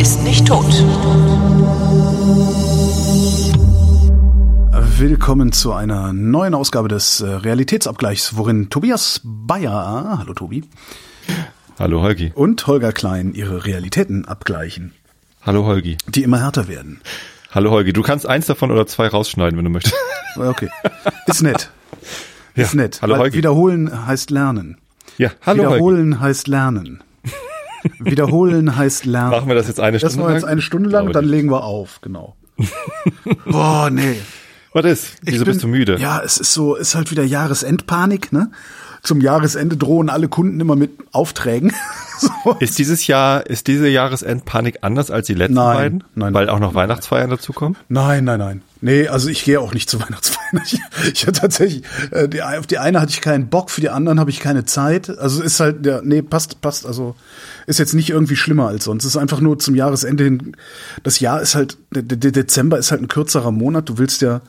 ist nicht tot. Willkommen zu einer neuen Ausgabe des äh, Realitätsabgleichs, worin Tobias Bayer, hallo Tobi, Hallo Holgi. und Holger Klein ihre Realitäten abgleichen, Hallo Holgi. die immer härter werden. Hallo Holgi. Du kannst eins davon oder zwei rausschneiden, wenn du möchtest. Okay, ist nett. Ist nett. Hallo Holgi. Wiederholen heißt lernen. Ja, hallo Holgi. Wiederholen heißt lernen. Wiederholen heißt lernen. Machen wir das jetzt eine Das Stunde machen wir jetzt lang? eine Stunde lang dann legen wir auf, genau. Boah, nee. Was ist? Wieso bin- bist du müde? Ja, es ist so, ist halt wieder Jahresendpanik, ne? Zum Jahresende drohen alle Kunden immer mit Aufträgen. so. Ist dieses Jahr, ist diese Jahresendpanik anders als die letzten Nein, beiden? nein, Weil nein. auch noch Weihnachtsfeiern dazukommen? Nein, nein, nein. Nee, also ich gehe auch nicht zu Weihnachtsfeiern. Ich, ich hatte tatsächlich, äh, die, auf die eine hatte ich keinen Bock, für die anderen habe ich keine Zeit. Also ist halt, ja, nee, passt, passt. Also ist jetzt nicht irgendwie schlimmer als sonst. Es ist einfach nur zum Jahresende hin. Das Jahr ist halt, der, der Dezember ist halt ein kürzerer Monat. Du willst ja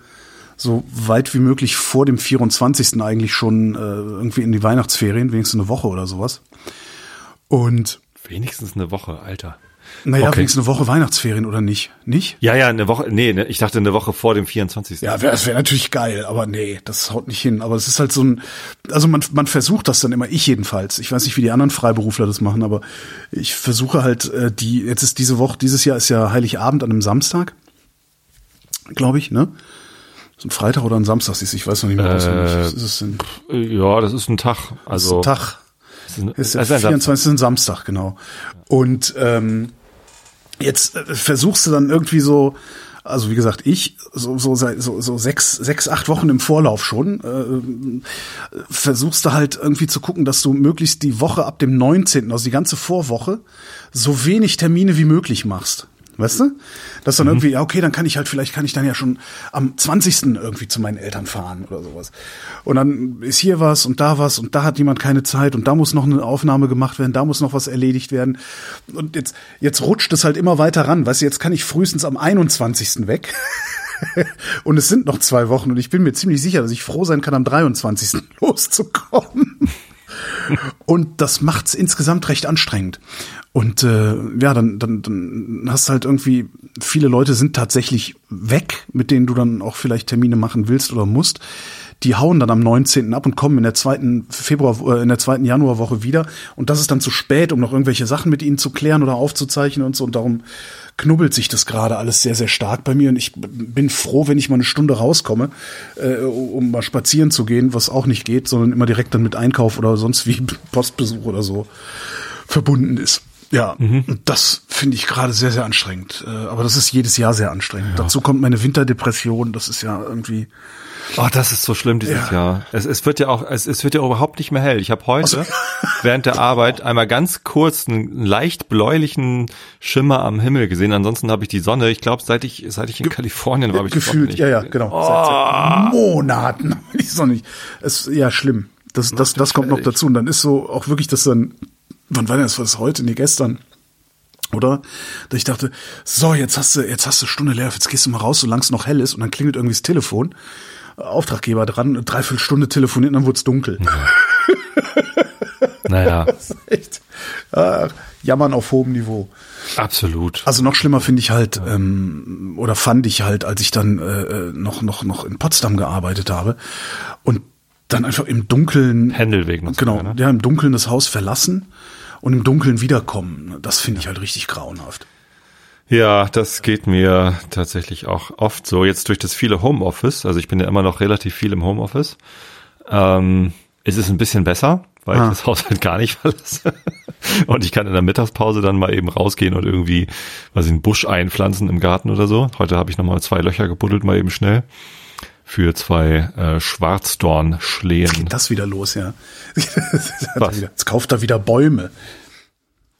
so weit wie möglich vor dem 24. eigentlich schon äh, irgendwie in die Weihnachtsferien, wenigstens eine Woche oder sowas. Und Wenigstens eine Woche, Alter. naja, Okay. wenigstens eine Woche Weihnachtsferien oder nicht? Nicht? Ja, ja, eine Woche, nee, ne, ich dachte eine Woche vor dem 24. Ja, wär, das wäre natürlich geil, aber nee, das haut nicht hin. Aber es ist halt so ein, also man, man versucht das dann immer, ich jedenfalls. Ich weiß nicht, wie die anderen Freiberufler das machen, aber ich versuche halt äh, die, jetzt ist diese Woche, dieses Jahr ist ja Heiligabend an einem Samstag, glaube ich, ne? So ein Freitag oder ein Samstag, du, ich weiß noch nicht mehr, was Äh, ist es denn? Ja, das ist ein Tag. Also, ist ein Tag. das ist ein- Ist der ist ein 24. ist ein Samstag, genau. Und ähm, jetzt äh, versuchst du dann irgendwie so, also wie gesagt, ich so so so, so sechs sechs acht Wochen im Vorlauf schon äh, versuchst du halt irgendwie zu gucken, dass du möglichst die Woche ab dem 19., also die ganze Vorwoche, so wenig Termine wie möglich machst. Weißt du? Dass dann irgendwie, ja, okay, dann kann ich halt, vielleicht kann ich dann ja schon am 20. irgendwie zu meinen Eltern fahren oder sowas. Und dann ist hier was und da was und da hat jemand keine Zeit und da muss noch eine Aufnahme gemacht werden, da muss noch was erledigt werden. Und jetzt, jetzt rutscht es halt immer weiter ran. Weißt du, jetzt kann ich frühestens am 21. weg. und es sind noch zwei Wochen und ich bin mir ziemlich sicher, dass ich froh sein kann, am 23. loszukommen. Und das macht's insgesamt recht anstrengend. Und äh, ja, dann, dann, dann hast du halt irgendwie, viele Leute sind tatsächlich weg, mit denen du dann auch vielleicht Termine machen willst oder musst. Die hauen dann am 19. ab und kommen in der zweiten Februar, äh, in der zweiten Januarwoche wieder. Und das ist dann zu spät, um noch irgendwelche Sachen mit ihnen zu klären oder aufzuzeichnen und so. Und darum knubbelt sich das gerade alles sehr, sehr stark bei mir. Und ich bin froh, wenn ich mal eine Stunde rauskomme, äh, um mal spazieren zu gehen, was auch nicht geht, sondern immer direkt dann mit Einkauf oder sonst wie Postbesuch oder so verbunden ist. Ja, und das finde ich gerade sehr, sehr anstrengend. Äh, aber das ist jedes Jahr sehr anstrengend. Dazu kommt meine Winterdepression. Das ist ja irgendwie. Oh, das ist so schlimm dieses Ja. Jahr. Es, es wird ja auch, es, es wird ja überhaupt nicht mehr hell. Ich habe heute während der Arbeit einmal ganz kurz einen leicht bläulichen Schimmer am Himmel gesehen. Ansonsten habe ich die Sonne. Ich glaube, seit ich seit ich in Kalifornien war, habe ich gefühlt, auch nicht ja, ja, genau. Oh, Seit, seit Monaten. Ich so nicht. Es, ja, schlimm. Das, das, das kommt noch dazu. Und dann ist so auch wirklich das dann, wann war das, was heute? Nee, gestern. Oder? Dass ich dachte, so, jetzt hast du, jetzt hast du Stunde leer, jetzt gehst du mal raus, solange es noch hell ist, und dann klingelt irgendwie das Telefon. Auftraggeber dran, eine Dreiviertelstunde telefoniert, und dann wurde es dunkel. Naja, Echt. Äh, jammern auf hohem Niveau. absolut. Also noch schlimmer finde ich halt, ähm, oder fand ich halt, als ich dann äh, äh, noch, noch, noch in Potsdam gearbeitet habe und dann einfach im Dunkeln, Pendelweg noch. genau, sogar, ne? ja, im Dunkeln das Haus verlassen und im Dunkeln wiederkommen. Das finde ich halt richtig grauenhaft. Ja, das geht mir tatsächlich auch oft so. Jetzt durch das viele Homeoffice, also ich bin ja immer noch relativ viel im Homeoffice, ähm, ist es ein bisschen besser, weil Ah. ich das Haus halt gar nicht verlasse. Und ich kann in der Mittagspause dann mal eben rausgehen und irgendwie, was ich, einen Busch einpflanzen im Garten oder so. Heute habe ich nochmal zwei Löcher gebuddelt, mal eben schnell. Für zwei äh, Schwarzdornschlehen. Geht das wieder los, ja. Was? Jetzt kauft er wieder Bäume.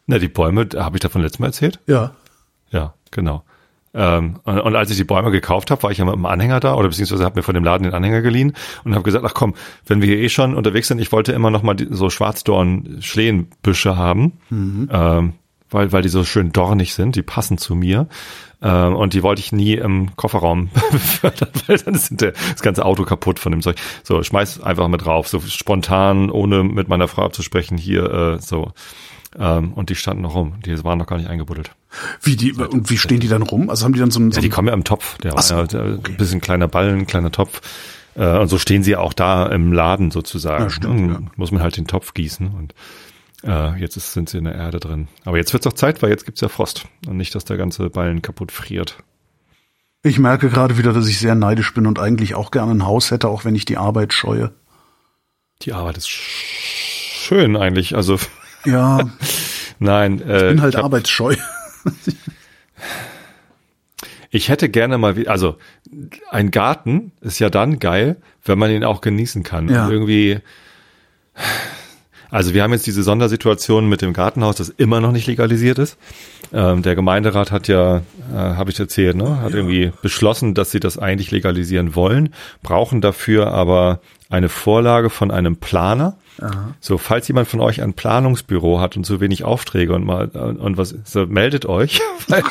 Na, die Bäume, habe ich davon letztes Mal erzählt? Ja. Ja, genau. Ähm, und, und als ich die Bäume gekauft habe, war ich ja mit dem Anhänger da oder beziehungsweise habe mir von dem Laden den Anhänger geliehen und habe gesagt, ach komm, wenn wir hier eh schon unterwegs sind, ich wollte immer noch mal die, so Schwarzdorn-Schlehenbüsche haben, ähm, weil, weil die so schön dornig sind, die passen zu mir. Ähm, und die wollte ich nie im Kofferraum befördern, weil dann ist das ganze Auto kaputt von dem Zeug. So, schmeiß einfach mit drauf, so spontan, ohne mit meiner Frau abzusprechen, hier äh, so. Ähm, und die standen noch rum, die waren noch gar nicht eingebuddelt. Wie die, und wie stehen die dann rum? Also haben die dann so einen. Ja, die kommen ja im Topf. Der Ach so, war ja okay. ein bisschen kleiner Ballen, kleiner Topf. Äh, Und so stehen sie auch da im Laden sozusagen. Ja, stimmt, ja. Muss man halt den Topf gießen und äh, jetzt ist, sind sie in der Erde drin. Aber jetzt wird's auch Zeit, weil jetzt gibt's ja Frost und nicht, dass der ganze Ballen kaputt friert. Ich merke gerade wieder, dass ich sehr neidisch bin und eigentlich auch gerne ein Haus hätte, auch wenn ich die Arbeit scheue. Die Arbeit ist sch- schön eigentlich. Also Ja, nein, äh, bin halt ich, hab, arbeitsscheu. ich hätte gerne mal, wie- also ein Garten ist ja dann geil, wenn man ihn auch genießen kann. Ja. Und irgendwie, also wir haben jetzt diese Sondersituation mit dem Gartenhaus, das immer noch nicht legalisiert ist. Ähm, der Gemeinderat hat ja, äh, habe ich erzählt, ne, hat irgendwie beschlossen, dass sie das eigentlich legalisieren wollen, brauchen dafür aber eine Vorlage von einem Planer. So, falls jemand von euch ein Planungsbüro hat und so wenig Aufträge und mal und, und was, so meldet euch. Weil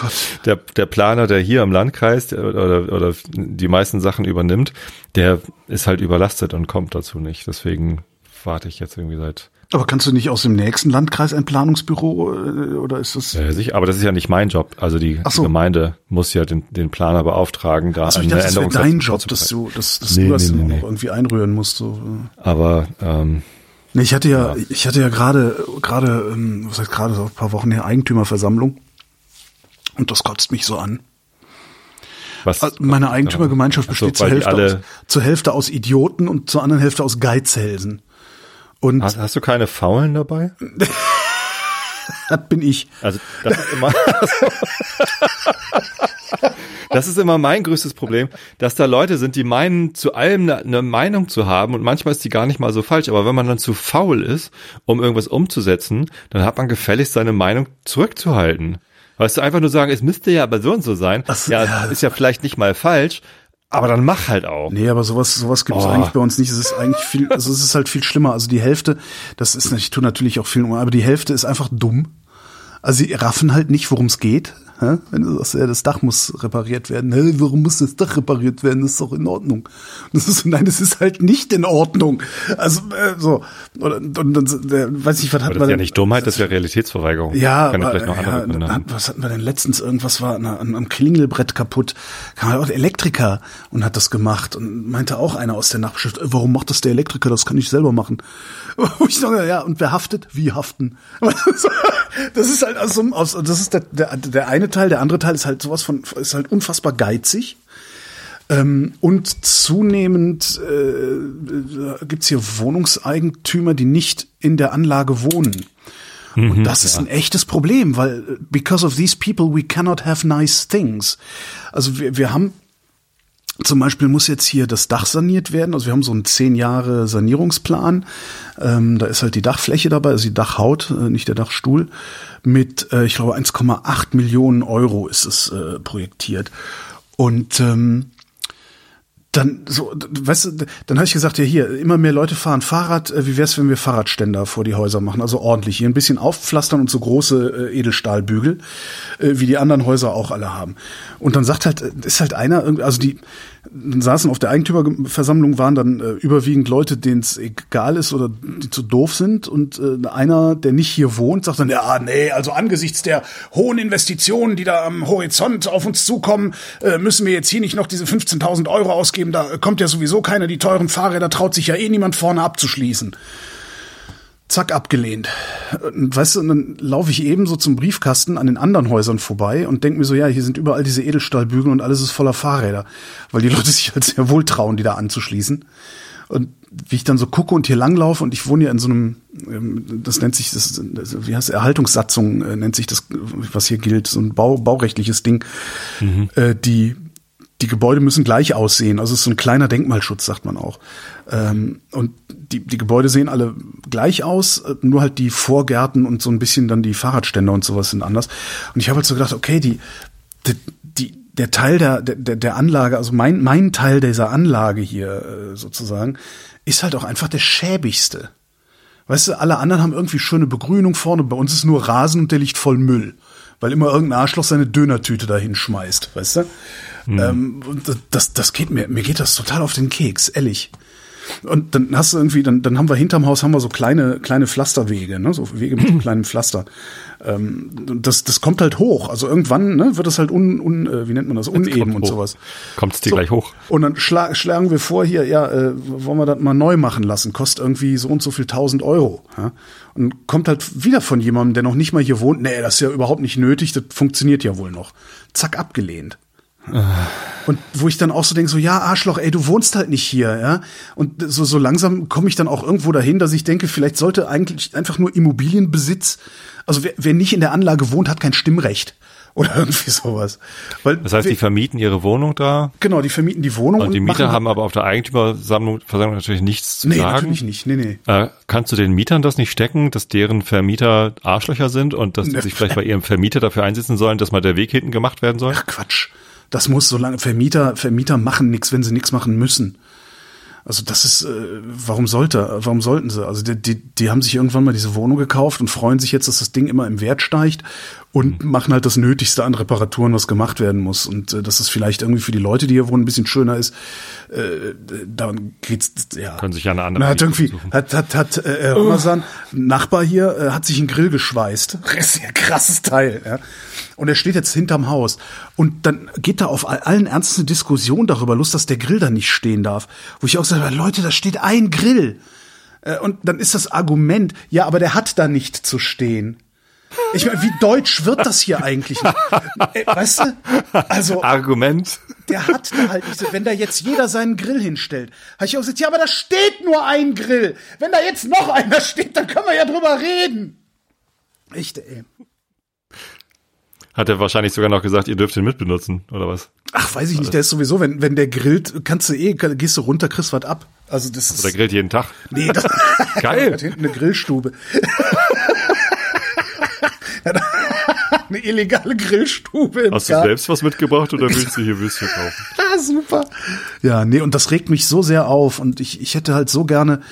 der, der Planer, der hier im Landkreis der, oder, oder die meisten Sachen übernimmt, der ist halt überlastet und kommt dazu nicht. Deswegen warte ich jetzt irgendwie seit Aber kannst du nicht aus dem nächsten Landkreis ein Planungsbüro äh, oder ist das? Ja, sicher, aber das ist ja nicht mein Job. Also die so. Gemeinde muss ja den, den Planer beauftragen, da Also eine dachte, das wäre Änderung dein Job, dass du, dass, dass Nee, du das nee, nee, irgendwie einrühren musst. So. äh. Aber ähm, Nee, ich hatte ja, ich hatte ja gerade, gerade, ähm, was heißt gerade, so ein paar Wochen her Eigentümerversammlung. Und das kotzt mich so an. was? Also Meine Eigentümergemeinschaft Ach so, besteht zur, die Hälfte aus, zur Hälfte aus Idioten und zur anderen Hälfte aus Geizhälsen. Und hast, hast du keine Faulen dabei? das bin ich. Also das ist immer. Das ist immer mein größtes Problem, dass da Leute sind, die meinen, zu allem eine, Meinung zu haben und manchmal ist die gar nicht mal so falsch, aber wenn man dann zu faul ist, um irgendwas umzusetzen, dann hat man gefälligst seine Meinung zurückzuhalten. Weißt du, einfach nur sagen, es müsste ja aber so und so sein. So, ja, ja. ist ja vielleicht nicht mal falsch, aber dann mach halt auch. Nee, aber sowas, sowas gibt es Oh. eigentlich bei uns nicht. Es ist eigentlich viel, also es ist halt viel schlimmer. Also die Hälfte, das ist, ich tue natürlich auch viel, aber die Hälfte ist einfach dumm. Also sie raffen halt nicht, worum es geht. Wenn du sagst, ja, das Dach muss repariert werden. Hä, warum muss das Dach repariert werden? Das ist doch in Ordnung. Und das ist nein, das ist halt nicht in Ordnung. Also äh, so oder und, und, und äh, weiß ich, was hat Aber das man ist ja nicht Dummheit, das wäre Realitätsverweigerung. ja, Kann ja aber, vielleicht noch ja, hat- was hatten wir denn letztens? Irgendwas war an, an, am Klingelbrett kaputt. Kam halt auch der Elektriker und hat das gemacht und meinte auch einer aus der Nachbarschaft, äh, warum macht das der Elektriker? Das kann ich selber machen. Wo ich sage, ja, und wer haftet? Wie haften? Das ist halt aus, aus das ist der, der, der eine Teil, der andere Teil ist halt sowas von, ist halt unfassbar geizig. Ähm, und zunehmend äh, gibt's hier Wohnungseigentümer, die nicht in der Anlage wohnen. Und das ist ein echtes Problem, weil äh, because of these people we cannot have nice things. Also wir, wir haben zum Beispiel muss jetzt hier das Dach saniert werden. Also wir haben so einen zehn Jahre Sanierungsplan. Ähm, da ist halt die Dachfläche dabei, also die Dachhaut, äh, nicht der Dachstuhl. Mit, äh, ich glaube, 1,8 Millionen Euro ist es äh, projektiert. Und ähm, dann so, weißt du, dann habe ich gesagt, ja hier, immer mehr Leute fahren Fahrrad. Äh, Wie wär's, wenn wir Fahrradständer vor die Häuser machen? Also ordentlich hier ein bisschen aufpflastern und so große äh, Edelstahlbügel, äh, wie die anderen Häuser auch alle haben. Und dann sagt halt, äh, ist halt einer, also die saßen auf der Eigentümerversammlung, waren dann äh, überwiegend Leute, denen es egal ist oder die zu doof sind. Und äh, einer, der nicht hier wohnt, sagt dann, ja, nee, also angesichts der hohen Investitionen, die da am Horizont auf uns zukommen, äh, müssen wir jetzt hier nicht noch diese 15.000 Euro ausgeben. Da kommt ja sowieso keiner. Die teuren Fahrräder traut sich ja eh niemand vorne abzuschließen. Zack, abgelehnt. Und weißt du, und dann laufe ich eben so zum Briefkasten an den anderen Häusern vorbei und denke mir so, ja, hier sind überall diese Edelstahlbügel und alles ist voller Fahrräder, weil die Leute sich halt sehr wohl trauen, die da anzuschließen. Und wie ich dann so gucke und hier langlaufe und ich wohne ja in so einem, ähm, das nennt sich, das, wie heißt es, Erhaltungssatzung äh, nennt sich das, was hier gilt, so ein Bau, baurechtliches Ding, äh, die die Gebäude müssen gleich aussehen. Also es ist so ein kleiner Denkmalschutz, sagt man auch. Ähm, und die, die Gebäude sehen alle gleich aus, äh, nur halt die Vorgärten und so ein bisschen dann die Fahrradständer und sowas sind anders. Und ich habe halt so gedacht, okay, die, die, die der Teil der, der, der Anlage, also mein, mein Teil dieser Anlage hier äh, sozusagen, ist halt auch einfach der schäbigste. Weißt du, alle anderen haben irgendwie schöne Begrünung vorne, bei uns ist nur Rasen und der liegt voll Müll. Weil immer irgendein Arschloch seine Dönertüte dahin schmeißt, weißt du? Ähm, und das, das geht mir, mir geht das total auf den Keks, ehrlich. Und dann hast du irgendwie, dann, dann haben wir hinterm Haus haben wir so kleine, kleine Pflasterwege, ne? so Wege mit so kleinem Pflaster. Ähm, das, das kommt halt hoch. Also irgendwann ne, wird das halt un, un äh, wie nennt man das, uneben und hoch. sowas. Kommt es dir So. gleich hoch. Und dann schla schlagen wir vor, hier, ja, äh, wollen wir das mal neu machen lassen, kostet irgendwie so und so viel tausend Euro. Ja? Und kommt halt wieder von jemandem, der noch nicht mal hier wohnt, nee, das ist ja überhaupt nicht nötig, das funktioniert ja wohl noch. Zack, abgelehnt. Und wo ich dann auch so denke, so, ja, Arschloch, ey, du wohnst halt nicht hier, ja. Und so, so langsam komme ich dann auch irgendwo dahin, dass ich denke, vielleicht sollte eigentlich einfach nur Immobilienbesitz, also wer, wer nicht in der Anlage wohnt, hat kein Stimmrecht. Oder irgendwie sowas. Weil, Das heißt, die vermieten ihre Wohnung da genau, die vermieten die Wohnung und die machen- Mieter haben aber auf der Eigentümerversammlung Versammlung natürlich nichts zu Nee, sagen. natürlich nicht. Nee, nee. Äh, kannst du den Mietern das nicht stecken, dass deren Vermieter Arschlöcher sind und dass die Ne. sich vielleicht bei ihrem Vermieter dafür einsetzen sollen, dass mal der Weg hinten gemacht werden soll? Ach Quatsch. Das muss so lange Vermieter Vermieter machen nichts, wenn sie nichts machen müssen. Also das ist, äh, warum sollte, warum sollten sie? Also die, die, die haben sich irgendwann mal diese Wohnung gekauft und freuen sich jetzt, dass das Ding immer im Wert steigt und machen halt das Nötigste an Reparaturen, was gemacht werden muss. Und äh, dass es vielleicht irgendwie für die Leute, die hier wohnen, ein bisschen schöner ist, äh, dann geht's ja. Können sich ja eine andere Na, hat irgendwie, suchen. hat, hat, hat, äh, Ramazan, ein Nachbar hier, äh, hat sich einen Grill geschweißt. Das ist ja ein krasses Teil, ja. Und er steht jetzt hinterm Haus. Und dann geht da auf all- allen Ernsten eine Diskussion darüber los, dass der Grill da nicht stehen darf. Wo ich auch sage, Leute, da steht ein Grill. Äh, Und dann ist das Argument, ja, aber der hat da nicht zu stehen. Ich meine, wie deutsch wird das hier eigentlich? Nicht? Äh, Weißt du? Also, Argument. der hat da halt nicht, wenn da jetzt jeder seinen Grill hinstellt, habe ich auch gesagt, ja, aber da steht nur ein Grill. Wenn da jetzt noch einer steht, dann können wir ja drüber reden. Echt, ey. Hat er wahrscheinlich sogar noch gesagt, ihr dürft ihn mitbenutzen, oder was? Ach, weiß ich nicht, der ist sowieso, wenn, wenn der grillt, kannst du eh, gehst du runter, kriegst was ab. Also das ist. Oder grillt jeden Tag. nee, das, Geil. hat hinten eine Grillstube. eine illegale Grillstube Hast du Garten. selbst was mitgebracht oder willst du hier Würstchen kaufen? Ah, super. Ja, nee, und das regt mich so sehr auf und ich, ich hätte halt so gerne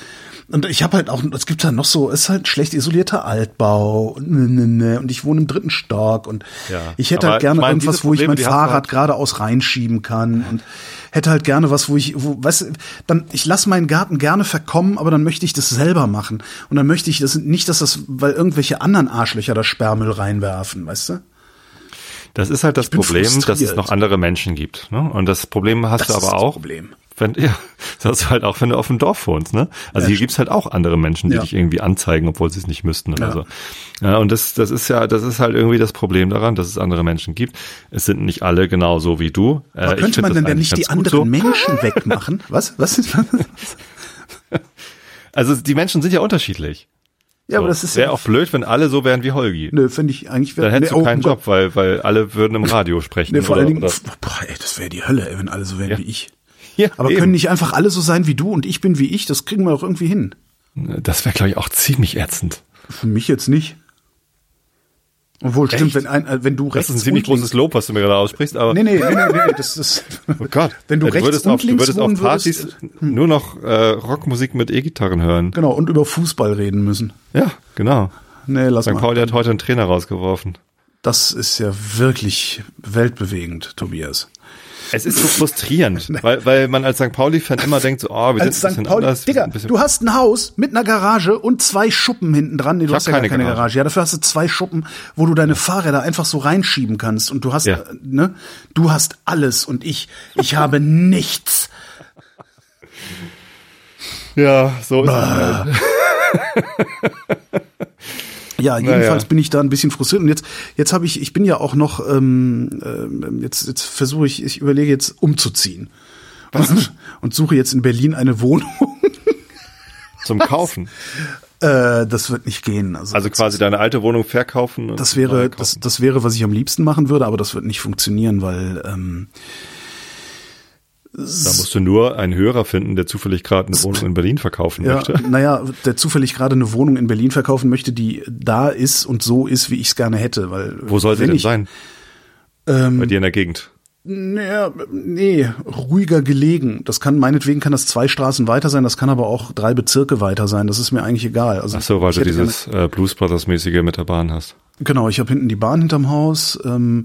und ich habe halt auch, es gibt da noch so, es ist halt schlecht isolierter Altbau und, ne, ne, ne, und ich wohne im dritten Stock und Ja, ich hätte halt gerne ich irgendwas, diese wo ich Probleme, mein Fahrrad halt- geradeaus reinschieben kann und hätte halt gerne was, wo ich, wo, weißt du, dann, ich lasse meinen Garten gerne verkommen, aber dann möchte ich das selber machen und dann möchte ich das nicht, dass das, weil irgendwelche anderen Arschlöcher da Sperrmüll reinwerfen, weißt du? Das ist halt das Problem, dass es frustriert. noch andere Menschen gibt. Ne? Und das Problem hast Das du aber das auch, Problem. Wenn ja, das hast du halt auch, wenn du auf dem Dorf wohnst. Ne? Also Ja, hier gibt's halt auch andere Menschen, die Ja. dich irgendwie anzeigen, obwohl sie es nicht müssten oder Ja. so. Ja, und das, das ist ja, das ist halt irgendwie das Problem daran, dass es andere Menschen gibt. Es sind nicht alle genauso wie du. Äh, Aber ich könnte man denn denn nicht die anderen so. Menschen wegmachen? Was? Was ist Also die Menschen sind ja unterschiedlich. Ja, So. aber das ist Wäre ja auch blöd, wenn alle so wären wie Holgi. Nö, finde ich eigentlich Dann hättest nee, du keinen Job, weil, weil alle würden im Radio sprechen. Nee, vor oder, allen Dingen, oder, boah, ey, das wäre die Hölle, ey, wenn alle so wären Ja. wie ich. Ja, Aber eben. können nicht einfach alle so sein wie du und ich bin wie ich? Das kriegen wir doch irgendwie hin. Das wäre, glaube ich, auch ziemlich ätzend. Für mich jetzt nicht. Obwohl, stimmt, Echt? wenn, ein, äh, wenn du rechts Das ist ein ziemlich großes Lob, was du mir gerade aussprichst, aber Nee, nee, nee, nee, nee, das ist. oh Gott, Wenn du Ja, rechts würdest und auf, du links würdest auf Partys würdest, nur noch äh, Rockmusik mit E-Gitarren hören. Genau, und über Fußball reden müssen. Ja, genau. Nee, lass St. mal. Pauli hat heute einen Trainer rausgeworfen. Das ist ja wirklich weltbewegend, Tobias. Es ist so frustrierend, weil, weil man als St. Pauli-Fan immer denkt, so, oh, wir Als sind ein St. bisschen Pauli, anders. Digga, ein bisschen- du hast ein Haus mit einer Garage und zwei Schuppen hinten dran. Nee, du Ich hast ja gar keine keine Garage. Garage. Ja, dafür hast du zwei Schuppen, wo du deine Fahrräder einfach so reinschieben kannst. Und du hast, Ja. äh, ne, du hast alles und ich, ich habe nichts. ja, so ist es halt. Ja, jedenfalls Naja. bin ich da ein bisschen frustriert. Und jetzt, jetzt habe ich, ich bin ja auch noch, ähm, ähm, jetzt, jetzt versuche ich, ich überlege jetzt umzuziehen. Und, und suche jetzt in Berlin eine Wohnung. Zum Kaufen. äh, das wird nicht gehen. Also, Also quasi deine alte Wohnung verkaufen. das wäre, das, das wäre, was ich am liebsten machen würde, aber das wird nicht funktionieren, weil ähm, Da musst du nur einen Hörer finden, der zufällig gerade eine Wohnung in Berlin verkaufen ja, möchte. naja, der zufällig gerade eine Wohnung in Berlin verkaufen möchte, die da ist und so ist, wie ich es gerne hätte. Weil Wo soll sie denn ich, sein? Ähm, Bei dir in der Gegend. Naja, nee, ruhiger gelegen. Das kann, meinetwegen kann das zwei Straßen weiter sein, das kann aber auch drei Bezirke weiter sein. Das ist mir eigentlich egal. Also Ach so, weil du dieses äh, Blues Brothers mäßige mit der Bahn hast. Gerne, genau, ich habe hinten die Bahn hinterm Haus. Ähm,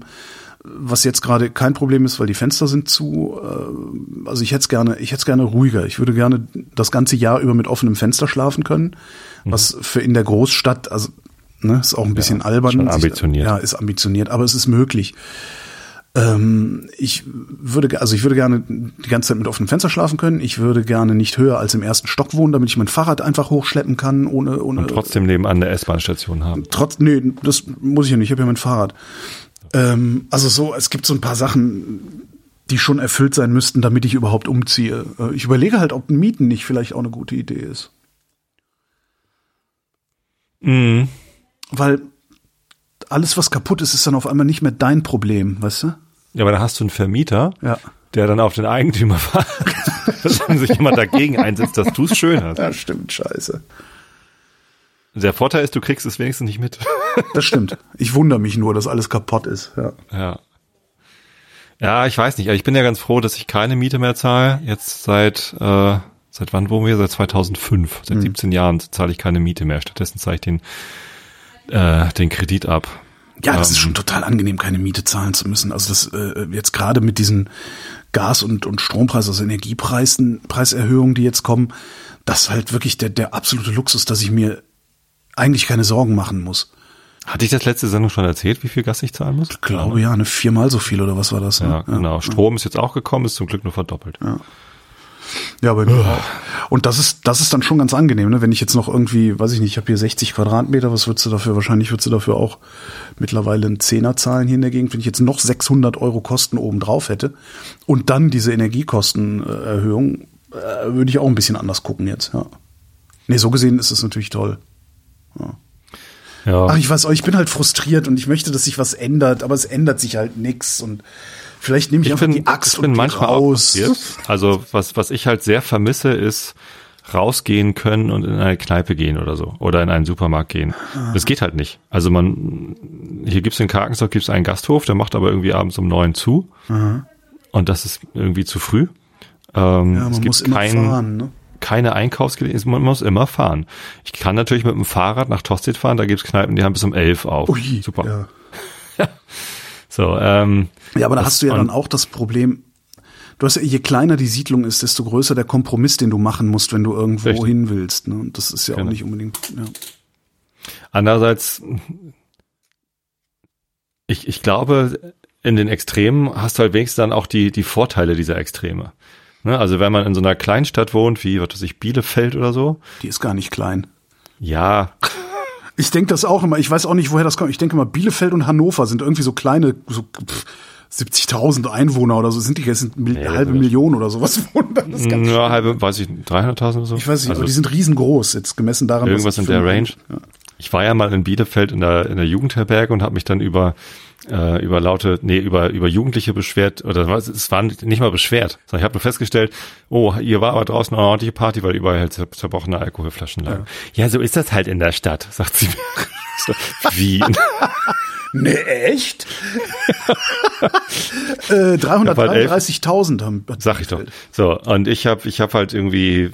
was jetzt gerade kein Problem ist, weil die Fenster sind zu. Äh, also ich hätte es gerne, ich hätte es gerne ruhiger. Ich würde gerne das ganze Jahr über mit offenem Fenster schlafen können, mhm. was für in der Großstadt, also ne, ist auch ein bisschen ja, albern. Schon ambitioniert. ja, ist ambitioniert, aber es ist möglich. Ähm, ich würde, also ich würde gerne die ganze Zeit mit offenem Fenster schlafen können. Ich würde gerne nicht höher als im ersten Stock wohnen, damit ich mein Fahrrad einfach hochschleppen kann, ohne, ohne. Und trotzdem nebenan eine S-Bahn-Station haben. Trotz, nee, das muss ich ja nicht. Ich habe ja mein Fahrrad. Ähm, also so, es gibt so ein paar Sachen, die schon erfüllt sein müssten, damit ich überhaupt umziehe. Äh, ich überlege halt, ob Mieten nicht vielleicht auch eine gute Idee ist. Mhm. Weil alles, was kaputt ist, ist dann auf einmal nicht mehr dein Problem, weißt du? Ja, aber da hast du einen Vermieter, ja. der dann auf den Eigentümer dass sich jemand dagegen einsetzt, dass du es schön hast. Ja, stimmt, scheiße. Der Vorteil ist, du kriegst es wenigstens nicht mit. Das stimmt. Ich wundere mich nur, dass alles kaputt ist. Ja. Ja, ja ich weiß nicht. Ich bin ja ganz froh, dass ich keine Miete mehr zahle. Jetzt seit, äh, seit wann wohnen wir? Seit 2005. Seit hm. 17 Jahren zahle ich keine Miete mehr. Stattdessen zahle ich den, äh, den Kredit ab. Ja, das ähm, ist schon total angenehm, keine Miete zahlen zu müssen. Also das äh, jetzt gerade mit diesen Gas- und, und Strompreis, also Energiepreisen, Preiserhöhungen, die jetzt kommen, das ist halt wirklich der, der absolute Luxus, dass ich mir eigentlich keine Sorgen machen muss. Hatte ich das letzte Sendung schon erzählt, wie viel Gas ich zahlen muss? Ich glaube ja, eine viermal so viel oder was war das? Ne? Ja, genau. Ja. Strom ist jetzt auch gekommen, ist zum Glück nur verdoppelt. Ja. Ja, bei mir auch. Und das ist, das ist dann schon ganz angenehm, ne? Wenn ich jetzt noch irgendwie, weiß ich nicht, ich habe hier 60 Quadratmeter, was würdest du dafür? Wahrscheinlich würdest du dafür auch mittlerweile einen Zehner zahlen hier in der Gegend. Wenn ich jetzt noch 600 Euro Kosten oben drauf hätte und dann diese Energiekostenerhöhung, äh, würde ich auch ein bisschen anders gucken jetzt, ja. Nee, so gesehen ist es natürlich toll. Ja. Ja. Ach, ich weiß auch, ich bin halt frustriert und ich möchte, dass sich was ändert, aber es ändert sich halt nix und vielleicht nehme ich, ich einfach bin, die Axt ich bin und manchmal raus. Also was, was ich halt sehr vermisse, ist rausgehen können und in eine Kneipe gehen oder so oder in einen Supermarkt gehen. Ah. Das geht halt nicht. Also man, hier gibt's in Karkensdorf gibt's einen Gasthof, der macht aber irgendwie abends um neun zu Aha. und das ist irgendwie zu früh. Ähm, ja, man es gibt muss kein, fahren, ne? Keine Einkaufsgelegenheit, man muss immer fahren. Ich kann natürlich mit dem Fahrrad nach Tosted fahren, da gibt's Kneipen, die haben bis um elf auf. Ui, Super. Ja. so, ähm, ja, aber da hast du ja dann auch das Problem, du hast ja, je kleiner die Siedlung ist, desto größer der Kompromiss, den du machen musst, wenn du irgendwo richtig. hin willst. Ne? Und das ist ja genau. auch nicht unbedingt. Ja. Andererseits, ich, ich glaube, in den Extremen hast du halt wenigstens dann auch die, die Vorteile dieser Extreme. Ne? Also wenn man in so einer Kleinstadt wohnt, wie, was weiß ich, Bielefeld oder so. Die ist gar nicht klein. Ja. Ich denke das auch immer. Ich weiß auch nicht, woher das kommt. Ich denke immer, Bielefeld und Hannover sind irgendwie so kleine, so 70.000 Einwohner oder so. Sind die jetzt eine ja, halbe Million oder sowas? ja, halbe, weiß ich, 300.000 oder so. Ich weiß nicht, also aber die sind riesengroß, jetzt gemessen daran. Irgendwas in der Range. Ja. Ich war ja mal in Bielefeld in der, in der Jugendherberge und habe mich dann über äh, über laute, nee, über, über Jugendliche beschwert, oder was, es war nicht mal beschwert, sondern ich habe nur festgestellt, oh, hier war aber draußen eine ordentliche Party, weil überall halt zerbrochene Alkoholflaschen lagen. Ja. ja, so ist das halt in der Stadt, sagt sie mir. Wie? Nee, echt? äh, 333.000 haben. Sag ich doch. So, und ich habe ich hab halt irgendwie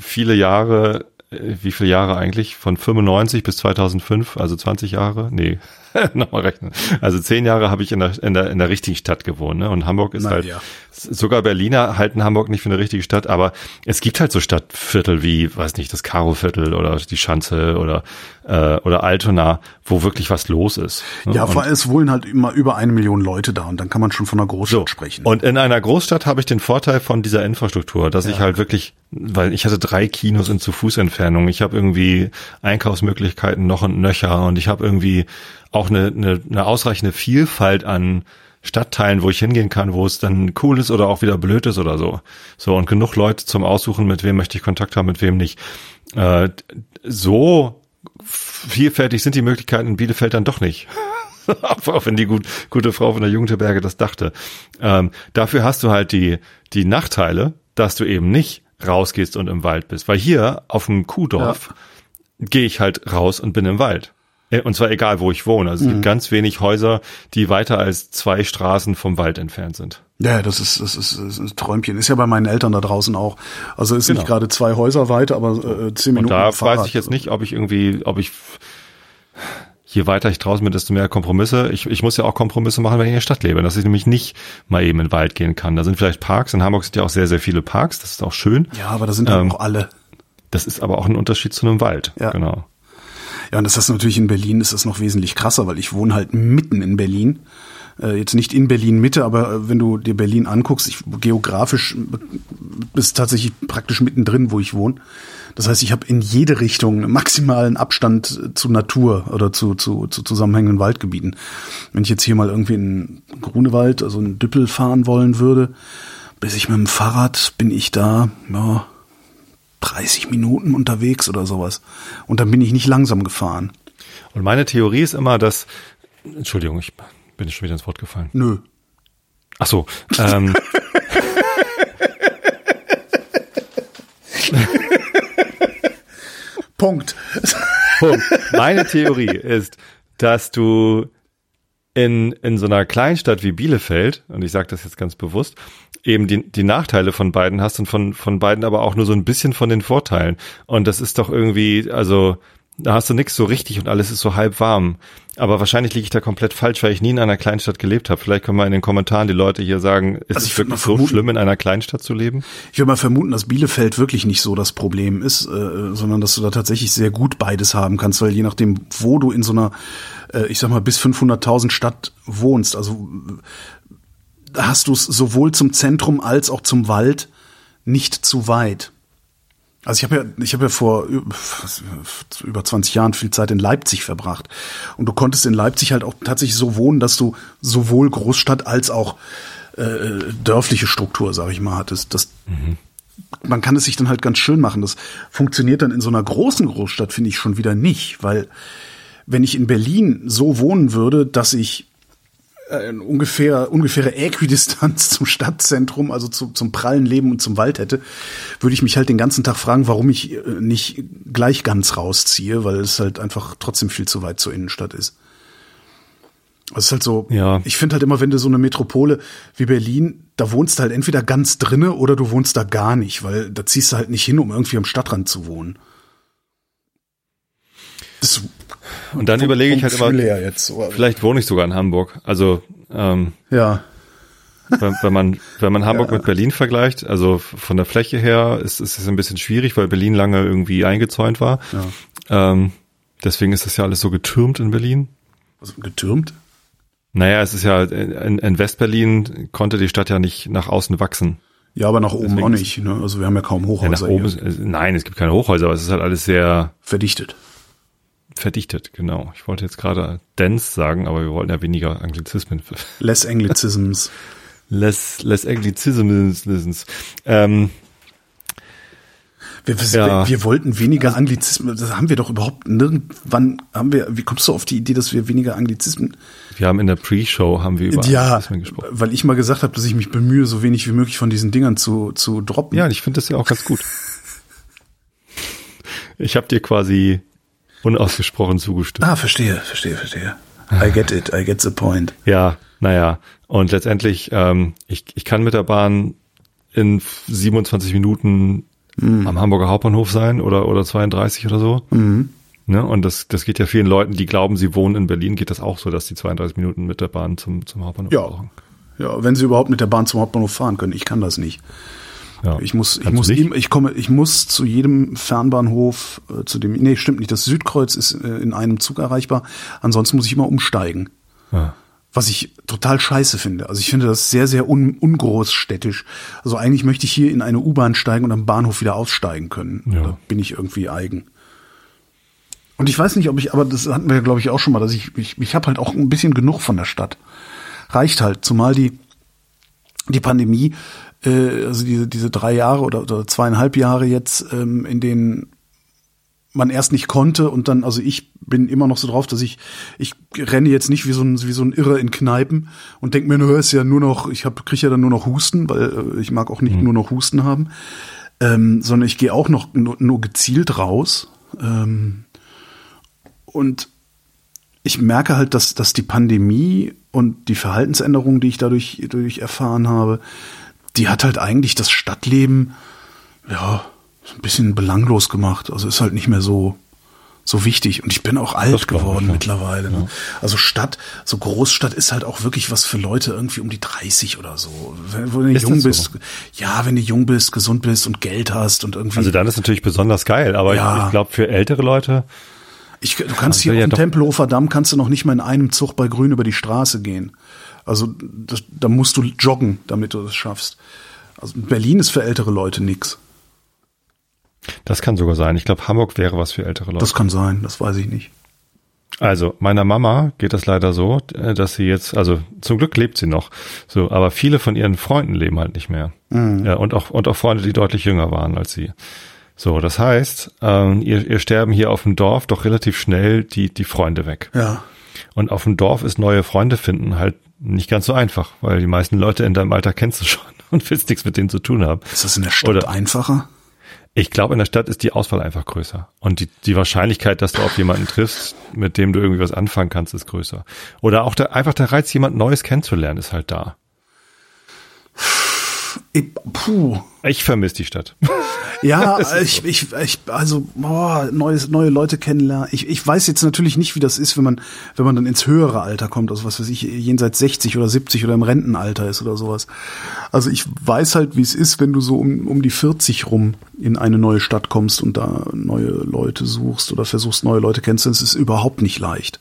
viele Jahre äh, wie viele Jahre eigentlich? Von 95 bis 2005, also 20 Jahre? Nee, nochmal rechnen. Also zehn Jahre habe ich in der, in der, in der richtigen Stadt gewohnt. Ne? Und Hamburg ist Na, halt, ja. sogar Berliner halten Hamburg nicht für eine richtige Stadt, aber es gibt halt so Stadtviertel wie, weiß nicht, das Karo-Viertel oder die Schanze oder, äh, oder Altona, wo wirklich was los ist. Ne? Ja, vor allem es wohnen halt immer über eine Million Leute da und dann kann man schon von einer Großstadt so. sprechen. Und in einer Großstadt habe ich den Vorteil von dieser Infrastruktur, dass ja. ich halt wirklich, weil ich hatte drei Kinos in zu Fußentfernung, ich habe irgendwie Einkaufsmöglichkeiten noch und nöcher und ich habe irgendwie auch eine, eine, eine ausreichende Vielfalt an Stadtteilen, wo ich hingehen kann, wo es dann cool ist oder auch wieder blöd ist oder so. So und genug Leute zum Aussuchen, mit wem möchte ich Kontakt haben, mit wem nicht. Äh, so vielfältig sind die Möglichkeiten in Bielefeld dann doch nicht. auch wenn die gut, gute Frau von der Jugendherberge das dachte. Ähm, dafür hast du halt die, die Nachteile, dass du eben nicht rausgehst und im Wald bist. Weil hier auf dem Kuhdorf ja. gehe ich halt raus und bin im Wald. Äh, und zwar egal, wo ich wohne. Also es mhm. gibt ganz wenig Häuser, die weiter als zwei Straßen vom Wald entfernt sind. Ja, das ist, das ist, das ist ein Träumchen. Ist ja bei meinen Eltern da draußen auch. Also ist genau. nicht gerade zwei Häuser weiter, aber äh, zehn Minuten. Und da weiß ich jetzt nicht, ob ich irgendwie, ob ich je weiter ich draußen bin, desto mehr Kompromisse. Ich, ich muss ja auch Kompromisse machen, wenn ich in der Stadt lebe, dass ich nämlich nicht mal eben in den Wald gehen kann. Da sind vielleicht Parks. In Hamburg sind ja auch sehr, sehr viele Parks. Das ist auch schön. Ja, aber da sind dann Ähm, auch alle. Das ist aber auch ein Unterschied zu einem Wald. Ja. Genau. Ja, und das ist natürlich in Berlin ist das noch wesentlich krasser, weil ich wohne halt mitten in Berlin. Äh, jetzt nicht in Berlin Mitte, aber äh, wenn du dir Berlin anguckst, ich geografisch äh, bist tatsächlich praktisch mittendrin, wo ich wohne. Das heißt, ich habe in jede Richtung maximalen Abstand äh, zu Natur oder zu, zu, zu zusammenhängenden Waldgebieten. Wenn ich jetzt hier mal irgendwie in Grunewald, also in Düppel fahren wollen würde, bis ich mit dem Fahrrad bin ich da, ja, 30 Minuten unterwegs oder sowas. Und dann bin ich nicht langsam gefahren. Und meine Theorie ist immer, dass, Entschuldigung, ich bin schon wieder ins Wort gefallen. Nö. Ach so, ähm, Punkt. Punkt. Meine Theorie ist, dass du in, in so einer Kleinstadt wie Bielefeld, und ich sage das jetzt ganz bewusst, eben die, die Nachteile von beiden hast und von, von beiden aber auch nur so ein bisschen von den Vorteilen. Und das ist doch irgendwie, also da hast du nichts so richtig und alles ist so halb warm. Aber wahrscheinlich liege ich da komplett falsch, weil ich nie in einer Kleinstadt gelebt habe. Vielleicht können wir in den Kommentaren die Leute hier sagen, ist Also es wirklich so vermuten- schlimm, in einer Kleinstadt zu leben? Ich würde mal vermuten, dass Bielefeld wirklich nicht so das Problem ist, äh, sondern dass du da tatsächlich sehr gut beides haben kannst, weil je nachdem, wo du in so einer, äh, ich sag mal, bis 500.000 Stadt wohnst, also hast du es sowohl zum Zentrum als auch zum Wald nicht zu weit. Also ich habe ja, ich habe ja vor über 20 Jahren viel Zeit in Leipzig verbracht. Und du konntest in Leipzig halt auch tatsächlich so wohnen, dass du sowohl Großstadt als auch äh, dörfliche Struktur, sag ich mal, hattest. Das, Man kann es sich dann halt ganz schön machen. Das funktioniert dann in so einer großen Großstadt, finde ich schon wieder nicht, weil wenn ich in Berlin so wohnen würde, dass ich äh, ungefähr ungefähre Äquidistanz zum Stadtzentrum, also zu, zum prallen Leben und zum Wald hätte, würde ich mich halt den ganzen Tag fragen, warum ich äh, nicht gleich ganz rausziehe, weil es halt einfach trotzdem viel zu weit zur Innenstadt ist. Es ist halt so, Ja. ich finde halt immer, wenn du so eine Metropole wie Berlin, da wohnst du halt entweder ganz drinne oder du wohnst da gar nicht, weil da ziehst du halt nicht hin, um irgendwie am Stadtrand zu wohnen. Das Und dann überlege ich halt immer, jetzt. vielleicht wohne ich sogar in Hamburg. Also ähm, Ja, wenn, wenn man wenn man Hamburg mit Berlin vergleicht, also von der Fläche her ist, ist es ein bisschen schwierig, weil Berlin lange irgendwie eingezäunt war. Ähm, deswegen ist das ja alles so getürmt in Berlin. also getürmt. Naja, es ist ja in, in Westberlin konnte die Stadt ja nicht nach außen wachsen. Ja, aber nach oben Deswegen auch nicht. Ne? Also wir haben ja kaum Ja, Hochhäuser nach oben, ist, nein, es gibt keine Hochhäuser, aber es ist halt alles sehr verdichtet. Verdichtet, genau. Ich wollte jetzt gerade dense sagen, aber wir wollten ja weniger Anglizismen. Less Anglicisms. Less, less Anglizisms. Ähm, Wir, wir, Ja. wir wollten weniger Anglizismen. Das haben wir doch überhaupt nirgendwann. Haben wir? Wie kommst du auf die Idee, dass wir weniger Anglizismen? wir haben in der Pre-Show haben wir über ja, Anglizismen gesprochen. weil ich mal gesagt habe, dass ich mich bemühe, so wenig wie möglich von diesen Dingern zu zu droppen. Ja, ich finde das ja auch ganz gut. Ich habe dir quasi unausgesprochen zugestimmt. Ah, verstehe, verstehe, verstehe. I get it. I get the point. Ja, naja. Und letztendlich, ähm, ich, ich kann mit der Bahn in 27 Minuten am Hamburger Hauptbahnhof sein oder, oder 32 oder so. Ne? Und das, das geht ja vielen Leuten, die glauben, sie wohnen in Berlin, geht das auch so, dass die 32 Minuten mit der Bahn zum, zum Hauptbahnhof Ja. brauchen. Ja, wenn sie überhaupt mit der Bahn zum Hauptbahnhof fahren können. Ich kann das nicht. Ja. Ich muss, ich Kannst muss, ihm, ich komme, ich muss zu jedem Fernbahnhof, äh, zu dem, nee, stimmt nicht. Das Südkreuz ist äh, in einem Zug erreichbar. Ansonsten muss ich immer umsteigen. Ja. Was ich total scheiße finde. Also ich finde das sehr, sehr un, ungroßstädtisch. Also eigentlich möchte ich hier in eine U-Bahn steigen und am Bahnhof wieder aussteigen können. Ja. Da bin ich irgendwie eigen. Und ich weiß nicht, ob ich, aber das hatten wir, glaube ich, auch schon mal, dass ich, ich, ich habe halt auch ein bisschen genug von der Stadt. Reicht halt, zumal die, die Pandemie, äh, also diese, diese drei Jahre oder, oder zweieinhalb Jahre jetzt, ähm, in denen man erst nicht konnte und dann, also ich bin immer noch so drauf, dass ich, ich renne jetzt nicht wie so ein, wie so ein Irrer in Kneipen und denke mir, nur ist ja nur noch, ich hab, kriege ja dann nur noch Husten, weil äh, ich mag auch nicht nur noch Husten haben, ähm, sondern ich gehe auch noch nur, nur gezielt raus. Ähm, und ich merke halt, dass, dass die Pandemie und die Verhaltensänderungen, die ich dadurch, dadurch erfahren habe, die hat halt eigentlich das Stadtleben, ja, so ein bisschen belanglos gemacht. Also ist halt nicht mehr so, so wichtig. Und ich bin auch alt geworden ich, mittlerweile. Ne? Also Stadt, so Großstadt ist halt auch wirklich was für Leute irgendwie um die 30 oder so. Wenn, wenn du ist jung bist, so? ja, wenn du jung bist, gesund bist und Geld hast und irgendwie. Also dann ist natürlich besonders geil, aber ja. ich, ich glaube für ältere Leute. Ich, du kannst hier ja auf dem Tempelhofer Damm kannst du noch nicht mal in einem Zug bei Grün über die Straße gehen. Also das, da musst du joggen, damit du das schaffst. Also Berlin ist für ältere Leute nix. Das kann sogar sein. Ich glaube, Hamburg wäre was für ältere Leute. Das kann sein, das weiß ich nicht. Also, meiner Mama geht das leider so, äh, dass sie jetzt, also zum Glück lebt sie noch, so, aber viele von ihren Freunden leben halt nicht mehr. Mhm. Ja, und auch, und auch Freunde, die deutlich jünger waren als sie. So, das heißt, ähm, ihr, ihr sterben hier auf dem Dorf doch relativ schnell die, die Freunde weg. Ja. Und auf dem Dorf ist neue Freunde finden halt nicht ganz so einfach, weil die meisten Leute in deinem Alter kennst du schon und willst nichts mit denen zu tun haben. Ist das in der Stadt Oder, einfacher? Ich glaube, in der Stadt ist die Auswahl einfach größer. Und die, die Wahrscheinlichkeit, dass du auf jemanden triffst, mit dem du irgendwie was anfangen kannst, ist größer. Oder auch der, einfach der Reiz, jemand Neues kennenzulernen, ist halt da. Ich, puh. Ich vermisse die Stadt. Ja, ich, ich, ich, also boah, neues, neue Leute kennenlernen. Ich, ich weiß jetzt natürlich nicht, wie das ist, wenn man, wenn man dann ins höhere Alter kommt, also was weiß ich, jenseits 60 oder 70 oder im Rentenalter ist oder sowas. Also ich weiß halt, wie es ist, wenn du so um, um die 40 rum in eine neue Stadt kommst und da neue Leute suchst oder versuchst, neue Leute kennenzulernen. Es ist überhaupt nicht leicht.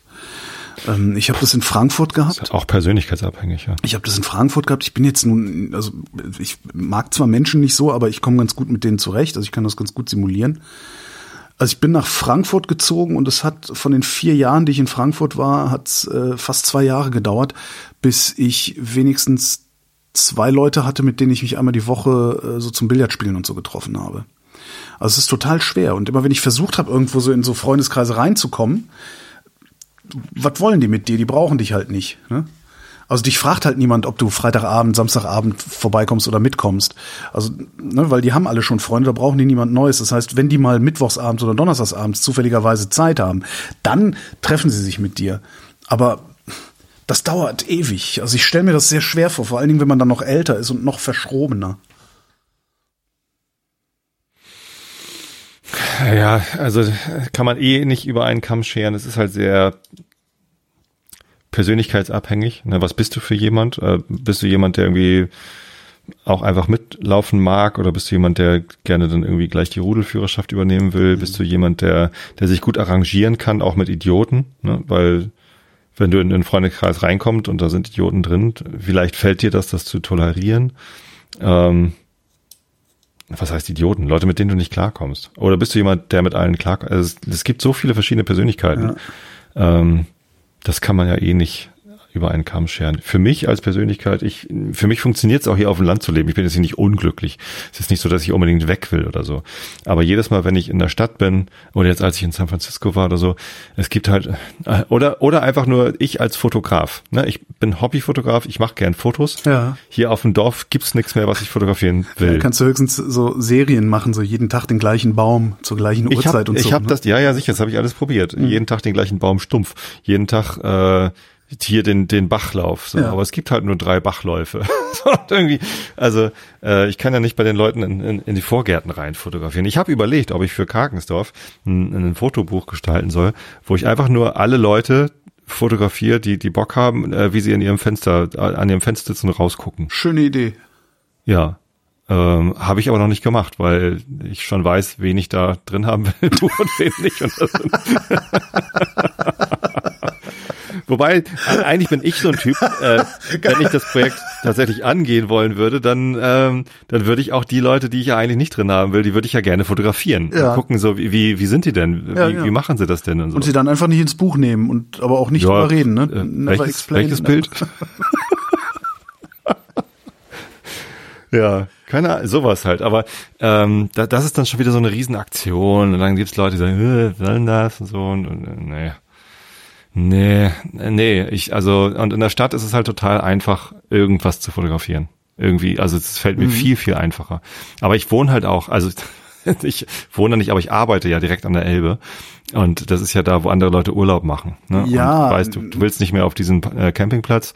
Ähm, ich habe das in Frankfurt gehabt. Ist auch persönlichkeitsabhängig, ja. Ich habe das in Frankfurt gehabt. Ich bin jetzt nun, also ich mag zwar Menschen nicht so, aber ich komme ganz gut mit denen zurecht. Also ich kann das ganz gut simulieren. Also ich bin nach Frankfurt gezogen und es hat von den vier Jahren, die ich in Frankfurt war, hat äh, fast zwei Jahre gedauert, bis ich wenigstens zwei Leute hatte, mit denen ich mich einmal die Woche äh, so zum Billardspielen und so getroffen habe. Also es ist total schwer. Und immer wenn ich versucht habe, irgendwo so in so Freundeskreise reinzukommen, was wollen die mit dir? Die brauchen dich halt nicht. Ne? Also dich fragt halt niemand, ob du Freitagabend, Samstagabend vorbeikommst oder mitkommst. Also, ne, weil die haben alle schon Freunde, da brauchen die niemand Neues. Das heißt, wenn die mal Mittwochsabends oder Donnerstagsabends zufälligerweise Zeit haben, dann treffen sie sich mit dir. Aber das dauert ewig. Also ich stelle mir das sehr schwer vor, vor allen Dingen, wenn man dann noch älter ist und noch verschrobener. Ja, also kann man eh nicht über einen Kamm scheren. Es ist halt sehr persönlichkeitsabhängig. Ne? Was bist du für jemand? Äh, bist du jemand, der irgendwie auch einfach mitlaufen mag oder bist du jemand, der gerne dann irgendwie gleich die Rudelführerschaft übernehmen will? Mhm. Bist du jemand, der, der sich gut arrangieren kann, auch mit Idioten? Ne? Weil wenn du in den Freundekreis reinkommst und da sind Idioten drin, vielleicht fällt dir das, das zu tolerieren. Ähm, was heißt Idioten? Leute, mit denen du nicht klarkommst. Oder bist du jemand, der mit allen klarkommt? Also es, es, gibt so viele verschiedene Persönlichkeiten. Ja. Ähm, das kann man ja eh nicht über einen Kamm scheren. Für mich als Persönlichkeit, ich, für mich funktioniert es auch hier auf dem Land zu leben. Ich bin jetzt hier nicht unglücklich. Es ist nicht so, dass ich unbedingt weg will oder so. Aber jedes Mal, wenn ich in der Stadt bin oder jetzt als ich in San Francisco war oder so, es gibt halt äh, oder oder einfach nur ich als Fotograf. Ne? Ich bin Hobbyfotograf. Ich mache gern Fotos. Ja. Hier auf dem Dorf gibt's nichts mehr, was ich fotografieren will. Ja, kannst du höchstens so Serien machen, so jeden Tag den gleichen Baum zur gleichen Uhrzeit ich hab, und so. Ich habe ne? das, ja, ja, sicher. Das habe ich alles probiert. Mhm. Jeden Tag den gleichen Baum stumpf. Jeden Tag äh, hier den, den Bachlauf. So. Ja. Aber es gibt halt nur drei Bachläufe. irgendwie, also äh, ich kann ja nicht bei den Leuten in, in, in die Vorgärten rein fotografieren. Ich habe überlegt, ob ich für Karkensdorf ein, ein Fotobuch gestalten soll, wo ich einfach nur alle Leute fotografiere, die die Bock haben, äh, wie sie in ihrem Fenster, äh, an ihrem Fenster sitzen und rausgucken. Schöne Idee. Ja. Ähm, habe ich aber noch nicht gemacht, weil ich schon weiß, wen ich da drin haben will, du und wen nicht. Und das Wobei, eigentlich bin ich so ein Typ, äh, wenn ich das Projekt tatsächlich angehen wollen würde, dann, ähm, dann würde ich auch die Leute, die ich ja eigentlich nicht drin haben will, die würde ich ja gerne fotografieren. Ja. Und gucken so, wie, wie, sind die denn? Wie, ja, ja. wie machen sie das denn? Und, so. und sie dann einfach nicht ins Buch nehmen und aber auch nicht ja, drüber reden, ne? Äh, welches, welches Bild? ja, keine Ahnung, sowas halt. Aber ähm, da, das ist dann schon wieder so eine Riesenaktion und dann gibt's Leute, die sagen, äh, sollen das und so und, und äh, naja. Nee, nee, ich, also, und in der Stadt ist es halt total einfach, irgendwas zu fotografieren. Irgendwie, also es fällt mir mhm. viel, viel einfacher. Aber ich wohne halt auch, also ich wohne nicht, aber ich arbeite ja direkt an der Elbe. Und das ist ja da, wo andere Leute Urlaub machen. Ne? Ja. Und weißt du, du willst nicht mehr auf diesen äh, Campingplatz.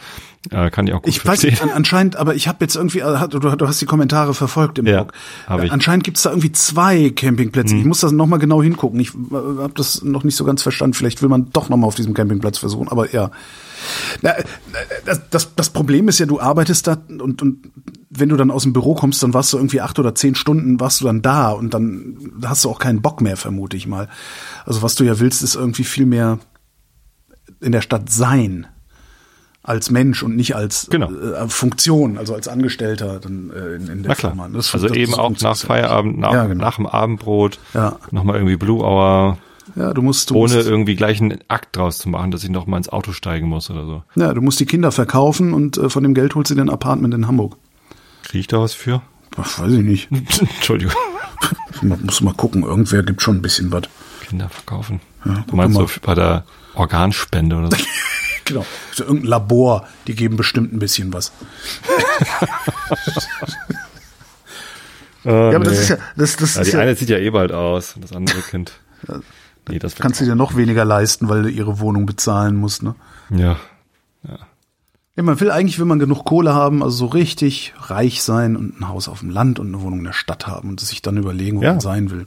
Äh, kann ich auch gut Ich weiß verstehen. nicht, an, anscheinend, aber ich habe jetzt irgendwie, äh, du, du hast die Kommentare verfolgt im Ja, Blog. ich. Hm. Anscheinend gibt's da irgendwie zwei Campingplätze. Ich muss das nochmal genau hingucken. Ich äh, habe das noch nicht so ganz verstanden. Vielleicht will man doch nochmal auf diesem Campingplatz versuchen, aber ja. Na, äh, das, das, Problem ist ja, du arbeitest da und, und wenn du dann aus dem Büro kommst, dann warst du irgendwie acht oder zehn Stunden, warst du dann da und dann hast du auch keinen Bock mehr, vermute ich mal. Also was du ja willst, ist irgendwie viel mehr in der Stadt sein als Mensch und nicht als Genau. äh, Funktion, also als Angestellter dann äh, in, in der Na klar. Firma. Das- also das- eben auch nach Feierabend, nach, Ja, genau. nach dem Abendbrot, Ja. nochmal irgendwie Blue Hour, Ja, du musst, du ohne musst, irgendwie gleich einen Akt draus zu machen, dass ich noch mal ins Auto steigen muss oder so. ja, du musst die Kinder verkaufen und äh, von dem Geld holst du dir ein Apartment in Hamburg. Kriege ich da was für? Ach, weiß ich nicht. Entschuldigung. Man muss mal gucken. Irgendwer gibt schon ein bisschen was. Kinder verkaufen. Ja, du meinst mal. so bei der Organspende oder so? Genau. So irgendein Labor, die geben bestimmt ein bisschen was. ja, Ja, aber das ist ja, das, das Ja, ist die ja, eine sieht ja eh bald aus, das andere Kind. Nee, das kannst du dir noch weniger leisten, weil du ihre Wohnung bezahlen musst, ne? Ja. Ja, man will eigentlich, will man genug Kohle haben, also so richtig reich sein und ein Haus auf dem Land und eine Wohnung in der Stadt haben und sich dann überlegen, wo Ja. man sein will.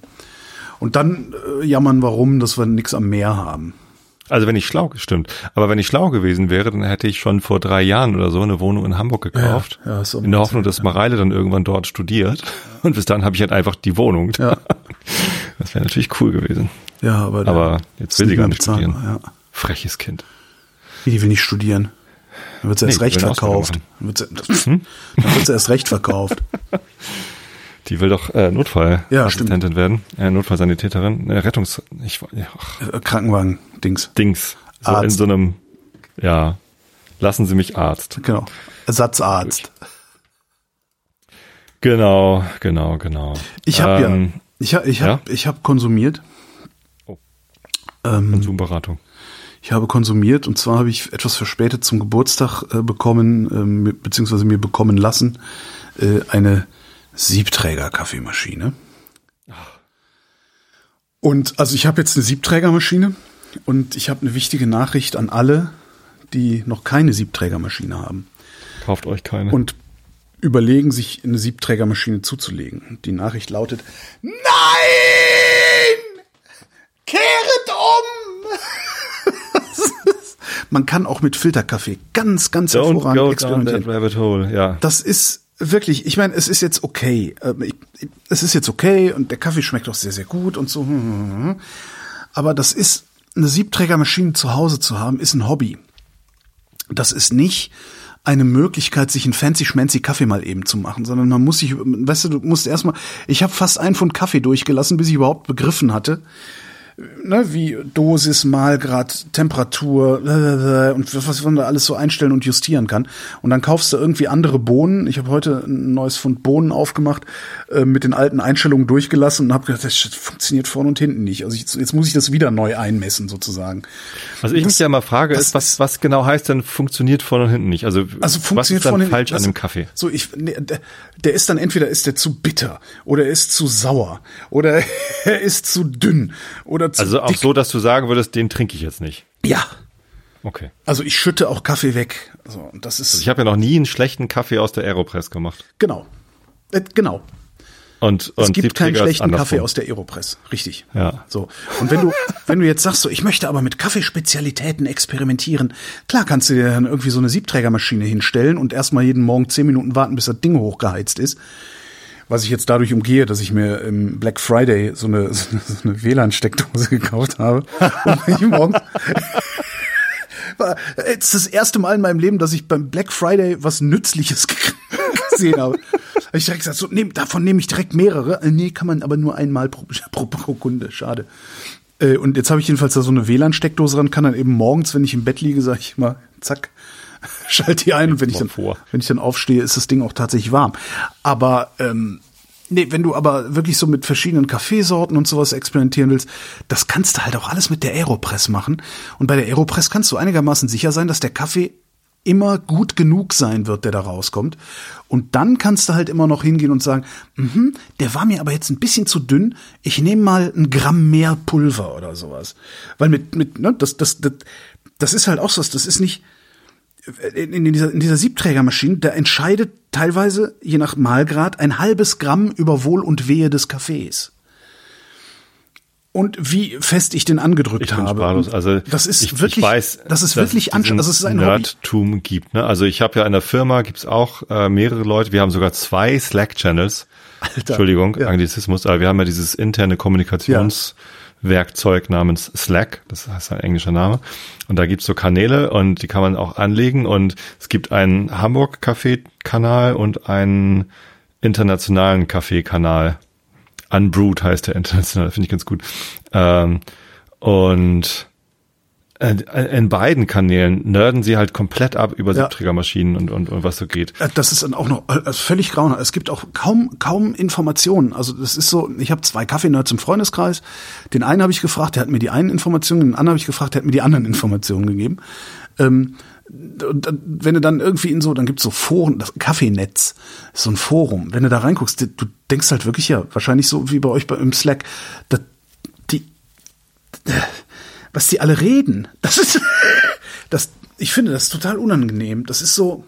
Und dann äh, jammern, warum, dass wir nichts am Meer haben. Also wenn ich schlau, stimmt. Aber wenn ich schlau gewesen wäre, dann hätte ich schon vor drei Jahren oder so eine Wohnung in Hamburg gekauft. Ja, ja, auch in der Hoffnung, dass Mareile dann irgendwann dort studiert. Und bis dann habe ich halt einfach die Wohnung. Ja. Das wäre natürlich cool gewesen. Ja, aber, Aber jetzt will sie gar nicht bezahlbar, studieren. Ja. Freches Kind. Wie, die will nicht studieren. Dann wird sie erst Nee, die recht verkauft. Dann wird, sie, dann wird sie erst recht verkauft. Die will doch äh, Notfallassistentin Ja, werden. Äh, Notfallsanitäterin. Äh, Rettungs... Ich, ach, Äh, Krankenwagen-Dings. Dings. So in Arzt. so einem... Ja. Lassen Sie mich Arzt. Genau. Ersatzarzt. Genau, genau, genau. Ich habe Ähm, ja, ich ich habe, ja? ich habe konsumiert. Ähm, Konsumberatung. Ich habe konsumiert und zwar habe ich etwas verspätet zum Geburtstag äh, bekommen, mit- beziehungsweise mir bekommen lassen, äh, eine Siebträger-Kaffeemaschine. Und also ich habe jetzt eine Siebträgermaschine und ich habe eine wichtige Nachricht an alle, die noch keine Siebträgermaschine haben Kauft euch keine. und überlegen, sich eine Siebträgermaschine zuzulegen. Die Nachricht lautet, Nein! Kehret um! Man kann auch mit Filterkaffee ganz, ganz Don't hervorragend go down experimentieren. that rabbit hole. Ja. Das ist wirklich, ich meine, es ist jetzt okay. Ähm, Es ist jetzt okay und der Kaffee schmeckt auch sehr, sehr gut und so. Aber das ist, eine Siebträgermaschine zu Hause zu haben, ist ein Hobby. Das ist nicht eine Möglichkeit, sich einen fancy schmancy Kaffee mal eben zu machen, sondern man muss sich, weißt du, du musst erstmal, ich habe fast einen Pfund Kaffee durchgelassen, bis ich überhaupt begriffen hatte, ne, wie Dosis, Mahlgrad, Temperatur und was man da alles so einstellen und justieren kann. Und dann kaufst du irgendwie andere Bohnen. Ich habe heute ein neues Fund Bohnen aufgemacht, äh, mit den alten Einstellungen durchgelassen und habe gedacht, das funktioniert vorne und hinten nicht. Also ich, jetzt muss ich das wieder neu einmessen sozusagen. Was ich mich ja mal frage, das ist, was, was genau heißt denn funktioniert vorne und hinten nicht? Also, Also was ist dann vorne hinten- falsch an das- dem Kaffee? So, ich, ne, der, der ist dann entweder ist der zu bitter oder er ist zu sauer oder er ist zu dünn oder zu Also auch dick. so, dass du sagen würdest, den trinke ich jetzt nicht. Ja. Okay. Also ich schütte auch Kaffee weg. So, und das ist Ich habe ja noch nie einen schlechten Kaffee aus der Aeropress gemacht. genau. Äh, genau. Und, Es und gibt keinen schlechten. Kaffee aus der Aeropress. Richtig. Ja. So. Und wenn du, wenn du jetzt sagst, so, ich möchte aber mit Kaffeespezialitäten experimentieren, klar kannst du dir dann irgendwie so eine Siebträgermaschine hinstellen und erstmal jeden Morgen zehn Minuten warten, bis das Ding hochgeheizt ist. Was ich jetzt dadurch umgehe, dass ich mir im Black Friday so eine, so eine, so eine WLAN-Steckdose gekauft habe. Und ich morgens, war jetzt das erste Mal in meinem Leben, dass ich beim Black Friday was Nützliches gesehen habe. Hab ich direkt gesagt, so, nehm, davon nehme ich direkt mehrere. Äh, Nee, kann man aber nur einmal pro, pro, pro Kunde. Schade. Äh, Und jetzt habe ich jedenfalls da so eine WLAN-Steckdose dran, kann dann eben morgens, wenn ich im Bett liege, sage ich mal, zack, schalte die ein und wenn ich dann, vor. wenn ich dann aufstehe, ist das Ding auch tatsächlich warm. Aber ähm, nee, wenn du aber wirklich so mit verschiedenen Kaffeesorten und sowas experimentieren willst, das kannst du halt auch alles mit der Aeropress machen. Und bei der Aeropress kannst du einigermaßen sicher sein, dass der Kaffee immer gut genug sein wird, der da rauskommt. Und dann kannst du halt immer noch hingehen und sagen, mhm, der war mir aber jetzt ein bisschen zu dünn. Ich nehme mal ein Gramm mehr Pulver oder sowas. Weil mit, mit, ne, das, das, das, das ist halt auch so, das ist nicht, in dieser, in dieser Siebträgermaschine, da entscheidet teilweise, je nach Mahlgrad, ein halbes Gramm über Wohl und Wehe des Kaffees und wie fest ich den angedrückt ich habe. Sprachlos. Also das ist ich, wirklich, ich weiß, das ist wirklich anstrengend. Das ist ein Nerdtum Hobby. gibt. Ne? Also ich habe ja in der Firma gibt's auch äh, mehrere Leute. Wir haben sogar zwei Slack-Channels. Entschuldigung, ja. Anglizismus. Aber wir haben ja dieses interne Kommunikationswerkzeug ja. Namens Slack. Das heißt ein englischer Name. Und da gibt's so Kanäle und die kann man auch anlegen. Und es gibt einen Hamburg-Café-Kanal und einen internationalen Café-Kanal. Unbrewed heißt der international, finde ich ganz gut. Ähm, und in beiden Kanälen nerden sie halt komplett ab über ja. Siebträgermaschinen und, und, und was so geht. Äh, das ist dann auch noch also völlig grauenhaft. Es gibt auch kaum kaum Informationen. Also das ist so, ich habe zwei Kaffee-Nerds im Freundeskreis. Den einen habe ich gefragt, der hat mir die einen Informationen, den anderen habe ich gefragt, der hat mir die anderen Informationen gegeben. Ähm, und wenn du dann irgendwie in so, dann gibt's so Foren, das Kaffeenetz, so ein Forum. Wenn du da reinguckst, du denkst halt wirklich ja, wahrscheinlich so wie bei euch bei, im Slack, dass die, was die alle reden, das ist, das, ich finde das total unangenehm. Das ist so,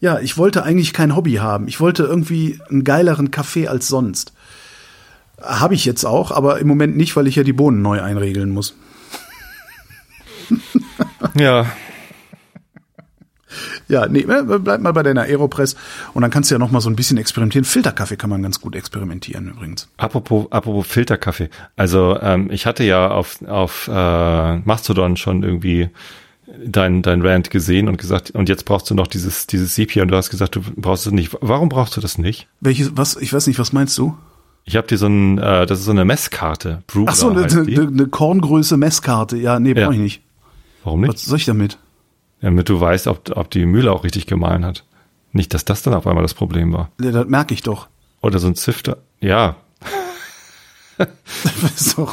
ja, ich wollte eigentlich kein Hobby haben. Ich wollte irgendwie einen geileren Kaffee als sonst. Habe ich jetzt auch, aber im Moment nicht, weil ich ja die Bohnen neu einregeln muss. ja, ja, nee, äh, bleib mal bei deiner Aeropress und dann kannst du ja noch mal so ein bisschen experimentieren. Filterkaffee kann man ganz gut experimentieren übrigens. Apropos, apropos Filterkaffee. Also ähm, ich hatte ja auf, auf äh, Mastodon schon irgendwie dein, dein Rant gesehen und gesagt, und jetzt brauchst du noch dieses, dieses Sepia und du hast gesagt, du brauchst es nicht. Warum brauchst du das nicht? Welches, was, ich weiß nicht, was meinst du? Ich habe dir so ein, äh, das ist so eine Messkarte. Brew Ach so, eine, eine, eine Korngröße Messkarte. Ja, nee, brauche ja. ich nicht. Warum nicht? Was soll ich damit? Damit du weißt, ob, ob die Mühle auch richtig gemahlen hat. Nicht, dass das dann auf einmal das Problem war. Das merke ich doch. Oder so ein Zifter. Ja. so,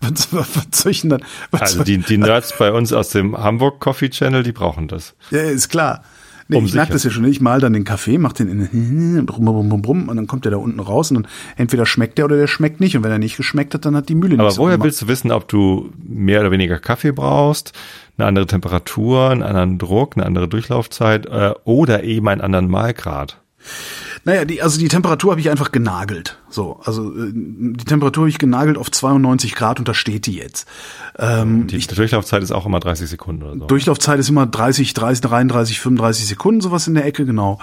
was, was, was soll ich denn dann? Also die, die Nerds bei uns aus dem Hamburg Coffee Channel, die brauchen das. Ja, ist klar. Nee, um ich merke das ja schon. Ich mal dann den Kaffee, mach den in brumm, brumm, brumm, brumm, und dann kommt der da unten raus und dann entweder schmeckt der oder der schmeckt nicht. Und wenn er nicht geschmeckt hat, dann hat die Mühle Aber nicht woher so willst du wissen, ob du mehr oder weniger Kaffee brauchst, eine andere Temperatur, einen anderen Druck, eine andere Durchlaufzeit äh, oder eben einen anderen Mahlgrad? Naja, die, also die Temperatur habe ich einfach genagelt. So, also äh, die Temperatur habe ich genagelt auf 92 Grad und da steht die jetzt. Ähm, die ich, Durchlaufzeit ist auch immer 30 Sekunden oder so. Durchlaufzeit ist immer 30, 30, 33, 35 Sekunden, sowas in der Ecke, genau.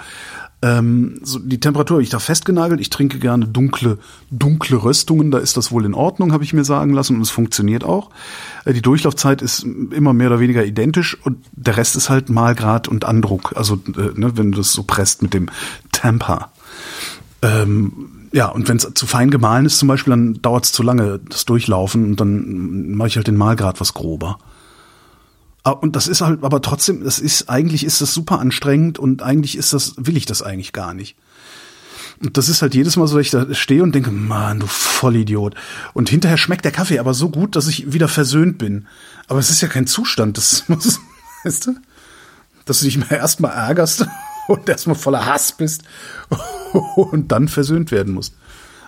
Ähm, so die Temperatur ich da festgenagelt. Ich trinke gerne dunkle, dunkle Röstungen. Da ist das wohl in Ordnung, habe ich mir sagen lassen. Und es funktioniert auch. Äh, die Durchlaufzeit ist immer mehr oder weniger identisch und der Rest ist halt Malgrad und Andruck. Also, äh, ne, wenn du das so presst mit dem Temper. Ähm, ja, und wenn es zu fein gemahlen ist zum Beispiel, dann dauert es zu lange, das Durchlaufen. Und dann mache ich halt den Malgrad was grober. Ah, und das ist halt, aber trotzdem, das ist, eigentlich ist das super anstrengend und eigentlich ist das, will ich das eigentlich gar nicht. Und das ist halt jedes Mal so, dass ich da stehe und denke, Mann, du Vollidiot. Und hinterher schmeckt der Kaffee aber so gut, dass ich wieder versöhnt bin. Aber es ist ja kein Zustand, das muss, weißt du? Dass du dich mal erstmal ärgerst und erstmal voller Hass bist und dann versöhnt werden musst.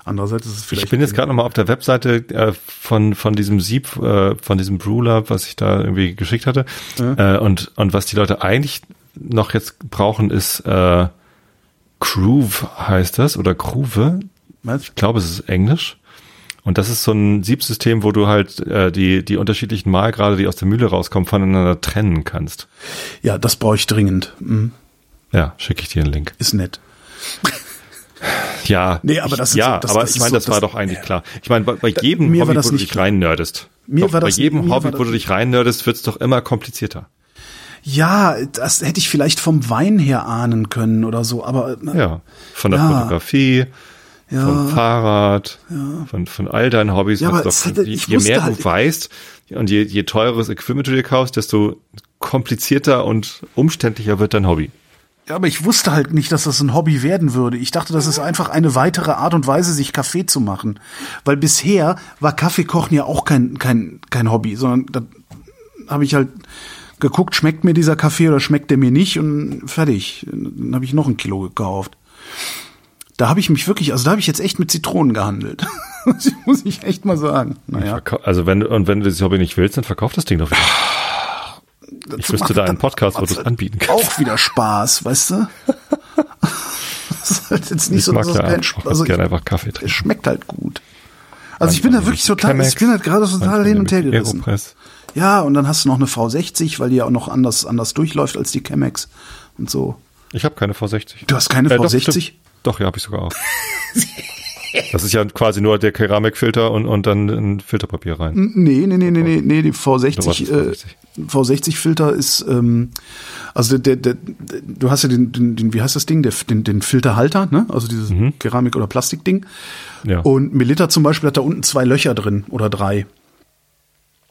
Andererseits ist es vielleicht. Ich bin jetzt gerade nochmal auf der Webseite äh, von, von diesem Sieb, äh, von diesem Brewlab, was ich da irgendwie geschickt hatte. Ja. Äh, und, und was die Leute eigentlich noch jetzt brauchen, ist äh, Groove heißt das oder Groove. Ich glaube, es ist Englisch. Und das ist so ein Siebsystem, wo du halt äh, die, die unterschiedlichen Malgrade, die aus der Mühle rauskommen, voneinander trennen kannst. Ja, das brauche ich dringend. Mhm. Ja, schicke ich dir einen Link. Ist nett. Ja, nee, aber das ist ja, so, das, aber das ich meine, so, das war doch eigentlich klar. Ich meine, bei, bei jedem mir Hobby, wo du dich rein nerdest, mir doch, war bei das, jedem Hobby, wo du dich rein nerdest, wird's doch immer komplizierter. Ja, das hätte ich vielleicht vom Wein her ahnen können oder so, aber ja, von der ja. Fotografie, ja, vom Fahrrad, ja. von, von all deinen Hobbys. Ja, aber doch, hätte- je, je mehr halt- du weißt und je, je teureres Equipment du dir kaufst, desto komplizierter und umständlicher wird dein Hobby. Aber ich wusste halt nicht, dass das ein Hobby werden würde. Ich dachte, das ist einfach eine weitere Art und Weise, sich Kaffee zu machen. Weil bisher war Kaffeekochen ja auch kein, kein, kein Hobby, sondern da habe ich halt geguckt, schmeckt mir dieser Kaffee oder schmeckt der mir nicht und fertig. Dann habe ich noch ein Kilo gekauft. Da habe ich mich wirklich, also da habe ich jetzt echt mit Zitronen gehandelt. Das muss ich echt mal sagen. Naja. Also wenn du, und wenn du das Hobby nicht willst, dann verkauf das Ding doch wieder. Ich wüsste da einen Podcast, wo du es anbieten kannst. Auch wieder Spaß, weißt du? Das ist halt jetzt nicht Ich so, mag dass es ja Spaß, also gerne einfach Kaffee es trinken. schmeckt halt gut. Also ich bin da wirklich total, ich bin halt gerade total hin und her gerissen. Aeropress. Ja, und dann hast du noch eine V60, weil die ja auch noch anders, anders durchläuft als die Chemex und so. Ich habe keine V60. Du hast keine Äh, doch, V60? stimmt. Doch, ja, habe ich sogar auch. Das ist ja quasi nur der Keramikfilter und, und dann ein Filterpapier rein. Nee, nee, nee, nee, nee, nee, die Oder was V60, ist äh, V60-Filter ist, ähm, also der, der, der, du hast ja den, den, den, wie heißt das Ding, der, den, den Filterhalter, ne? Also dieses Mhm. Keramik- oder Plastikding. Ja. Und Melitta zum Beispiel hat da unten zwei Löcher drin oder drei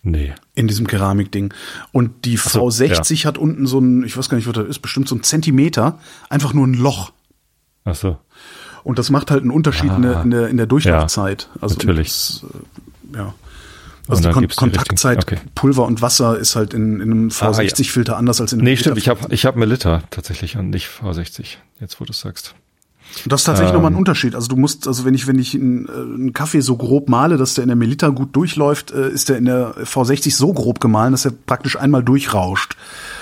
Nee. in diesem Keramikding. Und die so, V60 hat unten so ein, ich weiß gar nicht, was das ist, bestimmt so ein Zentimeter, einfach nur ein Loch. Ach so. Und das macht halt einen Unterschied in, der, in, der, in der Durchlaufzeit. also natürlich. Das, äh, ja. Also die Kon die Kontaktzeit okay. Pulver und Wasser ist halt in, in einem Ah, ja. V60-Filter anders als in einem Nee, stimmt. Ich habe ich hab Melitta tatsächlich und nicht V60. Jetzt, wo du sagst. Und das ist tatsächlich Ähm. nochmal ein Unterschied. Also du musst, also wenn ich, wenn ich einen, äh, einen Kaffee so grob male, dass der in der Melita gut durchläuft, äh, ist der in der V60 so grob gemahlen, dass er praktisch einmal durchrauscht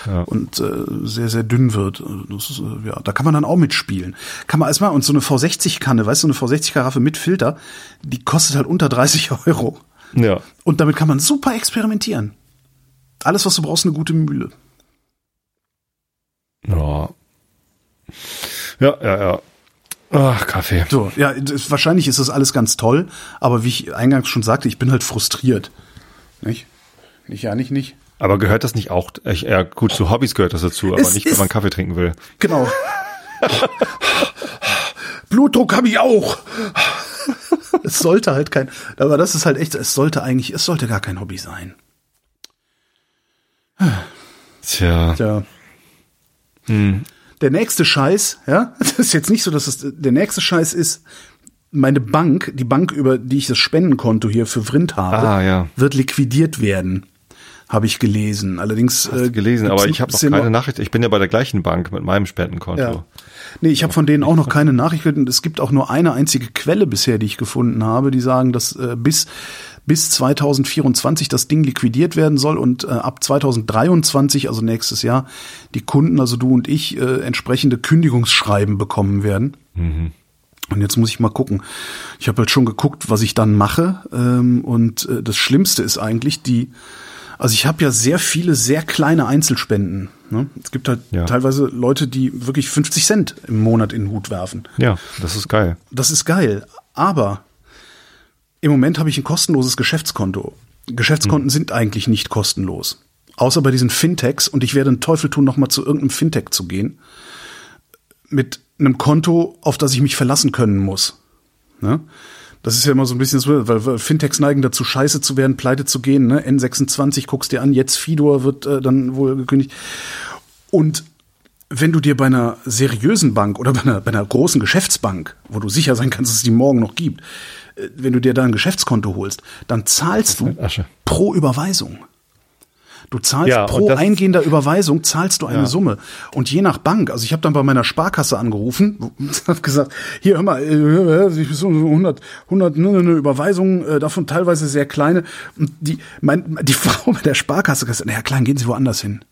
Ja. und äh, sehr, sehr dünn wird. Das ist, äh, ja, da kann man dann auch mitspielen. Kann man erstmal, und so eine V60-Kanne, weißt du, so eine V60-Karaffe mit Filter, die kostet halt unter 30 Euro. Ja. Und damit kann man super experimentieren. Alles, was du brauchst, eine gute Mühle. Ja. Ja, ja, ja. Ach, Kaffee. So, ja, das, wahrscheinlich ist das alles ganz toll, aber wie ich eingangs schon sagte, ich bin halt frustriert. Nicht? Nicht, ja, nicht, nicht. Aber gehört das nicht auch, ja gut, zu Hobbys gehört das dazu, aber Es nicht, wenn man Kaffee trinken will. Genau. Blutdruck habe ich auch. Es sollte halt kein, aber das ist halt echt, es sollte eigentlich, es sollte gar kein Hobby sein. Tja. Ja. Hm. Der nächste Scheiß, ja, das ist jetzt nicht so, dass es, der nächste Scheiß ist, meine Bank, die Bank, über die ich das Spendenkonto hier für Vrind habe, Ah, ja. wird liquidiert werden. Habe ich gelesen. Allerdings Hast du gelesen, aber ich habe noch keine Nachricht. Ich bin ja bei der gleichen Bank mit meinem Spendenkonto. Ja. Nee, ich habe von denen auch noch keine Nachricht es gibt auch nur eine einzige Quelle bisher, die ich gefunden habe, die sagen, dass äh, bis bis 2024 das Ding liquidiert werden soll und äh, ab 2023, also nächstes Jahr, die Kunden, also du und ich, äh, entsprechende Kündigungsschreiben bekommen werden. Und jetzt muss ich mal gucken. Ich habe halt schon geguckt, was ich dann mache. Ähm, und äh, das Schlimmste ist eigentlich die, also ich habe ja sehr viele sehr kleine Einzelspenden. Ne? Es gibt halt Ja. teilweise Leute, die wirklich 50 Cent im Monat in den Hut werfen. Ja, das ist geil. Das ist geil. Aber im Moment habe ich ein kostenloses Geschäftskonto. Geschäftskonten sind eigentlich nicht kostenlos. Außer bei diesen Fintechs. Und ich werde einen Teufel tun, nochmal zu irgendeinem Fintech zu gehen. Mit einem Konto, auf das ich mich verlassen können muss. Ne? Das ist ja immer so ein bisschen so, weil weil Fintechs neigen dazu, scheiße zu werden, pleite zu gehen. Ne? N26 guckst dir an, jetzt Fidor wird äh, dann wohl gekündigt. Und wenn du dir bei einer seriösen Bank oder bei einer, bei einer großen Geschäftsbank, wo du sicher sein kannst, dass es die morgen noch gibt, äh, wenn du dir da ein Geschäftskonto holst, dann zahlst du pro Überweisung. Du zahlst Ja, pro eingehender Überweisung zahlst du eine Ja. Summe. Und je nach Bank, also ich habe dann bei meiner Sparkasse angerufen, habe gesagt, hier hör mal, äh, ich bin so 100, 100 ne, ne, ne, Überweisungen, äh, davon teilweise sehr kleine. Und die, mein, die Frau bei der Sparkasse hat gesagt, naja, klein, gehen Sie woanders hin.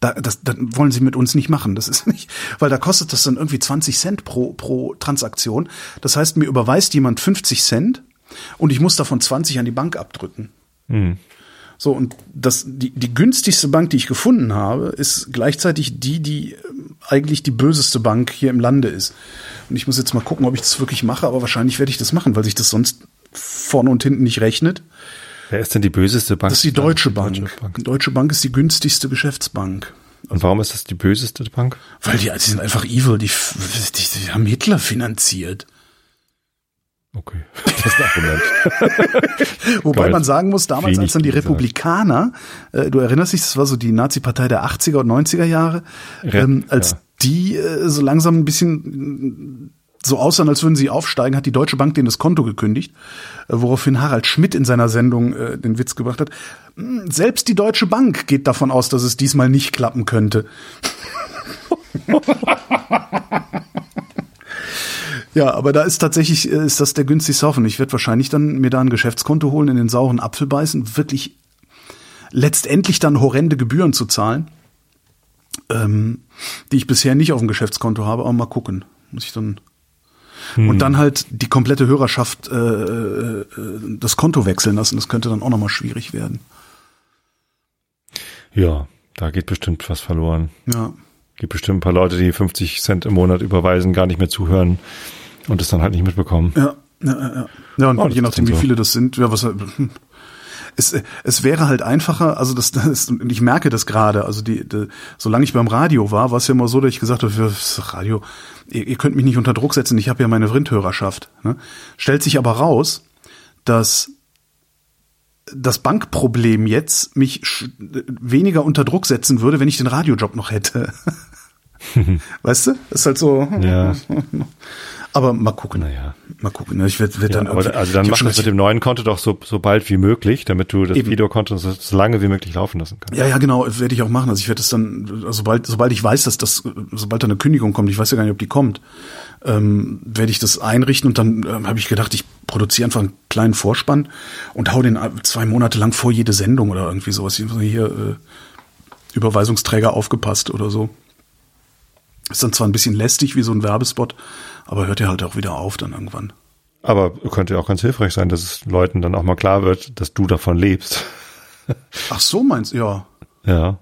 Da, das, das wollen sie mit uns nicht machen. Das ist nicht, weil da kostet das dann irgendwie 20 Cent pro, pro Transaktion. Das heißt, mir überweist jemand 50 Cent und ich muss davon 20 an die Bank abdrücken. So, und das, die, die günstigste Bank, die ich gefunden habe, ist gleichzeitig die, die ähm, eigentlich die böseste Bank hier im Lande ist. Und ich muss jetzt mal gucken, ob ich das wirklich mache, aber wahrscheinlich werde ich das machen, weil sich das sonst vorne und hinten nicht rechnet. Wer ist denn die böseste Bank? Das ist die Deutsche Bank. Deutsche Bank. Die Deutsche Bank ist die günstigste Geschäftsbank. Und warum ist das die böseste Bank? Weil die, die sind einfach evil, die, die, die haben Hitler finanziert. Okay. Das ist ein Argument. Wobei Geil. man sagen muss, damals, Wenig als dann die. Republikaner, äh, du erinnerst dich, das war so die Nazi-Partei der 80er und 90er Jahre, Re- ähm, als ja. die äh, so langsam ein bisschen so aussahen, als würden sie aufsteigen, hat die Deutsche Bank denen das Konto gekündigt, äh, woraufhin Harald Schmidt in seiner Sendung äh, den Witz gebracht hat. Hm, selbst die Deutsche Bank geht davon aus, dass es diesmal nicht klappen könnte. ja, aber da ist tatsächlich, äh, ist das der günstigste Haufen. Ich werde wahrscheinlich dann mir da ein Geschäftskonto holen, in den sauren Apfel beißen, wirklich letztendlich dann horrende Gebühren zu zahlen, ähm, die ich bisher nicht auf dem Geschäftskonto habe, aber mal gucken. Muss ich dann hm. und dann halt die komplette Hörerschaft äh, äh, das Konto wechseln lassen. Das könnte dann auch nochmal schwierig werden. Ja, da geht bestimmt was verloren. Ja. Gibt bestimmt ein paar Leute, die 50 Cent im Monat überweisen, gar nicht mehr zuhören und das dann halt nicht mitbekommen. Ja, ja, ja. Ja, und oh, je nachdem, wie viele das sind, ja, was hm. es, es wäre halt einfacher, also das, das ich merke das gerade, also die, die, solange ich beim Radio war, war es ja immer so, dass ich gesagt habe, Radio, ihr, ihr könnt mich nicht unter Druck setzen, ich habe ja meine Vrindhörerschaft. Ne? Stellt sich aber raus, dass das Bankproblem jetzt mich weniger unter Druck setzen würde, wenn ich den Radiojob noch hätte. weißt du? Das ist halt so. Ja. Aber mal gucken. Naja. Mal gucken. Ich werd, werd ja, dann aber, also dann mach das mit dem neuen Konto doch so, so bald wie möglich, damit du das. Videokonto so, so lange wie möglich laufen lassen kannst. Ja, ja, genau, werde ich auch machen. Also ich werde es dann, sobald, sobald ich weiß, dass das, sobald da eine Kündigung kommt, ich weiß ja gar nicht, ob die kommt, ähm, werde ich das einrichten und dann ähm, habe ich gedacht, ich produziere einfach einen kleinen Vorspann und hau den zwei Monate lang vor jede Sendung oder irgendwie sowas. Hier äh, Überweisungsträger aufgepasst oder so. Ist dann zwar ein bisschen lästig wie so ein Werbespot, aber hört ja halt auch wieder auf dann irgendwann. Aber könnte ja auch ganz hilfreich sein, dass es Leuten dann auch mal klar wird, dass du davon lebst. Ach so meinst du, ja. Ja.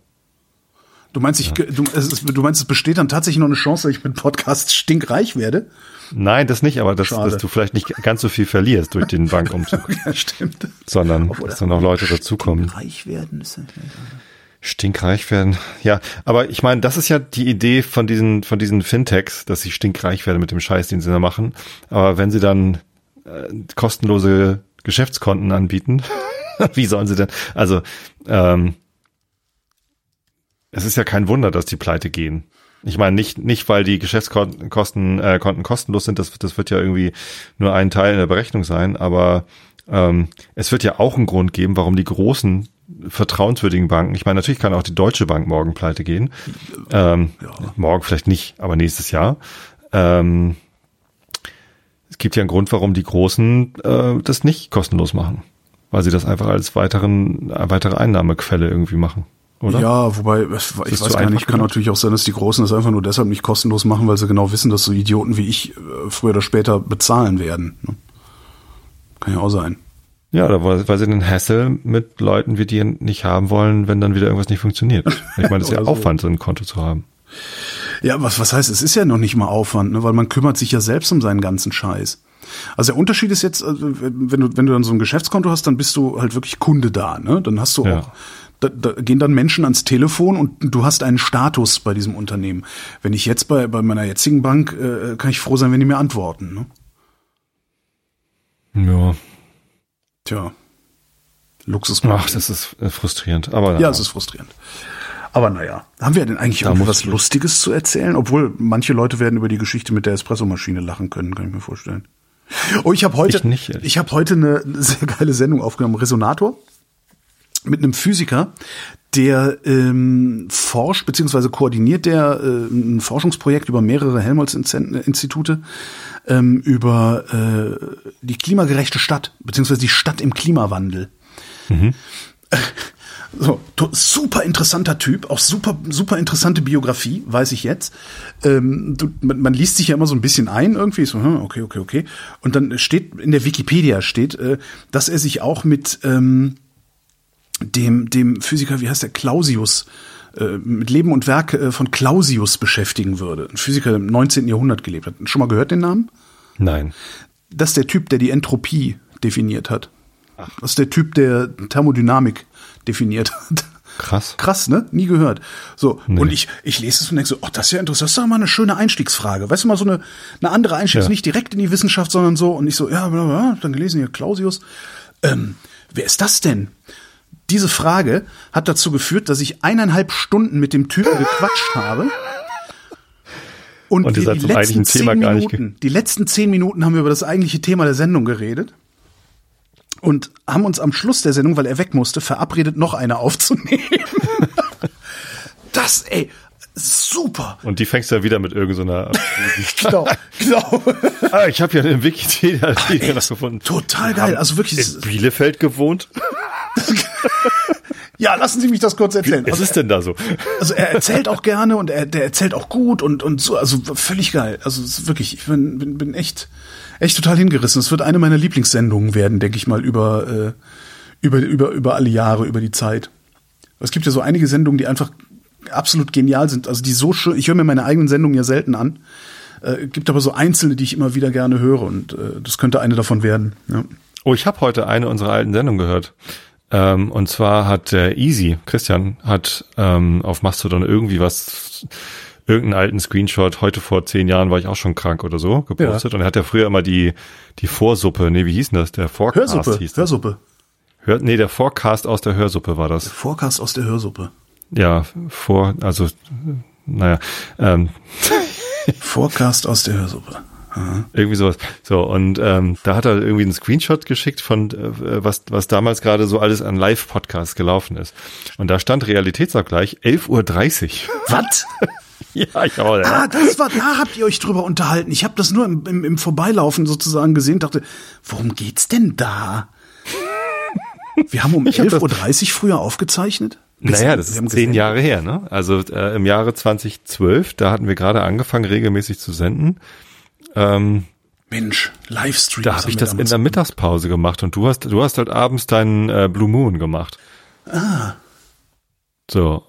Du meinst, ich, ja. du, es, du meinst, es besteht dann tatsächlich noch eine Chance, dass ich mit Podcast stinkreich werde? Nein, das nicht, aber dass, dass du vielleicht nicht ganz so viel verlierst durch den Bankumzug. ja, stimmt. Sondern, Obwohl, dass dann auch Leute dazukommen. Reich werden ist ja Stinkreich werden. Ja, aber ich meine, das ist ja die Idee von diesen, von diesen Fintechs, dass sie stinkreich werden mit dem Scheiß, den sie da machen. Aber wenn sie dann äh, kostenlose Geschäftskonten anbieten, wie sollen sie denn? Also, ähm, es ist ja kein Wunder, dass die pleite gehen. Ich meine, nicht, nicht weil die Geschäftskonten äh, Konten kostenlos sind, das, das wird ja irgendwie nur ein Teil in der Berechnung sein, aber ähm, es wird ja auch einen Grund geben, warum die großen vertrauenswürdigen Banken, ich meine, natürlich kann auch die Deutsche Bank morgen pleite gehen. Ähm, ja. Morgen vielleicht nicht, aber nächstes Jahr. Ähm, es gibt ja einen Grund, warum die Großen äh, das nicht kostenlos machen. Weil sie das einfach als weiteren, weitere Einnahmequelle irgendwie machen. Oder? Ja, wobei, ich weiß gar nicht, kann natürlich auch sein, dass die Großen das einfach nur deshalb nicht kostenlos machen, weil sie genau wissen, dass so Idioten wie ich äh, früher oder später bezahlen werden. Ne? Kann ja auch sein. Ja, oder weil sie den Hassel mit Leuten wie dir nicht haben wollen, wenn dann wieder irgendwas nicht funktioniert. Ich meine, das ist ja so. Aufwand, so ein Konto zu haben. Ja, was, was heißt, es ist ja noch nicht mal Aufwand, ne? weil man kümmert sich ja selbst um seinen ganzen Scheiß. Also der Unterschied ist jetzt, also wenn du, wenn du dann so ein Geschäftskonto hast, dann bist du halt wirklich Kunde da, ne? Dann hast du ja. auch, da, da gehen dann Menschen ans Telefon und du hast einen Status bei diesem Unternehmen. Wenn ich jetzt bei, bei meiner jetzigen Bank, äh, kann ich froh sein, wenn die mir antworten, ne? Ja, Tja. Luxus. Ach, das ist äh, frustrierend. Aber ja, es ist frustrierend. Aber naja, haben wir denn eigentlich irgendwas Lustiges zu erzählen? Obwohl manche Leute werden über die Geschichte mit der Espressomaschine lachen können, kann ich mir vorstellen. Oh, ich habe heute, ich, nicht, ich habe heute eine sehr geile Sendung aufgenommen, Resonator, mit einem Physiker, der ähm, forscht beziehungsweise koordiniert der äh, ein Forschungsprojekt über mehrere Helmholtz-Institute ähm, über äh, die klimagerechte Stadt, beziehungsweise die Stadt im Klimawandel. Mhm. So, super interessanter Typ, auch super, super interessante Biografie, weiß ich jetzt. Ähm, du, man, man, liest sich ja immer so ein bisschen ein, irgendwie, so, hm, okay, okay, okay. Und dann steht, in der Wikipedia steht, äh, dass er sich auch mit ähm, dem, dem Physiker, wie heißt der, Clausius, äh, mit Leben und Werk äh, von Clausius beschäftigen würde. Ein Physiker im 19. Jahrhundert gelebt hat. Schon mal gehört den Namen? Nein. Das ist der Typ, der die Entropie definiert hat. Ach. Das ist der Typ, der Thermodynamik definiert hat. Krass. Krass, ne? Nie gehört. So, nee. und ich, ich lese es und denke so, oh, das ist ja interessant, das ist doch mal eine schöne Einstiegsfrage. Weißt du, mal so eine, eine andere Einstiegs, ja. nicht direkt in die Wissenschaft, sondern so. Und ich so, ja, ja, ja dann gelesen hier Clausius. Ähm, wer ist das denn? Diese Frage hat dazu geführt, dass ich eineinhalb Stunden mit dem Typen gequatscht habe. Und, Und die, die letzten zehn Thema gar nicht Minuten, die letzten zehn Minuten haben wir über das eigentliche Thema der Sendung geredet und haben uns am Schluss der Sendung, weil er weg musste, verabredet, noch eine aufzunehmen. das, ey, super. Und die fängst du ja wieder mit irgendeiner. Genau, genau. ah, ich habe ja einen Wikipedia-Artikel noch gefunden. Total geil. Also wirklich, In Bielefeld gewohnt? ja, lassen Sie mich das kurz erzählen. Was Also, ist denn da so? also er erzählt auch gerne und er, der erzählt auch gut und, und so, also völlig geil. Also wirklich, ich bin, bin, bin echt, echt total hingerissen. Es wird eine meiner Lieblingssendungen werden, denke ich mal, über, äh, über, über, über alle Jahre, über die Zeit. Es gibt ja so einige Sendungen, die einfach absolut genial sind. Also die so schön, ich höre mir meine eigenen Sendungen ja selten an. Äh, gibt aber so einzelne, die ich immer wieder gerne höre und äh, das könnte eine davon werden. Ja. Oh, ich habe heute eine unserer alten Sendungen gehört. Ähm, und zwar hat der Easy, Christian, hat ähm, auf Mastodon irgendwie was, irgendeinen alten Screenshot, heute vor zehn Jahren war ich auch schon krank oder so, gepostet. Und er hat ja früher immer die, die Vorsuppe, nee, wie hieß denn das? Der Forecast Hörsuppe, hieß das. Hörsuppe. Hör, nee, der Forecast aus der Hörsuppe war das. Forecast aus der Hörsuppe. Ja, vor, also, naja, ähm, Forecast aus der Hörsuppe. Irgendwie sowas. So, und ähm, da hat er irgendwie einen Screenshot geschickt von, äh, was, was damals gerade so alles an Live-Podcasts gelaufen ist. Und da stand Realitätsabgleich 11.30 Uhr. Was? ja, ich auch, ja. Ah, das war, da habt ihr euch drüber unterhalten. Ich habe das nur im, im, im Vorbeilaufen sozusagen gesehen, dachte, worum geht's denn da? Wir haben um Ich hab das- 11.30 Uhr früher aufgezeichnet. Naja, das ist zehn gesehen. Jahre her, ne? Also äh, im Jahre 2012, da hatten wir gerade angefangen, regelmäßig zu senden. Ähm, Mensch, Livestream. da habe ich das in der Mittagspause gemacht und du hast, du hast halt abends deinen äh, Blue Moon gemacht. Ah. So.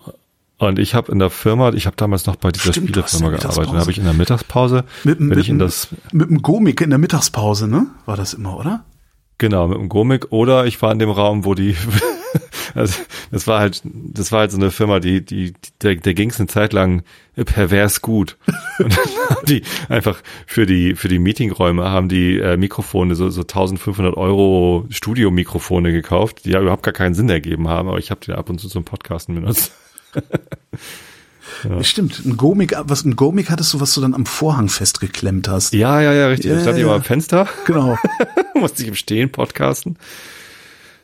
Und ich habe in der Firma, ich habe damals noch bei dieser Stimmt, Spielefirma gearbeitet. Da habe ich in der Mittagspause, mit, bin mit, ich in das, mit dem Gomik in der Mittagspause, ne? War das immer, oder? genau, mit dem Gomik oder ich war in dem Raum, wo die, also das war halt, das war halt so eine Firma, die, die, der, der ging es eine Zeit lang pervers gut. Und dann haben die einfach für die, für die Meetingräume haben die äh, Mikrofone, so, so 1500 Euro Studiomikrofone gekauft, die ja überhaupt gar keinen Sinn ergeben haben, aber ich habe die ab und zu zum Podcasten benutzt. Stimmt, ein Gomik, was ein Gomik hattest du, was du dann am Vorhang festgeklemmt hast. Ja, ja, ja, richtig. Ja, ich stand ja, immer ja. am Fenster, Genau. musste ich im Stehen podcasten.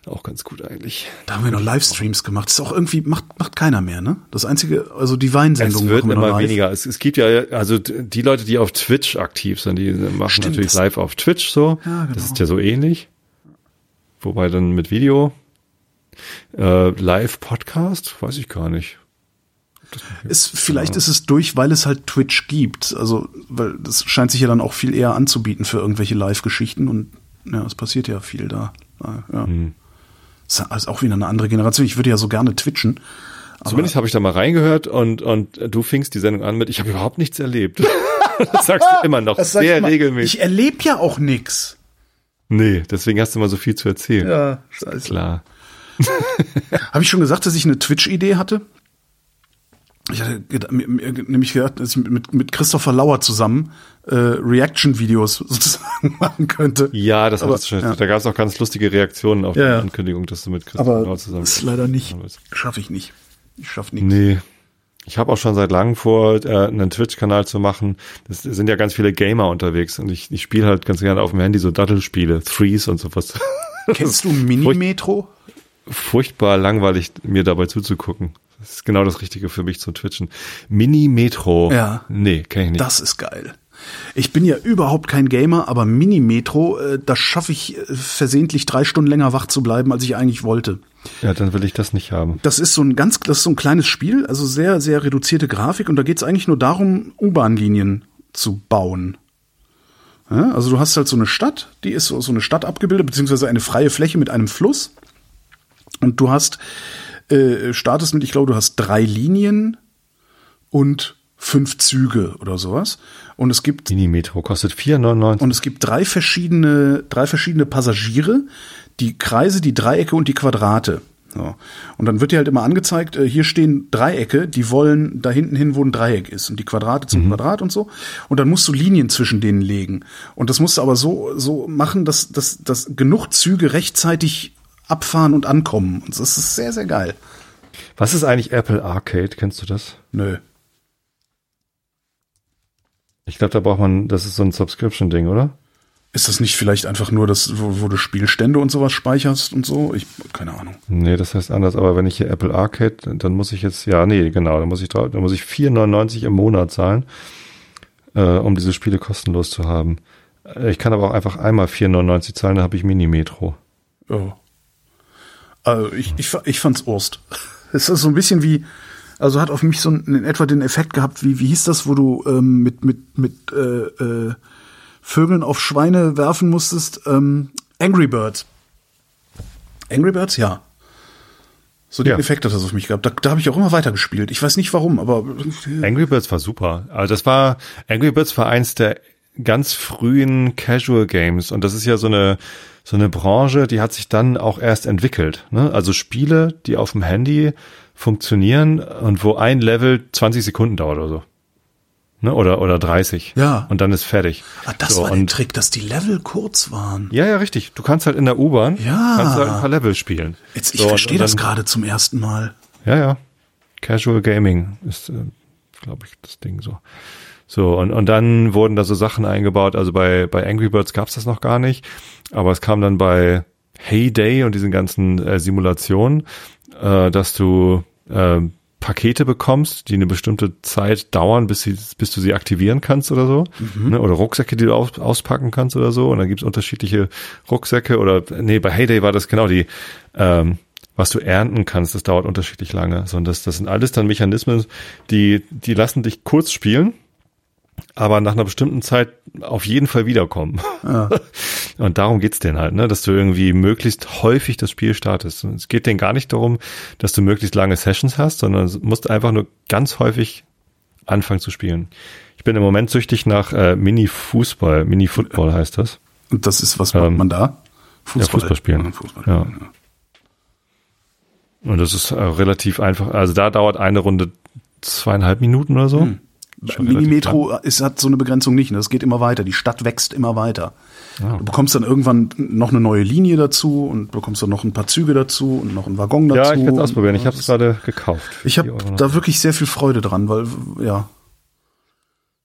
Auch ganz gut eigentlich. Da haben wir noch Livestreams gemacht. Das ist auch irgendwie, macht, macht keiner mehr, ne? Das einzige, also die Weinsendung Es wird immer live. weniger. Es, es gibt ja, also die Leute, die auf Twitch aktiv sind, die machen Stimmt, natürlich live auf Twitch so. Ja, genau. Das ist ja so ähnlich. Wobei dann mit Video. Äh, Live-Podcast, weiß ich gar nicht. Ist, vielleicht ist es durch, weil es halt Twitch gibt. Also, weil das scheint sich ja dann auch viel eher anzubieten für irgendwelche Live-Geschichten und ja, es passiert ja viel da. Ja. Hm. Ist also auch wieder eine andere Generation. Ich würde ja so gerne twitchen. Zumindest habe ich da mal reingehört und, und du fingst die Sendung an mit, ich habe überhaupt nichts erlebt. das sagst du immer noch ich sehr mal. regelmäßig. Ich erlebe ja auch nix. nee, deswegen hast du mal so viel zu erzählen. Ja, scheiße. Klar. Habe ich schon gesagt, dass ich eine Twitch-Idee hatte? Ich hatte nämlich gedacht, dass ich mit, mit Christopher Lauer zusammen äh, Reaction-Videos sozusagen machen könnte. Ja, das Aber, schon. ja. Da gab es auch ganz lustige Reaktionen auf Ja, die. Ankündigung, dass du mit Christian Aber Lau zusammen ist leider nicht. Schaffe ich nicht. Ich schaffe nichts. Nee. Ich habe auch schon seit langem vor, äh, einen Twitch-Kanal zu machen. Das sind ja ganz viele Gamer unterwegs und ich, ich spiele halt ganz gerne auf dem Handy so Dattelspiele, Threes und sowas. Kennst du Mini-Metro? Furchtbar langweilig, mir dabei zuzugucken. Das ist genau das Richtige für mich zum Twitchen. Mini-Metro. Ja. Nee, kenn ich nicht. Das ist geil. Ich bin ja überhaupt kein Gamer, aber Mini-Metro, äh, da schaffe ich äh, versehentlich drei Stunden länger wach zu bleiben, als ich eigentlich wollte. ja, dann will ich das nicht haben. Das ist so ein ganz, das ist so ein kleines Spiel, also sehr, sehr reduzierte Grafik und da geht es eigentlich nur darum, U-Bahn-Linien zu bauen. Ja, also du hast halt so eine Stadt, die ist so, so eine Stadt abgebildet, beziehungsweise eine freie Fläche mit einem Fluss. Und du hast, äh, startest mit, ich glaube, du hast drei Linien und fünf Züge oder sowas. Und es gibt Mini-Metro kostet 4,99. und es gibt drei verschiedene, drei verschiedene Passagiere, die Kreise, die Dreiecke und die Quadrate. So. Und dann wird dir halt immer angezeigt, äh, hier stehen Dreiecke, die wollen da hinten hin, wo ein Dreieck ist und die Quadrate zum Quadrat und so. Und dann musst du Linien zwischen denen legen. Und das musst du aber so, so machen, dass, dass, dass genug Züge rechtzeitig abfahren und ankommen. Und das ist sehr, sehr geil. Was ist eigentlich Apple Arcade? Kennst du das? Nö. Ich glaube, da braucht man, das ist so ein Subscription-Ding, oder? Ist das nicht vielleicht einfach nur das, wo, wo du Spielstände und sowas speicherst und so? Ich, keine Ahnung. Nee, das heißt anders, aber wenn ich hier Apple Arcade, dann muss ich jetzt, ja, nee, genau, dann muss ich, dann muss ich 4,99 im Monat zahlen, äh, um diese Spiele kostenlos zu haben. Äh, Ich kann aber auch einfach einmal 4,99 zahlen, dann habe ich Mini-Metro. Ja. Also ich, ich, ich fand's Urst. Es ist so ein bisschen wie, also hat auf mich so einen, in etwa den Effekt gehabt, wie, wie hieß das, wo du ähm, mit, mit, mit äh, äh, Vögeln auf Schweine werfen musstest? Ähm, Angry Birds. Angry Birds, ja. So den Ja. Effekt hat das auf mich gehabt. Da, da habe ich auch immer weitergespielt. Ich weiß nicht warum, aber Angry Birds war super. Also das war, Angry Birds war eins der ganz frühen Casual Games und das ist ja so eine, so eine Branche, die hat sich dann auch erst entwickelt. Ne? Also Spiele, die auf dem Handy funktionieren und wo ein Level 20 Sekunden dauert oder so. Ne? Oder, oder 30. Ja. Und dann ist fertig. ah, das so, war der Trick, dass die Level kurz waren. Ja, ja, richtig. Du kannst halt in der U-Bahn, Ja. kannst halt ein paar Level spielen. Jetzt, ich So, verstehe das gerade zum ersten Mal. Ja, ja. Casual Gaming ist, äh, glaube ich, das Ding so. So, und, und dann wurden da so Sachen eingebaut. Also bei, bei Angry Birds gab's das noch gar nicht. Aber es kam dann bei Heyday und diesen ganzen äh, Simulationen, äh, dass du äh, Pakete bekommst, die eine bestimmte Zeit dauern, bis, sie, bis du sie aktivieren kannst oder so. Ne? Oder Rucksäcke, die du aus, auspacken kannst oder so. Und dann gibt's unterschiedliche Rucksäcke. Oder nee, bei Heyday war das genau die, ähm, was du ernten kannst, das dauert unterschiedlich lange. So, und das, das sind alles dann Mechanismen, die, die lassen dich kurz spielen, aber nach einer bestimmten Zeit auf jeden Fall wiederkommen. Und darum geht's denen halt, ne, dass du irgendwie möglichst häufig das Spiel startest. Und es geht denen gar nicht darum, dass du möglichst lange Sessions hast, sondern musst einfach nur ganz häufig anfangen zu spielen. Ich bin im Moment süchtig nach äh, Mini-Fußball, Mini-Football heißt das. Und das ist, was macht Ähm, man da? Fußball spielen. Ja, Fußball. Ja. Und das ist äh, relativ einfach. Also da dauert eine Runde zweieinhalb Minuten oder so. Hm. Mini-Metro ist, hat so eine Begrenzung nicht. Ne? Das geht immer weiter. Die Stadt wächst immer weiter. Ah. Du bekommst dann irgendwann noch eine neue Linie dazu und bekommst dann noch ein paar Züge dazu und noch einen Waggon dazu. Ja, ich werde es ausprobieren. Ich habe es gerade gekauft. Ich habe da wirklich sehr viel Freude dran, weil, ja,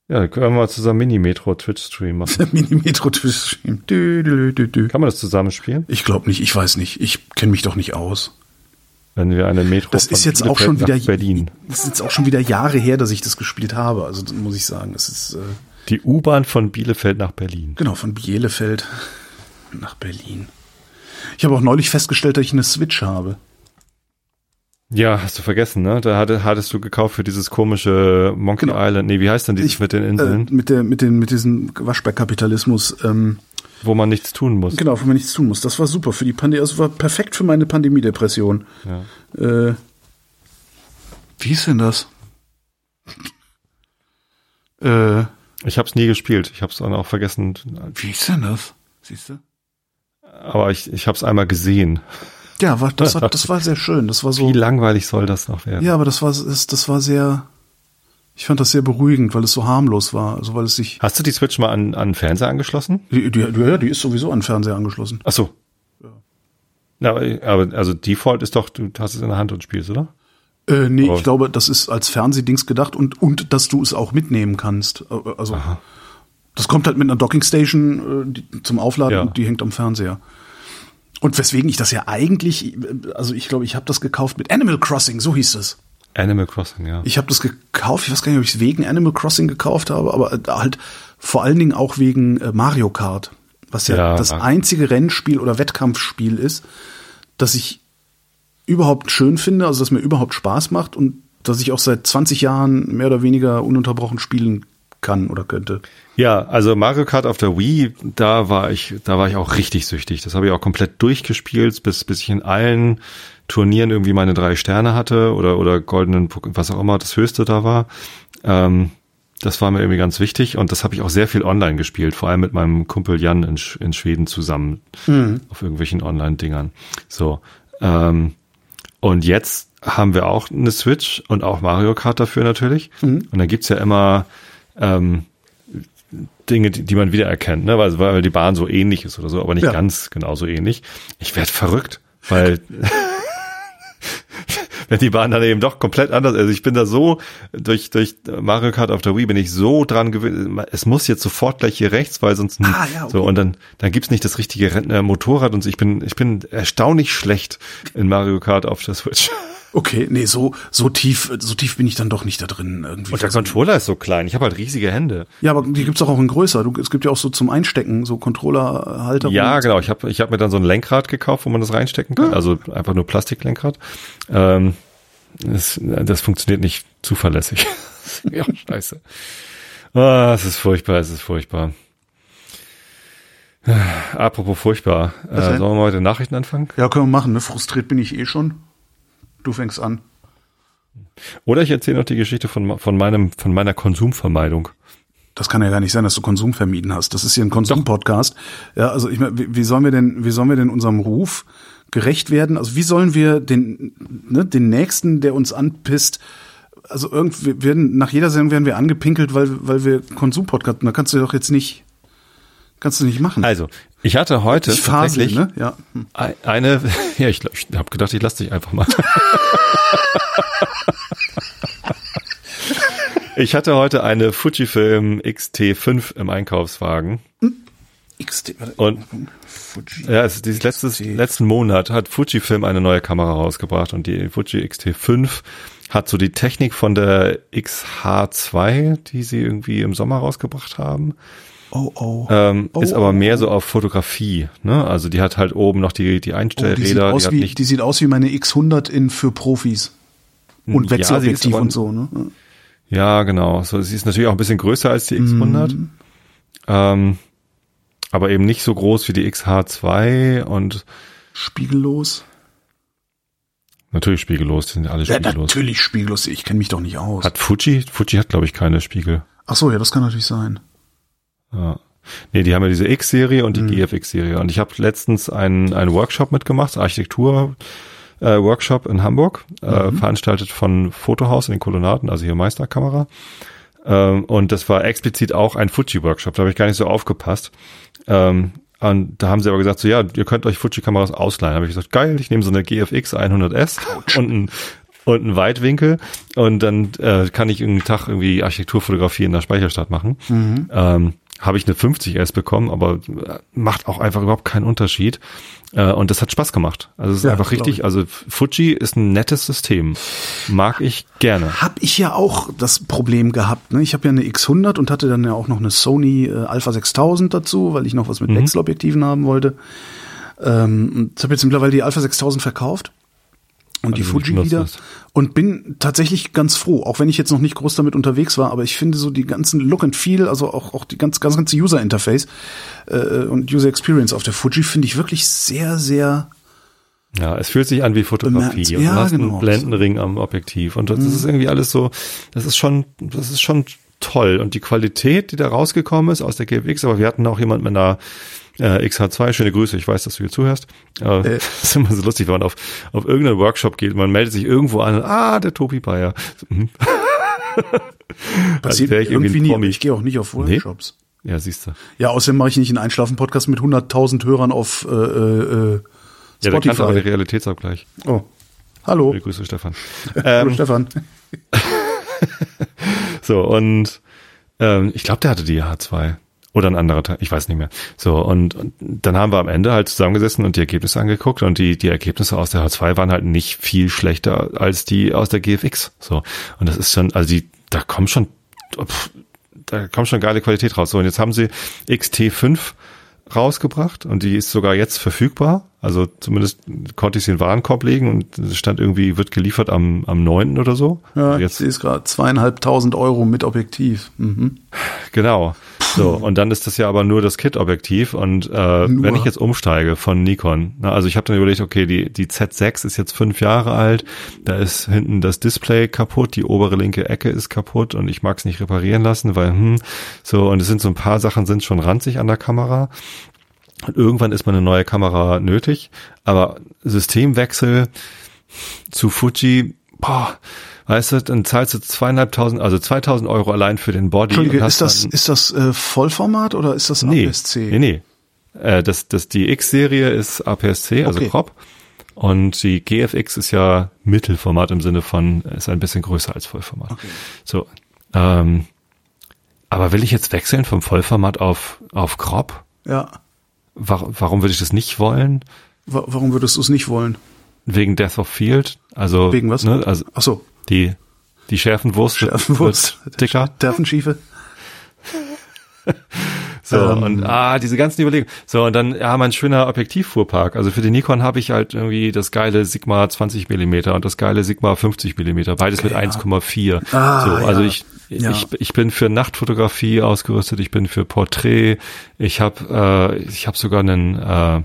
Ja, dann können wir mal zusammen Mini-Metro-Twitch-Stream machen. Mini-Metro. Dü, dü, dü, dü. Kann man das zusammen spielen? Ich glaube nicht, ich weiß nicht. Ich kenne mich doch nicht aus. Wenn wir eine Metro Das ist jetzt auch Bielefeld schon nach wieder Berlin. Das ist jetzt auch schon wieder Jahre her, dass ich das gespielt habe. Also muss ich sagen, das ist äh, Die U-Bahn von Bielefeld nach Berlin. genau von Bielefeld nach Berlin. Ich habe auch neulich festgestellt, dass ich eine Switch habe. Ja, hast du vergessen, ne? Da hatte, hattest du gekauft für dieses komische Monkey Genau. Island. Nee, wie heißt denn dieses Ich- mit den Äh, Inseln, mit der mit den mit diesem Waschbärkapitalismus. Ähm, wo man nichts tun muss? genau, wo man nichts tun muss. Das war super für die Pandemie. Das war perfekt für meine Pandemiedepression. Ja. Äh, wie ist denn das? Äh, Ich habe es nie gespielt. Ich habe es dann auch vergessen. wie ist denn das? Siehst du? Aber ich, ich habe es einmal gesehen. Ja, war, das, war, das war sehr schön. Das war so. Wie langweilig soll das noch werden? Ja, aber das war, das, das war sehr, ich fand das sehr beruhigend, weil es so harmlos war. Also weil es sich, Hast du die Switch mal an, an Fernseher angeschlossen? die, die, ja, die ist sowieso an Fernseher angeschlossen. Ach so. Ja. aber, aber also Default ist doch, du hast es in der Hand und spielst, oder? Äh, nee, Aber- ich glaube, das ist als Fernsehdings gedacht und, und dass du es auch mitnehmen kannst. Äh, Also, das kommt halt mit einer Dockingstation äh, zum Aufladen Ja. und die hängt am Fernseher. Und weswegen ich das ja eigentlich, äh, also ich glaube, ich habe das gekauft mit Animal Crossing, so hieß es. Animal Crossing, ja. Ich habe das gekauft, ich weiß gar nicht, ob ich es wegen Animal Crossing gekauft habe, aber halt vor allen Dingen auch wegen äh, Mario Kart, was ja, Ja, das einzige Rennspiel oder Wettkampfspiel ist, das ich überhaupt schön finde, also das mir überhaupt Spaß macht und das ich auch seit 20 Jahren mehr oder weniger ununterbrochen spielen kann oder könnte. Ja, also Mario Kart auf der Wii, da war ich, da war ich auch richtig süchtig. Das habe ich auch komplett durchgespielt, bis, bis ich in allen Turnieren irgendwie meine drei Sterne hatte oder, oder goldenen, was auch immer das höchste da war. Ähm, das war mir irgendwie ganz wichtig und das habe ich auch sehr viel online gespielt, vor allem mit meinem Kumpel Jan in, Sch- in Schweden zusammen auf irgendwelchen Online-Dingern. So. Ähm, und jetzt haben wir auch eine Switch und auch Mario Kart dafür natürlich. Und dann gibt's ja immer ähm, Dinge, die, die man wiedererkennt, ne? weil, weil die Bahn so ähnlich ist oder so, aber nicht Ja. ganz genauso ähnlich. Ich werd verrückt, weil wenn die Bahn dann eben doch komplett anders, also ich bin da so, durch, durch Mario Kart auf der Wii bin ich so dran gewöhnt, es muss jetzt sofort gleich hier rechts, weil sonst, ah, ja, okay. so, und dann, dann gibt's nicht das richtige Motorrad und so. ich bin, ich bin erstaunlich schlecht in Mario Kart auf der Switch. Okay, nee, so so tief so tief bin ich dann doch nicht da drin irgendwie. Und der Controller ist so klein. Ich habe halt riesige Hände. Ja, aber die gibt's auch, auch in größer. Du, es gibt ja auch so zum Einstecken so Controllerhalter. Ja, genau. Ich habe ich hab mir dann so ein Lenkrad gekauft, wo man das reinstecken kann. Ja. Also einfach nur Plastiklenkrad. Ähm, das, das funktioniert nicht zuverlässig. ja, scheiße. Ah, es ist furchtbar, es ist furchtbar. Apropos furchtbar. Äh, sollen wir mal den Nachrichten anfangen? Ja, können wir machen. Ne? Frustriert bin ich eh schon. Du fängst an. Oder ich erzähle noch die Geschichte von, von, meinem, von meiner Konsumvermeidung. Das kann ja gar nicht sein, dass du Konsum vermieden hast. Das ist hier ein Konsumpodcast. Ja, also ich meine, wie, wie sollen wir denn, wie sollen wir denn unserem Ruf gerecht werden? Also wie sollen wir den, ne, den nächsten, der uns anpisst, also irgendwie werden nach jeder Sendung werden wir angepinkelt, weil weil wir Konsumpodcast. Da kannst du doch jetzt nicht, kannst du nicht machen. Also ich hatte heute ich tatsächlich ne? ja. Eine, ja, ich, ich habe gedacht, ich lasse dich einfach mal. ich hatte heute eine Fujifilm XT5 im Einkaufswagen. Hm? XT, und Fuji. ja, also dieses letztes, letzten Monat hat Fujifilm eine neue Kamera rausgebracht und die Fuji XT5 hat so die Technik von der XH2, die sie irgendwie im Sommer rausgebracht haben. Oh, oh. Ähm, oh, ist aber mehr so auf Fotografie. Ne? Also die hat halt oben noch die, die Einstellräder. Oh, die, sieht die, wie, die, sieht aus wie meine X100 in für Profis. Und Wechselobjektiv ja, und so. Ne? Ja, genau. So, sie ist natürlich auch ein bisschen größer als die X100. Mm. Ähm, aber eben nicht so groß wie die XH2 und spiegellos. Natürlich spiegellos, die sind alle spiegellos. Ja, natürlich spiegellos, ich kenne mich doch nicht aus. Hat Fuji? Fuji hat, glaube ich, keine Spiegel. Ach so, ja, das kann natürlich sein. Ja. Nee, die haben ja diese X-Serie und die mhm. GFX-Serie. Und ich habe letztens einen, einen Workshop mitgemacht, Architektur. Äh, Workshop in Hamburg, äh, mhm. veranstaltet von Fotohaus in den Kolonnaden, also hier Meisterkamera. Ähm, und das war explizit auch ein Fuji-Workshop, da habe ich gar nicht so aufgepasst. Ähm, und da haben sie aber gesagt, so ja, ihr könnt euch Fuji-Kameras ausleihen. Da habe ich gesagt, geil, ich nehme so eine GFX 100S und ein und ein Weitwinkel und dann äh, kann ich irgendwie Tag irgendwie Architekturfotografie in der Speicherstadt machen. Mhm. Ähm, habe ich eine 50S bekommen, aber macht auch einfach überhaupt keinen Unterschied. Äh, und das hat Spaß gemacht. Also es ist ja, einfach richtig. Also Fuji ist ein nettes System. Mag ich gerne. Hab ich ja auch das Problem gehabt. Ne? Ich habe ja eine X100 und hatte dann ja auch noch eine Sony äh, Alpha 6000 dazu, weil ich noch was mit mhm. Wechselobjektiven haben wollte. Ähm, ich habe jetzt mittlerweile die Alpha 6000 verkauft und die Fuji wieder und bin tatsächlich ganz froh, auch wenn ich jetzt noch nicht groß damit unterwegs war, aber ich finde so die ganzen Look and Feel, also auch auch die ganz ganz ganze User Interface äh, und User Experience auf der Fuji finde ich wirklich sehr sehr ja, es fühlt sich an wie Fotografie. Und ja, du hast genau. einen Blendenring am Objektiv und das mhm. ist irgendwie alles so, das ist schon, das ist schon toll und die Qualität, die da rausgekommen ist aus der GFX, aber wir hatten auch jemand mit einer äh, XH2, schöne Grüße, ich weiß, dass du hier zuhörst. Äh, äh. Das ist immer so lustig, wenn man auf, auf irgendeinen Workshop geht, man meldet sich irgendwo an, ah, der Topi Bayer. Mhm. Passiert ich irgendwie nie, ich gehe auch nicht auf Workshops. Nee? Ja, siehst du. Ja, außerdem mache ich nicht einen Einschlafen-Podcast mit 100.000 Hörern auf äh, äh, Spotify. Ja, da kannst du aber den Realitätsabgleich. Oh. Hallo. Schöne Grüße, Stefan. Hallo, ähm, Stefan. so, und ähm, ich glaube, der hatte die H2. Oder ein anderer Teil, ich weiß nicht mehr. So, und, und dann haben wir am Ende halt zusammengesessen und die Ergebnisse angeguckt und die, die Ergebnisse aus der H2 waren halt nicht viel schlechter als die aus der GFX. So. Und das ist schon, also die, da kommt schon, da kommt schon geile Qualität raus. So, und jetzt haben sie XT5 rausgebracht und die ist sogar jetzt verfügbar. Also zumindest konnte ich sie in den Warenkorb legen und es stand irgendwie, wird geliefert am, am 9. oder so. Ja, also jetzt ist gerade zweieinhalbtausend Euro mit Objektiv. Mhm. Genau. So, und dann ist das ja aber nur das Kit-Objektiv und äh, wenn ich jetzt umsteige von Nikon, na, also ich habe dann überlegt, okay, die, die Z6 ist jetzt fünf Jahre alt, da ist hinten das Display kaputt, die obere linke Ecke ist kaputt und ich mag es nicht reparieren lassen, weil, hm, so, und es sind so ein paar Sachen sind schon ranzig an der Kamera. Und irgendwann ist mal eine neue Kamera nötig, aber Systemwechsel zu Fuji, boah, weißt du, dann zahlst du zweieinhalbtausend, also 2000 Euro allein für den Body. Entschuldige, ist das, ist das äh, Vollformat oder ist das nee, APS-C? Nee, nee. Äh, das, das, die X-Serie ist APS-C, also okay. Crop. Und die GFX ist ja Mittelformat im Sinne von, ist ein bisschen größer als Vollformat. Okay. So. Ähm, aber will ich jetzt wechseln vom Vollformat auf, auf Crop? Ja. Warum, warum würde ich das nicht wollen? Warum würdest du es nicht wollen? Wegen Death of Field. Also, Wegen was? Ne, also Ach so. Die, die Schärfenwurst, Schärfenwurst. wird dicker. Terfenschiefe. So, ähm. und ah, diese ganzen Überlegungen. So, und dann, ja, mein schöner Objektivfuhrpark. Also für den Nikon habe ich halt irgendwie das geile Sigma 20 Millimeter und das geile Sigma 50 Millimeter, beides okay, mit 1,4. Ah, so, also ja. ich, ja. ich, ich bin für Nachtfotografie ausgerüstet, ich bin für Porträt, ich habe äh, ich habe sogar einen äh,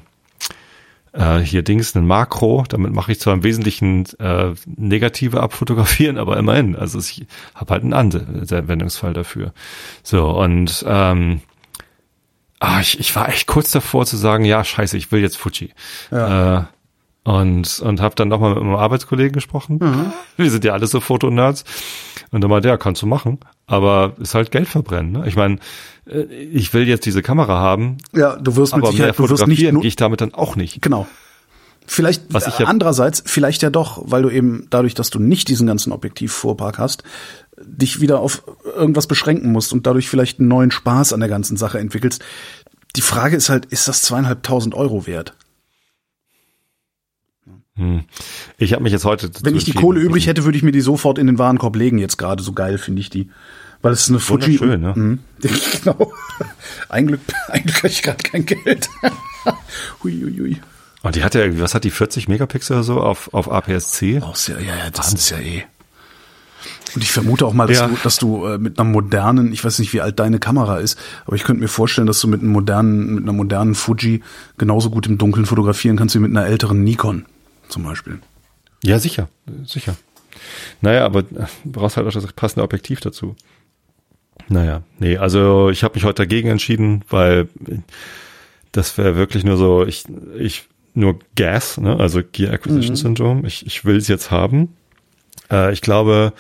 äh, hier Dings, einen Makro, damit mache ich zwar im Wesentlichen äh, negative abfotografieren, aber immerhin, also ich habe halt einen Anwendungsfall dafür. So, und ähm, ah, ich, ich war echt kurz davor zu sagen, ja, scheiße, ich will jetzt Fuji. Ja. Äh, und und habe dann nochmal mit meinem Arbeitskollegen gesprochen. Mhm. Wir sind ja alle so Fotonerds. Und dann meinte, ja, kannst du machen, aber ist halt Geld verbrennen. Ne? Ich meine, äh, ich will jetzt diese Kamera haben. Ja, du wirst mit Sicherheit, du wirst nicht gehe ich damit dann auch nicht. Genau. Vielleicht Was ich ja, andererseits, vielleicht ja doch, weil du eben dadurch, dass du nicht diesen ganzen Objektivvorpark hast, dich wieder auf irgendwas beschränken musst und dadurch vielleicht einen neuen Spaß an der ganzen Sache entwickelst. Die Frage ist halt, ist das zweieinhalbtausend Euro wert? Hm. Ich habe mich jetzt heute. Wenn ich die Kohle übrig hätte, würde ich mir die sofort in den Warenkorb legen. Jetzt gerade so geil finde ich die, weil es ist eine Fuji. Schön, ne? Mh, genau. Ein Glück, ein Glück habe ich gerade kein Geld. hui, hui, hui. Und die hat ja, was hat die 40 Megapixel oder so auf auf APS-C? Oh, ja, ja, ja, das Wahnsinn. ist ja eh. Und ich vermute auch mal, dass ja. du, dass du äh, mit einer modernen, ich weiß nicht, wie alt deine Kamera ist, aber ich könnte mir vorstellen, dass du mit einem modernen, mit einer modernen Fuji genauso gut im Dunkeln fotografieren kannst wie mit einer älteren Nikon zum Beispiel. Ja, sicher, sicher. Naja, aber du brauchst halt auch das passende Objektiv dazu. Naja, nee, also ich habe mich heute dagegen entschieden, weil das wäre wirklich nur so, ich, ich nur Gas, ne? also Gear Acquisition mhm. Syndrome. Ich, ich will es jetzt haben. Äh, ich glaube,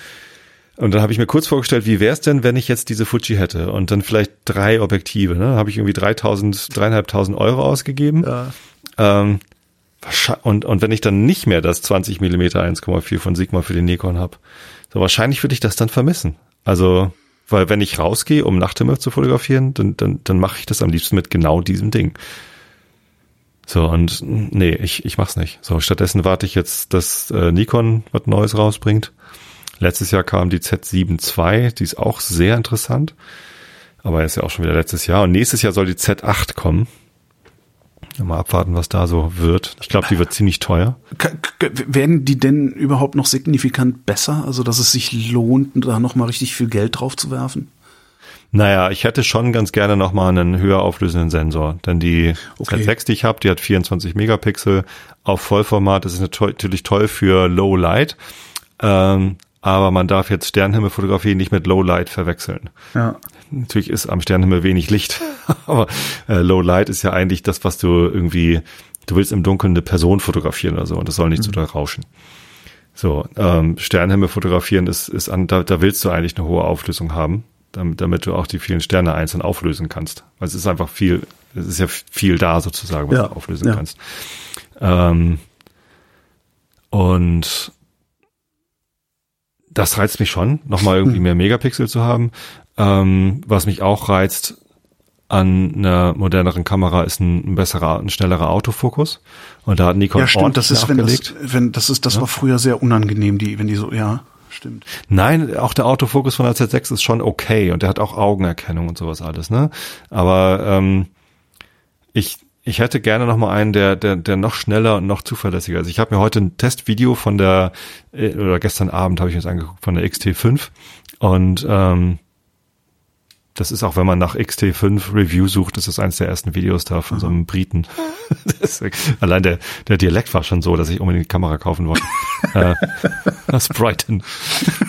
und dann habe ich mir kurz vorgestellt, wie wäre es denn, wenn ich jetzt diese Fuji hätte und dann vielleicht drei Objektive, ne? Habe ich irgendwie 3000, dreieinhalbtausend Euro ausgegeben. Ja. Ähm, und, und wenn ich dann nicht mehr das 20 Millimeter 1,4 von Sigma für den Nikon habe, so wahrscheinlich würde ich das dann vermissen. Also, weil wenn ich rausgehe, um Nachthimmel zu fotografieren, dann, dann, dann mache ich das am liebsten mit genau diesem Ding. So, und nee, ich, ich mach's nicht. So, stattdessen warte ich jetzt, dass äh, Nikon was Neues rausbringt. Letztes Jahr kam die Z7 II, die ist auch sehr interessant. Aber ist ja auch schon wieder letztes Jahr. Und nächstes Jahr soll die Z8 kommen. Mal abwarten, was da so wird. Ich glaube, die wird ziemlich teuer. Werden die denn überhaupt noch signifikant besser? Also, dass es sich lohnt, da nochmal richtig viel Geld drauf zu werfen? Naja, ich hätte schon ganz gerne nochmal einen höher auflösenden Sensor. Denn die okay. Z6, die ich habe, die hat 24 Megapixel auf Vollformat. Das ist natürlich toll für Low Light. Ähm, aber man darf jetzt Sternhimmelfotografie nicht mit Low Light verwechseln. Ja. Natürlich ist am Sternenhimmel wenig Licht, aber äh, Low Light ist ja eigentlich das, was du irgendwie, du willst im Dunkeln eine Person fotografieren oder so und das soll nicht mhm. zu doll rauschen. So, ähm, Sternenhimmel fotografieren ist, ist an, da, da willst du eigentlich eine hohe Auflösung haben damit, damit du auch die vielen Sterne einzeln auflösen kannst. Weil es ist einfach viel, es ist ja viel da sozusagen, was ja, du auflösen ja. kannst. Ähm, und das reizt mich schon, nochmal irgendwie hm. mehr Megapixel zu haben. Ähm, was mich auch reizt an einer moderneren Kamera ist ein, ein besserer, ein schnellerer Autofokus. Und da hat Nikon ja, stimmt, das ist, wenn das, wenn das ist, das ja? war früher sehr unangenehm, die, wenn die so, ja stimmt. Nein, auch der Autofokus von der Z6 ist schon okay und der hat auch Augenerkennung und sowas alles, ne? Aber ähm, ich ich hätte gerne noch mal einen, der der der noch schneller und noch zuverlässiger ist. Ich habe mir heute ein Testvideo von der äh, oder gestern Abend habe ich mir das angeguckt von der XT5 und ähm, das ist auch, wenn man nach XT5 Review sucht, das ist eines der ersten Videos da von so einem Briten. das, allein der, der Dialekt war schon so, dass ich unbedingt die Kamera kaufen wollte. äh, das Brighton.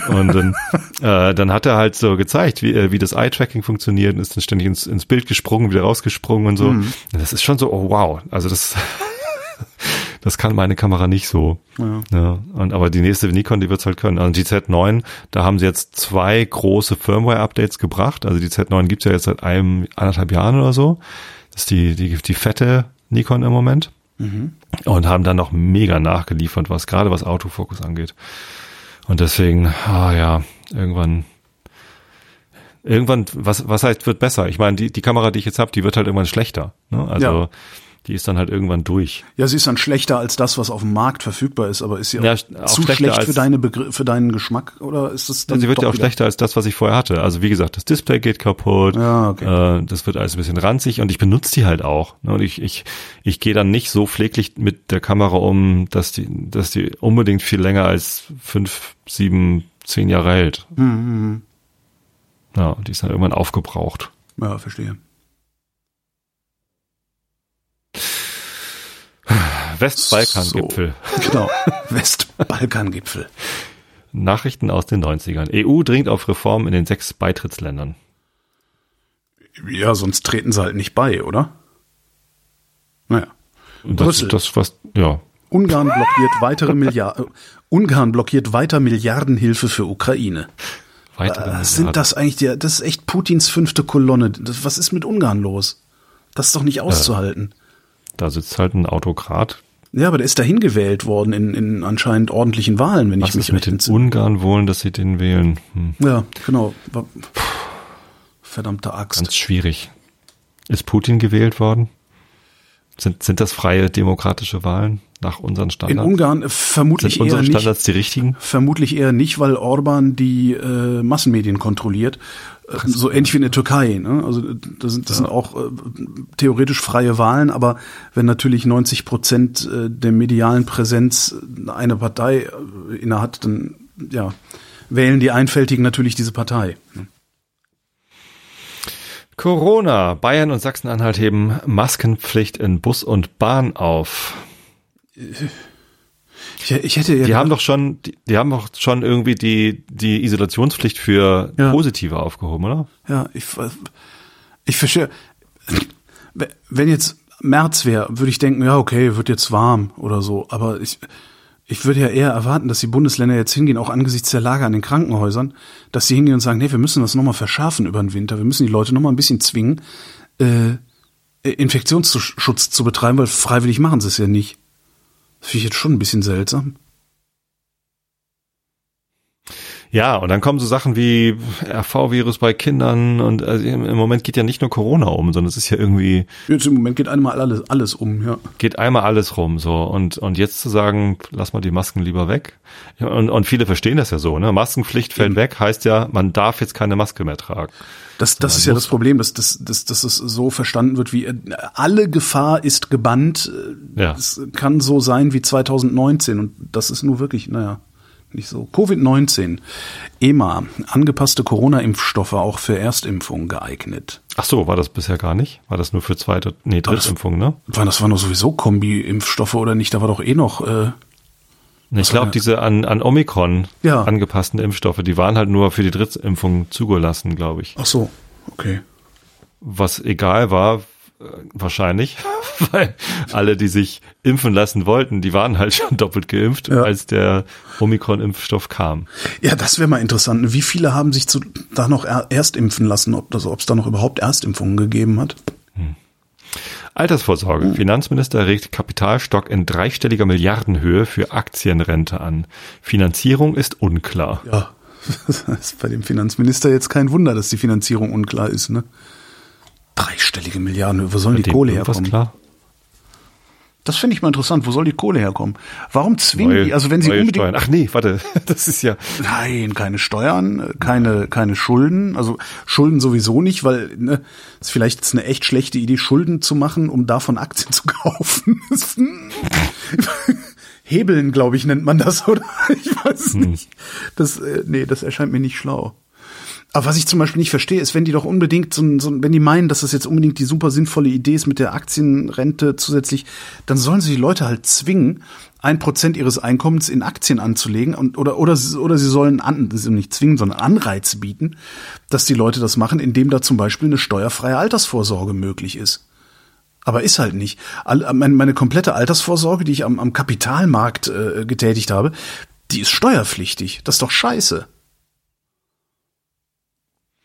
Und dann, äh, dann hat er halt so gezeigt, wie, äh, wie das Eye-Tracking funktioniert und ist dann ständig ins, ins Bild gesprungen, wieder rausgesprungen und so. Mhm. Das ist schon so, oh wow. Also das das kann meine Kamera nicht so. Ja. ja. Und aber die nächste Nikon, die wird's halt können. Also die Z9, da haben sie jetzt zwei große Firmware-Updates gebracht. Also die Z9 gibt's ja jetzt seit einem anderthalb Jahren oder so. Das ist die die die fette Nikon im Moment. Mhm. Und haben dann noch mega nachgeliefert, was gerade was Autofokus angeht. Und deswegen, ah ja, irgendwann irgendwann, was, was heißt, wird besser? Ich meine, die, die Kamera, die ich jetzt habe, die wird halt irgendwann schlechter. Ne? Also ja. Die ist dann halt irgendwann durch. Ja, sie ist dann schlechter als das, was auf dem Markt verfügbar ist, aber ist sie auch, ja, auch zu schlecht für, deine Begr für deinen Geschmack oder ist das dann? Ja, sie wird ja auch schlechter als das, was ich vorher hatte. Also wie gesagt, das Display geht kaputt, ja, okay. äh, das wird alles ein bisschen ranzig und ich benutze die halt auch. Ne? Und ich, ich, ich gehe dann nicht so pfleglich mit der Kamera um, dass die, dass die unbedingt viel länger als fünf, sieben, zehn Jahre hält. Mhm. Ja, die ist dann irgendwann aufgebraucht. Ja, verstehe. Westbalkangipfel. So, genau, Westbalkangipfel. Nachrichten aus den 90ern. EU dringt auf Reform in den sechs Beitrittsländern. Ja, sonst treten sie halt nicht bei, oder? Naja. Das, Brüssel. das was, ja. Ungarn blockiert weitere Milliarden, Ungarn blockiert weiter Milliardenhilfe für Ukraine. Weitere äh, sind das eigentlich die, das ist echt Putins fünfte Kolonne. Das, was ist mit Ungarn los? Das ist doch nicht auszuhalten. Äh, da sitzt halt ein Autokrat. Ja, aber der ist dahin gewählt worden in, in anscheinend ordentlichen Wahlen, wenn was ich mich recht mit den Ungarn wollen, dass sie den wählen. Hm. Ja, genau. Verdammte Axt. Ganz schwierig. Ist Putin gewählt worden? Sind, sind das freie demokratische Wahlen? nach unseren Standards? In Ungarn äh, vermutlich Sind unsere eher Standards nicht, die richtigen? Vermutlich eher nicht, weil Orban die äh, Massenmedien kontrolliert. Äh, so ähnlich wie in der Türkei. Ne? Also das sind, das ja. sind auch äh, theoretisch freie Wahlen, aber wenn natürlich 90 Prozent äh, der medialen Präsenz eine Partei äh, innehat, dann ja, wählen die Einfältigen natürlich diese Partei. Ne? Corona. Bayern und Sachsen-Anhalt heben Maskenpflicht in Bus und Bahn auf. Ich, ich hätte ja die haben doch schon, die, die, haben doch schon irgendwie die die Isolationspflicht für ja. Positive aufgehoben, oder? Ja, ich ich verstehe. Wenn jetzt März wäre, würde ich denken, ja okay, wird jetzt warm oder so. Aber ich ich würde ja eher erwarten, dass die Bundesländer jetzt hingehen, auch angesichts der Lage an den Krankenhäusern, dass sie hingehen und sagen, nee, wir müssen das nochmal verschärfen über den Winter. Wir müssen die Leute nochmal ein bisschen zwingen, äh, Infektionsschutz zu betreiben, weil freiwillig machen sie es ja nicht. Das finde ich jetzt schon ein bisschen seltsam. Ja, und dann kommen so Sachen wie RV-Virus bei Kindern und also im Moment geht ja nicht nur Corona um, sondern es ist ja irgendwie. Jetzt im Moment geht einmal alles, alles um, ja. Geht einmal alles rum, so. Und, und jetzt zu sagen, lass mal die Masken lieber weg. Und, und viele verstehen das ja so, ne? Maskenpflicht fällt Eben. weg, heißt ja, man darf jetzt keine Maske mehr tragen. Das, das ist ja das Problem, dass, dass, dass, dass es so verstanden wird wie äh, alle Gefahr ist gebannt. Ja. Es kann so sein wie 2019 und das ist nur wirklich, naja, nicht so. Covid-19, EMA, angepasste Corona-Impfstoffe auch für Erstimpfungen geeignet. Ach so, war das bisher gar nicht? War das nur für zweite, nee, Drittimpfung, ne? War das waren doch sowieso Kombi-Impfstoffe oder nicht? Da war doch eh noch äh, ich glaube, diese an, an Omikron ja. angepassten Impfstoffe, die waren halt nur für die Drittimpfung zugelassen, glaube ich. Ach so, okay. Was egal war, wahrscheinlich, weil alle, die sich impfen lassen wollten, die waren halt schon doppelt geimpft, ja. als der Omikron-Impfstoff kam. Ja, das wäre mal interessant. Wie viele haben sich zu, da noch erst impfen lassen, ob es da noch überhaupt Erstimpfungen gegeben hat? Hm. Altersvorsorge. Mhm. Finanzminister regt Kapitalstock in dreistelliger Milliardenhöhe für Aktienrente an. Finanzierung ist unklar. Ja, das ist bei dem Finanzminister jetzt kein Wunder, dass die Finanzierung unklar ist. Ne? Dreistellige Milliarden, wo sollen die Kohle herkommen? Klar? Das finde ich mal interessant. Wo soll die Kohle herkommen? Warum zwingen neue, die, also wenn sie unbedingt. Steuern. Ach nee, warte, das ist ja. Nein, keine Steuern, keine, keine Schulden. Also Schulden sowieso nicht, weil, ne, ist vielleicht jetzt eine echt schlechte Idee, Schulden zu machen, um davon Aktien zu kaufen. Hebeln, glaube ich, nennt man das, oder? Ich weiß es hm. nicht. Das, äh, nee, das erscheint mir nicht schlau. Aber was ich zum Beispiel nicht verstehe, ist, wenn die doch unbedingt so, so wenn die meinen, dass das jetzt unbedingt die super sinnvolle Idee ist mit der Aktienrente zusätzlich, dann sollen sie die Leute halt zwingen, ein Prozent ihres Einkommens in Aktien anzulegen und oder oder oder sie sollen an, nicht zwingen, sondern Anreiz bieten, dass die Leute das machen, indem da zum Beispiel eine steuerfreie Altersvorsorge möglich ist. Aber ist halt nicht. Meine, meine komplette Altersvorsorge, die ich am, am Kapitalmarkt äh, getätigt habe, die ist steuerpflichtig. Das ist doch scheiße.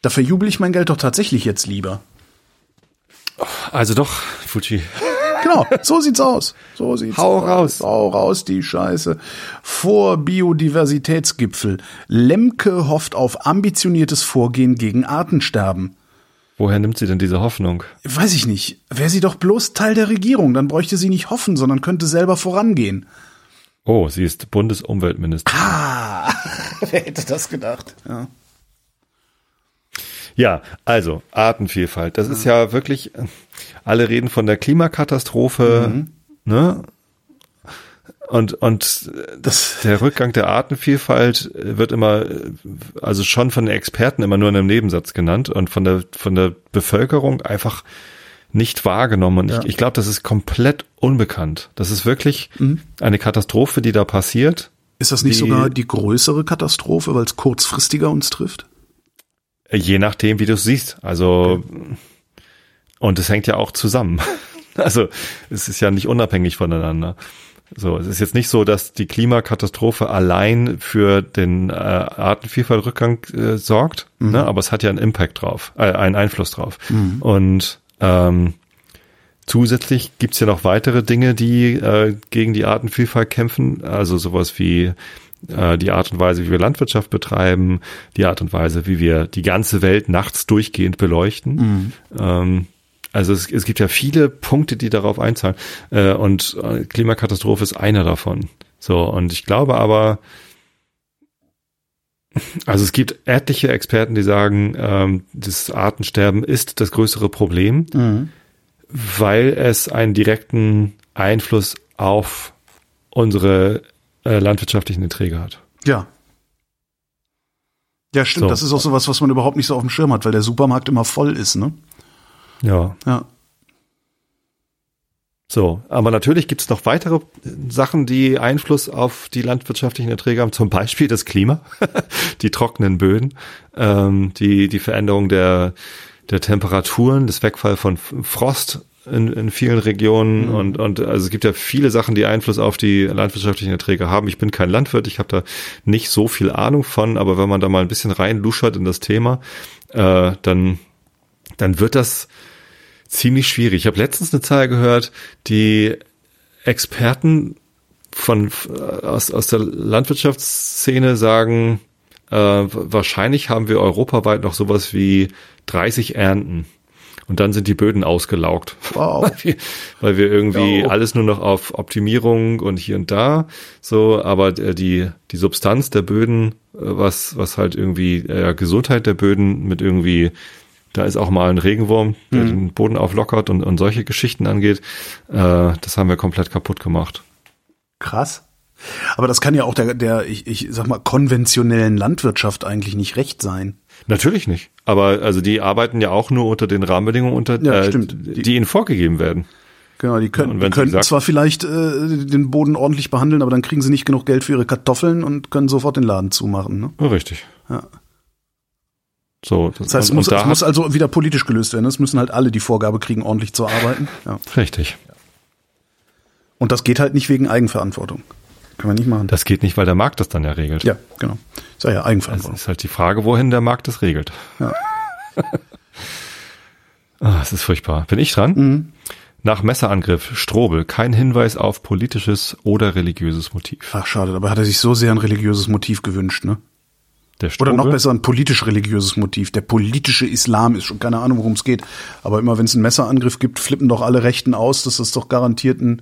Da verjubel ich mein Geld doch tatsächlich jetzt lieber. Also doch, Fuji. Genau, so sieht's aus. So sieht's Hau aus. raus. Hau raus, die Scheiße. Vor Biodiversitätsgipfel. Lemke hofft auf ambitioniertes Vorgehen gegen Artensterben. Woher nimmt sie denn diese Hoffnung? Weiß ich nicht. Wäre sie doch bloß Teil der Regierung, dann bräuchte sie nicht hoffen, sondern könnte selber vorangehen. Oh, sie ist Bundesumweltministerin. Ah, wer hätte das gedacht? Ja. Ja, also Artenvielfalt. Das ist ja wirklich, alle reden von der Klimakatastrophe, ne? Und, und Das, der Rückgang der Artenvielfalt wird immer, also schon von den Experten immer nur in einem Nebensatz genannt und von der, von der Bevölkerung einfach nicht wahrgenommen. Und Ja. ich, ich glaube, das ist komplett unbekannt. Das ist wirklich eine Katastrophe, die da passiert. ist das nicht Die- sogar die größere Katastrophe, weil es kurzfristiger uns trifft? Je nachdem, wie du es siehst. Also, und es hängt ja auch zusammen. Also, es ist ja nicht unabhängig voneinander. So, es ist jetzt nicht so, dass die Klimakatastrophe allein für den äh, Artenvielfaltrückgang äh, sorgt, ne? aber es hat ja einen Impact drauf, äh, einen Einfluss drauf. Und ähm, zusätzlich gibt's ja noch weitere Dinge, die äh, gegen die Artenvielfalt kämpfen, also sowas wie die Art und Weise, wie wir Landwirtschaft betreiben, die Art und Weise, wie wir die ganze Welt nachts durchgehend beleuchten. Ähm, also es, es gibt ja viele Punkte, die darauf einzahlen. Äh, und äh, Klimakatastrophe ist einer davon. So, und ich glaube aber, also es gibt etliche Experten, die sagen, ähm, das Artensterben ist das größere Problem, weil es einen direkten Einfluss auf unsere äh, landwirtschaftlichen Erträge hat. Ja. Ja, stimmt. So. Das ist auch sowas, was man überhaupt nicht so auf dem Schirm hat, weil der Supermarkt immer voll ist, ne? Ja. Ja. So, aber natürlich gibt es noch weitere Sachen, die Einfluss auf die landwirtschaftlichen Erträge haben, zum Beispiel das Klima, die trockenen Böden, ähm, die, die Veränderung der, der Temperaturen, das Wegfall von Frost in, in vielen Regionen und, und also es gibt ja viele Sachen, die Einfluss auf die landwirtschaftlichen Erträge haben. Ich bin kein Landwirt, ich habe da nicht so viel Ahnung von, aber wenn man da mal ein bisschen reinluschert in das Thema, äh, dann, dann wird das ziemlich schwierig. Ich habe letztens eine Zahl gehört, die Experten von aus, aus der Landwirtschaftsszene sagen, äh, wahrscheinlich haben wir europaweit noch sowas wie 30 Ernten. Und dann sind die Böden ausgelaugt. Wow. weil, wir, weil wir irgendwie Ja. alles nur noch auf Optimierung und hier und da so, aber äh, die, die Substanz der Böden, äh, was, was halt irgendwie äh, Gesundheit der Böden mit irgendwie da ist auch mal ein Regenwurm, der den Boden auflockert und, und solche Geschichten angeht. Äh, das haben wir komplett kaputt gemacht. Krass. Aber das kann ja auch der, der ich, ich sag mal, konventionellen Landwirtschaft eigentlich nicht recht sein. Natürlich nicht. Aber also die arbeiten ja auch nur unter den Rahmenbedingungen, unter Ja, äh, die, die ihnen vorgegeben werden. Genau, die können, die sagt- zwar vielleicht äh, den Boden ordentlich behandeln, aber dann kriegen sie nicht genug Geld für ihre Kartoffeln und können sofort den Laden zumachen. Ne? Richtig. Ja. So, das, Das heißt, es muss, da es muss also wieder politisch gelöst werden. Es müssen halt alle die Vorgabe kriegen, ordentlich zu arbeiten. Ja. richtig. Und das geht halt nicht wegen Eigenverantwortung. Können wir nicht machen. Das geht nicht, weil der Markt das dann ja regelt. ja, genau. Ist ja, ja Eigenverantwortung. ist halt die Frage, wohin der Markt das regelt. Ja. ah, es ist furchtbar. Bin ich dran? Mhm. Nach Messerangriff, Strobel, kein Hinweis auf politisches oder religiöses Motiv. Ach, schade. Dabei hat er sich so sehr ein religiöses Motiv gewünscht, ne? Der Oder Strobel, noch besser ein politisch-religiöses Motiv. Der politische Islam ist schon keine Ahnung, worum es geht. Aber immer wenn es einen Messerangriff gibt, flippen doch alle Rechten aus. Das ist doch garantiert ein.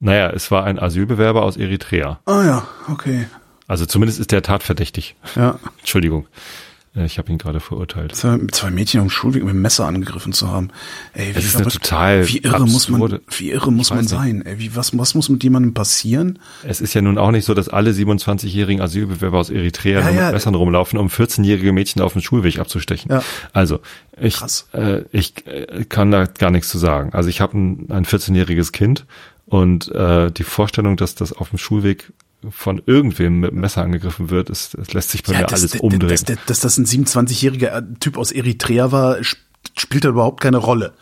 Naja, es war ein Asylbewerber aus Eritrea. Ah ja, okay. Also zumindest ist der tatverdächtig. Ja. Entschuldigung. Äh, Ich habe ihn gerade verurteilt. Zwei, zwei Mädchen auf dem Schulweg mit dem Messer angegriffen zu haben. Ey, wie ist verrückt. total Wie irre muss man, absurde- wie irre muss man sein? Ey, wie, was, was muss mit jemandem passieren? Es ist ja nun auch nicht so, dass alle 27-jährigen Asylbewerber aus Eritrea Ja, mit ja. Messern rumlaufen, um 14-jährige Mädchen auf dem Schulweg abzustechen. Ja. Also, ich, äh, ich äh, kann da gar nichts zu sagen. Also ich habe ein, ein 14-jähriges Kind und äh, die Vorstellung, dass das auf dem Schulweg von irgendwem mit dem Messer angegriffen wird, ist, das lässt sich bei mir alles dass, umdrehen. Dass, dass, dass das ein 27-jähriger Typ aus Eritrea war, sp- spielt da überhaupt keine Rolle.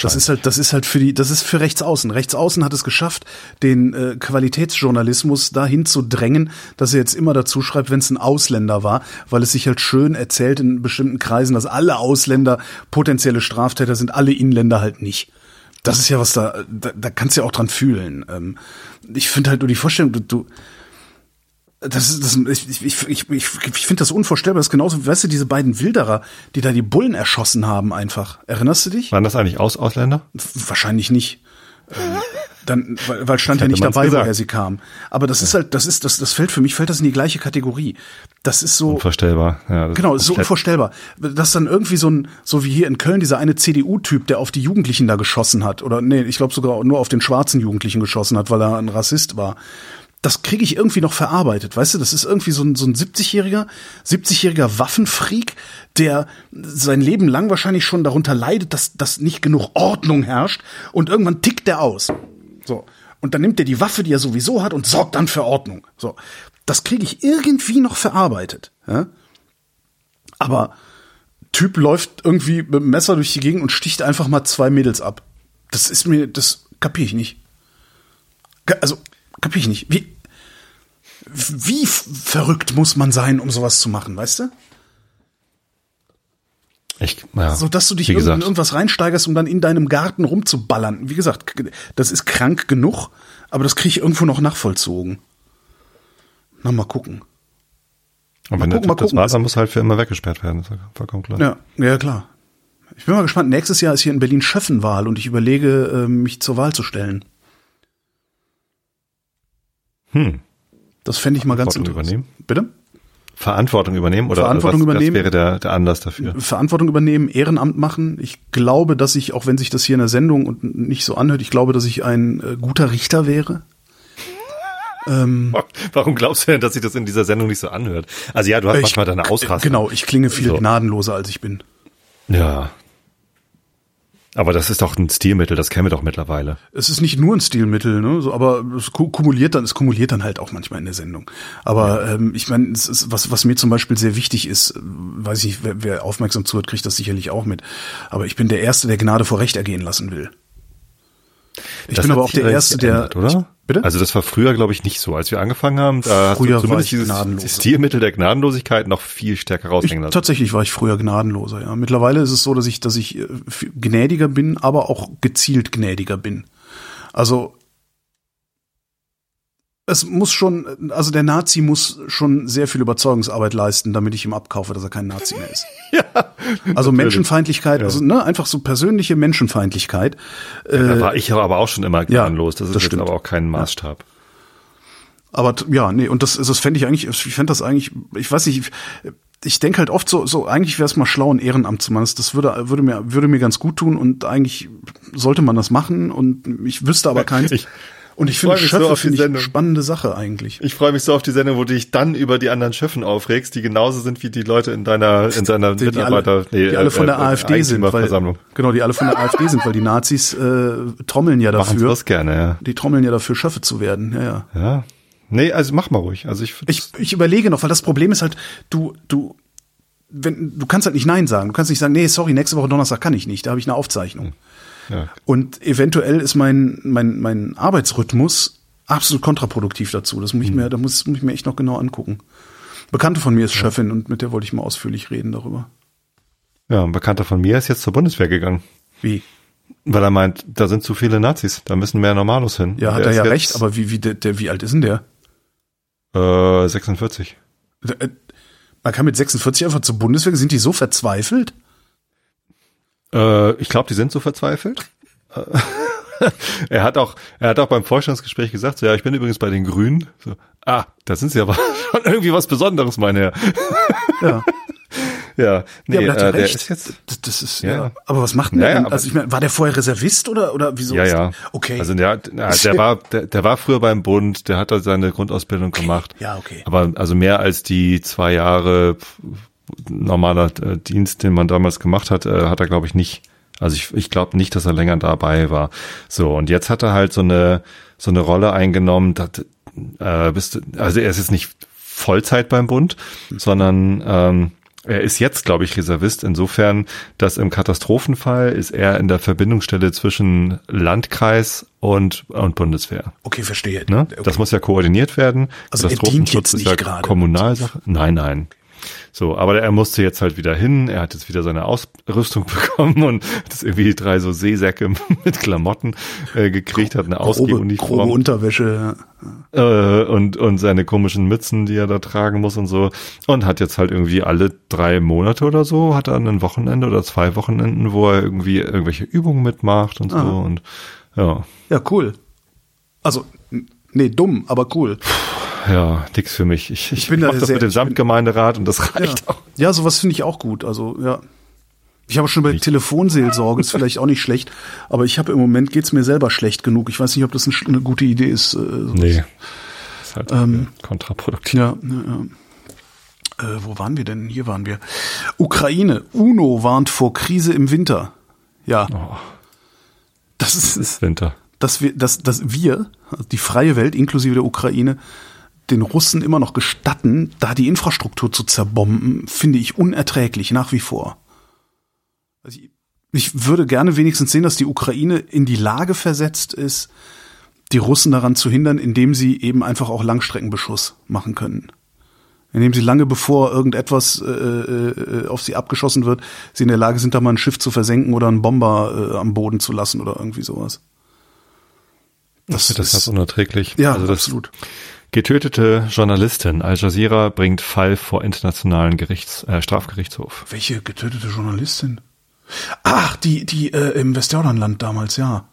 Das ist halt, das ist halt für die, das ist für Rechtsaußen. Rechtsaußen hat es geschafft, den äh, Qualitätsjournalismus dahin zu drängen, dass er jetzt immer dazu schreibt, wenn es ein Ausländer war, weil es sich halt schön erzählt in bestimmten Kreisen, dass alle Ausländer potenzielle Straftäter sind, alle Inländer halt nicht. Das ist ja was da, da, da kannst du ja auch dran fühlen. Ähm, ich finde halt nur die Vorstellung, du, du das ist, das, ich, ich, ich, ich, ich finde das unvorstellbar. Das ist genauso, weißt du, diese beiden Wilderer, die da die Bullen erschossen haben einfach. Erinnerst du dich? Waren das eigentlich Aus Ausländer? Wahrscheinlich nicht. Ähm, dann, weil, weil stand ja nicht dabei, gesagt. woher sie kam. Aber das ja. ist halt, das ist, das, das fällt für mich, fällt das in die gleiche Kategorie. Das ist so. Unvorstellbar, ja. Genau, ist so unvorstellbar. Das ist dann irgendwie so ein, so wie hier in Köln, dieser eine CDU-Typ, der auf die Jugendlichen da geschossen hat. Oder nee, ich glaube sogar nur auf den schwarzen Jugendlichen geschossen hat, weil er ein Rassist war das kriege ich irgendwie noch verarbeitet, weißt du? Das ist irgendwie so ein, so ein 70-jähriger, 70-jähriger Waffenfreak, der sein Leben lang wahrscheinlich schon darunter leidet, dass, dass nicht genug Ordnung herrscht und irgendwann tickt der aus. So. Und dann nimmt er die Waffe, die er sowieso hat und sorgt dann für Ordnung. So. Das kriege ich irgendwie noch verarbeitet. Ja? Aber Typ läuft irgendwie mit dem Messer durch die Gegend und sticht einfach mal zwei Mädels ab. Das ist mir, das kapiere ich nicht. Also, kapiere ich nicht. Wie, wie verrückt muss man sein, um sowas zu machen, weißt du? Ich, ja, so dass du dich in irgendwas reinsteigerst, um dann in deinem Garten rumzuballern. Wie gesagt, das ist krank genug, aber das kriege ich irgendwo noch nachvollzogen. Na, mal gucken. Und wenn gucken, das Wasser muss halt für immer weggesperrt werden, das ist vollkommen klar. Ja, ja, klar. Ich bin mal gespannt. Nächstes Jahr ist hier in Berlin Schöffenwahl und ich überlege, äh, mich zur Wahl zu stellen. Hm. Das fände ich mal ganz interessant. Übernehmen? Bitte? Verantwortung übernehmen oder Verantwortung was, übernehmen. Was wäre der, der Anlass dafür? Verantwortung übernehmen, Ehrenamt machen. Ich glaube, dass ich, auch wenn sich das hier in der Sendung nicht so anhört, ich glaube, dass ich ein äh, guter Richter wäre. Ähm, Warum glaubst du denn, dass sich das in dieser Sendung nicht so anhört? Also ja, du hast ich, manchmal deine Ausraster. Genau, ich klinge viel so. gnadenloser, als ich bin. Ja, aber das ist doch ein Stilmittel, das kennen wir doch mittlerweile. Es ist nicht nur ein Stilmittel, ne? So, aber es kumuliert dann, es kumuliert dann halt auch manchmal in der Sendung. Aber ja. ähm, ich meine, es ist was, was mir zum Beispiel sehr wichtig ist, weiß ich, wer, wer aufmerksam zuhört, kriegt das sicherlich auch mit. Aber ich bin der Erste, der Gnade vor Recht ergehen lassen will. Ich das bin aber auch der Erste, der. oder? Ich, bitte? Also das war früher, glaube ich, nicht so. Als wir angefangen haben, da früher hast du zumindest dieses Stilmittel der Gnadenlosigkeit noch viel stärker raushängen lassen. Tatsächlich war ich früher gnadenloser, ja. Mittlerweile ist es so, dass ich, dass ich äh, gnädiger bin, aber auch gezielt gnädiger bin. Also es muss schon, also der Nazi muss schon sehr viel Überzeugungsarbeit leisten, damit ich ihm abkaufe, dass er kein Nazi mehr ist. ja. Also Menschenfeindlichkeit, ja. also ne, einfach so persönliche Menschenfeindlichkeit. Ja, da war ich aber auch schon immer gnadenlos. Das ist das jetzt aber auch kein Maßstab. Aber ja, nee, und das, das fände ich eigentlich, ich fände das eigentlich, ich weiß nicht, ich, ich denke halt oft so, so eigentlich wäre es mal schlau, ein Ehrenamt zu machen. Das würde, würde mir, würde mir ganz gut tun und eigentlich sollte man das machen und ich wüsste aber keins. Ich, und ich finde Schöffe so finde ich eine spannende Sache eigentlich. Ich freue mich so auf die Sendung, wo du dich dann über die anderen Schöffen aufregst, die genauso sind wie die Leute in deiner in deiner die, Mitarbeiter, die alle, nee, die alle von der äh, AfD sind, weil genau, die alle von der AfD sind, weil die Nazis äh, trommeln ja dafür. Machen das gerne, ja. Die trommeln ja dafür Schöffe zu werden, ja, ja. Ja. Nee, also mach mal ruhig. Also ich ich, ich überlege noch, weil das Problem ist halt, du du wenn du kannst halt nicht nein sagen. Du kannst nicht sagen, nee, sorry, nächste Woche Donnerstag kann ich nicht, da habe ich eine Aufzeichnung. Hm. Ja. Und eventuell ist mein, mein, mein Arbeitsrhythmus absolut kontraproduktiv dazu. Das muss ich hm. mir, da muss, muss ich mir echt noch genau angucken. Bekannte von mir ist ja. Chefin und mit der wollte ich mal ausführlich reden darüber. Ja, ein Bekannter von mir ist jetzt zur Bundeswehr gegangen. Wie? Weil er meint, da sind zu viele Nazis, da müssen mehr Normalos hin. Ja, hat er ja recht, aber wie, wie, der, der, wie alt ist denn der? Äh, 46. Äh, man kann mit 46 einfach zur Bundeswehr, sind die so verzweifelt? Äh, ich glaube, die sind so verzweifelt. er hat auch, er hat auch beim Vorstellungsgespräch gesagt, so, ja, ich bin übrigens bei den Grünen. So, ah, da sind sie aber schon irgendwie was Besonderes, meine Herr. Ja. Ja, nee, ja, äh, der ist jetzt. Das, das ist ja. ja. Aber was macht denn ja, der? Also ich meine, war der vorher Reservist oder oder wieso? Ja, ja. Okay. Also der, der, der war der, der war früher beim Bund, der hat da seine Grundausbildung okay. gemacht. Ja, okay. Aber also mehr als die zwei Jahre normaler äh, Dienst, den man damals gemacht hat, äh, hat er glaube ich nicht. Also ich, ich glaube nicht, dass er länger dabei war. So und jetzt hat er halt so eine so eine Rolle eingenommen. Dass, äh, bist du, also er ist jetzt nicht Vollzeit beim Bund, sondern ähm, er ist jetzt, glaube ich, Reservist. Insofern, dass im Katastrophenfall ist er in der Verbindungsstelle zwischen Landkreis und, und Bundeswehr. Okay, verstehe. Ne? Okay. Das muss ja koordiniert werden. Also er dient jetzt nicht ja gerade. Kommunalsache. Nein, nein. So, aber er musste jetzt halt wieder hin. Er hat jetzt wieder seine Ausrüstung bekommen und hat jetzt irgendwie drei so Seesäcke mit Klamotten äh, gekriegt, hat eine Ausgehuniform. Grobe Unterwäsche. Äh, und, und seine komischen Mützen, die er da tragen muss und so. Und hat jetzt halt irgendwie alle drei Monate oder so, hat er ein Wochenende oder zwei Wochenenden, wo er irgendwie irgendwelche Übungen mitmacht und so. Aha. Und ja. Ja, cool. Also, nee, dumm, aber cool. Ja, nix für mich. Ich, ich, bin da das mit dem ich Samtgemeinderat und das Ja, reicht auch. ja sowas finde ich auch gut. Also, ja. Ich habe schon bei Telefonseelsorge, ist vielleicht auch nicht schlecht, aber ich habe im Moment geht's mir selber schlecht genug. Ich weiß nicht, ob das ein, eine gute Idee ist. Äh. Nee. ist halt Ähm, äh, kontraproduktiv. Ja, ja, ja. Äh, wo waren wir denn? Hier waren wir. Ukraine. UNO warnt vor Krise im Winter. Ja. Oh, Das ist, es ist Winter. dass wir, dass, dass wir, die freie Welt inklusive der Ukraine, den Russen immer noch gestatten, da die Infrastruktur zu zerbomben, finde ich unerträglich nach wie vor. Also ich, ich würde gerne wenigstens sehen, dass die Ukraine in die Lage versetzt ist, die Russen daran zu hindern, indem sie eben einfach auch Langstreckenbeschuss machen können. Indem sie lange bevor irgendetwas äh, äh, auf sie abgeschossen wird, sie in der Lage sind, da mal ein Schiff zu versenken oder einen Bomber äh, am Boden zu lassen oder irgendwie sowas. Das, das ist unerträglich. Ja, also das absolut. Getötete Journalistin Al Jazeera bringt Fall vor internationalen Gerichts, äh, Strafgerichtshof. Welche getötete Journalistin? Ach, die, die äh, im Westjordanland damals, ja.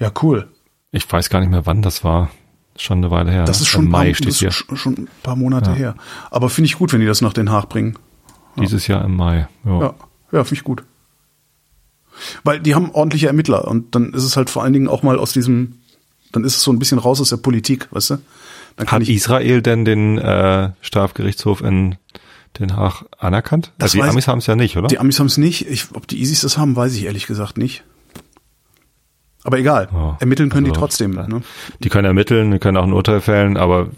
Ja, cool. Ich weiß gar nicht mehr, wann das war. Schon eine Weile her. Das ist Im schon, paar, Mai das steht ist hier. sch- schon ein paar Monate Ja. her. Aber finde ich gut, wenn die das nach Den Haag bringen. Dieses Jahr im Mai. Ja. Ja, ja finde ich gut. Weil die haben ordentliche Ermittler und dann ist es halt vor allen Dingen auch mal aus diesem, dann ist es so ein bisschen raus aus der Politik, weißt du? Hat Israel denn den äh, Strafgerichtshof in Den Haag anerkannt? Das also die weiß- Amis haben es ja nicht, oder? die Amis haben es nicht. Ich, ob die Isis das haben, weiß ich ehrlich gesagt nicht. Aber egal, Ja, ermitteln können die also, trotzdem. ja. Ne? Die können ermitteln, die können auch ein Urteil fällen, aber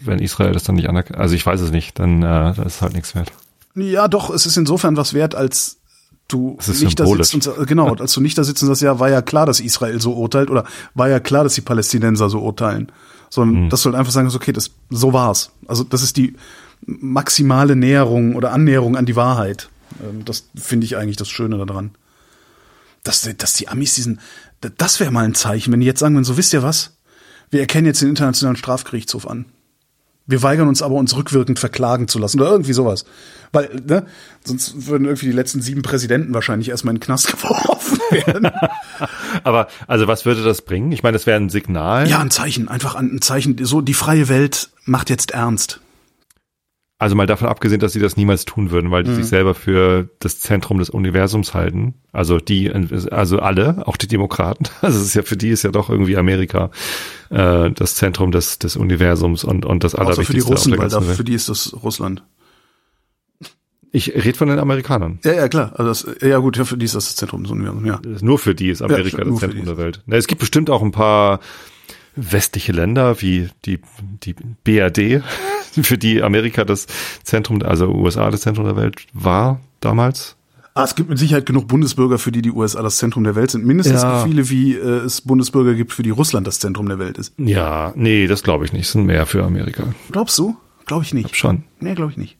wenn Israel das dann nicht anerkennt, also ich weiß es nicht, dann äh, das ist halt nichts wert. Ja, doch, es ist insofern was wert, als du ist nicht da symbolisch. sitzt und, genau, als du nicht da sitzt und sagst, ja, war ja klar, dass Israel so urteilt oder war ja klar, dass die Palästinenser so urteilen. Sondern Hm. dass du halt einfach sagen, okay, das, so war's. Also das ist die maximale Näherung oder Annäherung an die Wahrheit. Ähm, Das finde ich eigentlich das Schöne daran. Dass, dass die Amis diesen, das wäre mal ein Zeichen, wenn die jetzt sagen würden, so wisst ihr was? Wir erkennen jetzt den Internationalen Strafgerichtshof an. Wir weigern uns aber, uns rückwirkend verklagen zu lassen oder irgendwie sowas. Weil, ne, sonst würden irgendwie die letzten sieben Präsidenten wahrscheinlich erstmal in den Knast geworfen werden. Aber also was würde das bringen? Ich meine, das wäre ein Signal. ja, ein Zeichen, einfach ein Zeichen, so die freie Welt macht jetzt ernst. Also mal davon abgesehen, dass sie das niemals tun würden, weil die Mhm. sich selber für das Zentrum des Universums halten. Also die, also alle, auch die Demokraten. Also es ist ja für die ist ja doch irgendwie Amerika äh, das Zentrum des, des Universums und und das Außer für die Russen, weil da, für die ist das Russland. Ich rede von den Amerikanern. Ja, ja, klar. Also das, ja gut, ja, für die ist das das Zentrum des Universums, ja. Nur für die ist Amerika nur das Zentrum der Welt. Na, es gibt bestimmt auch ein paar westliche Länder wie die, die BRD, für die Amerika das Zentrum, also USA das Zentrum der Welt war damals. Ah, es gibt mit Sicherheit genug Bundesbürger, für die die USA das Zentrum der Welt sind. Mindestens Ja. so viele, wie äh, es Bundesbürger gibt, für die Russland das Zentrum der Welt ist. Ja, nee, das glaube ich nicht. Es sind mehr für Amerika. Glaubst du? Glaube ich nicht. Schon. Nee, glaube ich nicht.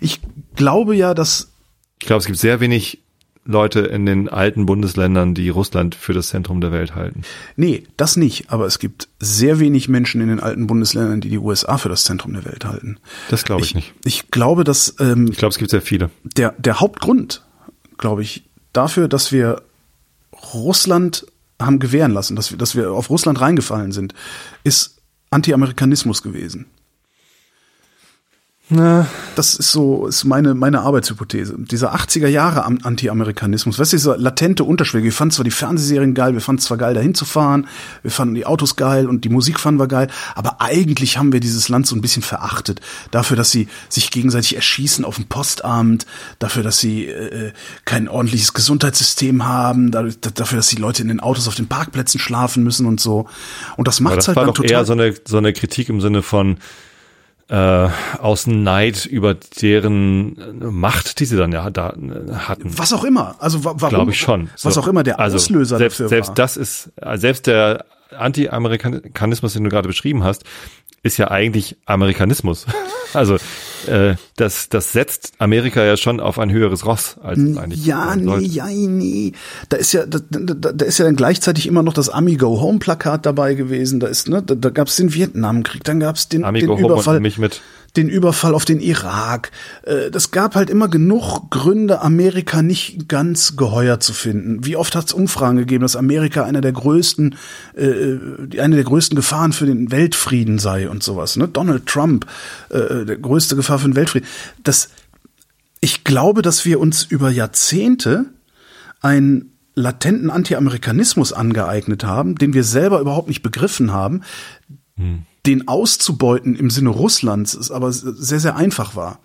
Ich glaube ja, dass Ich glaube, es gibt sehr wenig Leute in den alten Bundesländern, die Russland für das Zentrum der Welt halten. Nee, das nicht. Aber es gibt sehr wenig Menschen in den alten Bundesländern, die die USA für das Zentrum der Welt halten. Das glaube ich, nicht. Ich glaube, dass ähm, Ich glaube, es gibt sehr viele. der, der Hauptgrund, glaube ich, dafür, dass wir Russland haben gewähren lassen, dass wir, dass wir auf Russland reingefallen sind, ist Anti-Amerikanismus gewesen. Na, Das ist so, ist meine, meine Arbeitshypothese. Dieser 80er Jahre Am- Anti-Amerikanismus, weißt du, dieser latente Unterschwellige. Wir fanden zwar die Fernsehserien geil, wir fanden zwar geil, dahin zu fahren, wir fanden die Autos geil und die Musik fanden wir geil, aber eigentlich haben wir dieses Land so ein bisschen verachtet. Dafür, dass sie sich gegenseitig erschießen auf dem Postamt, dafür, dass sie äh, kein ordentliches Gesundheitssystem haben, dadurch, dafür, dass die Leute in den Autos auf den Parkplätzen schlafen müssen und so. Und das das halt war dann doch total. eher so eine, so eine Kritik im Sinne von äh, aus Neid über deren Macht, die sie dann ja da äh, hatten. was auch immer. Also wa- warum? Glaube ich schon. Was So. auch immer der also Auslöser selbst, dafür selbst war. das ist, äh, selbst der Anti-Amerikanismus, den du gerade beschrieben hast, ist ja eigentlich Amerikanismus. Also äh, das, das setzt Amerika ja schon auf ein höheres Ross als eigentlich. Ja, nee, ja, nee. Da ist ja, da, da, da ist ja dann gleichzeitig immer noch das Ami Go Home Plakat dabei gewesen. Da ist, ne, da, da gab es den Vietnamkrieg, dann gab es den, Ami den Go Home Überfall. und mich mit. Den Überfall auf den Irak. Äh, Das gab halt immer genug Gründe, Amerika nicht ganz geheuer zu finden. Wie oft hat es Umfragen gegeben, dass Amerika einer der größten, äh, die- eine der größten Gefahren für den Weltfrieden sei und sowas. Ne? Donald Trump, äh, der größte Gefahr für den Weltfrieden. Das, ich glaube, dass wir uns über Jahrzehnte einen latenten Anti-Amerikanismus angeeignet haben, den wir selber überhaupt nicht begriffen haben, den auszubeuten im Sinne Russlands ist aber sehr, sehr einfach war.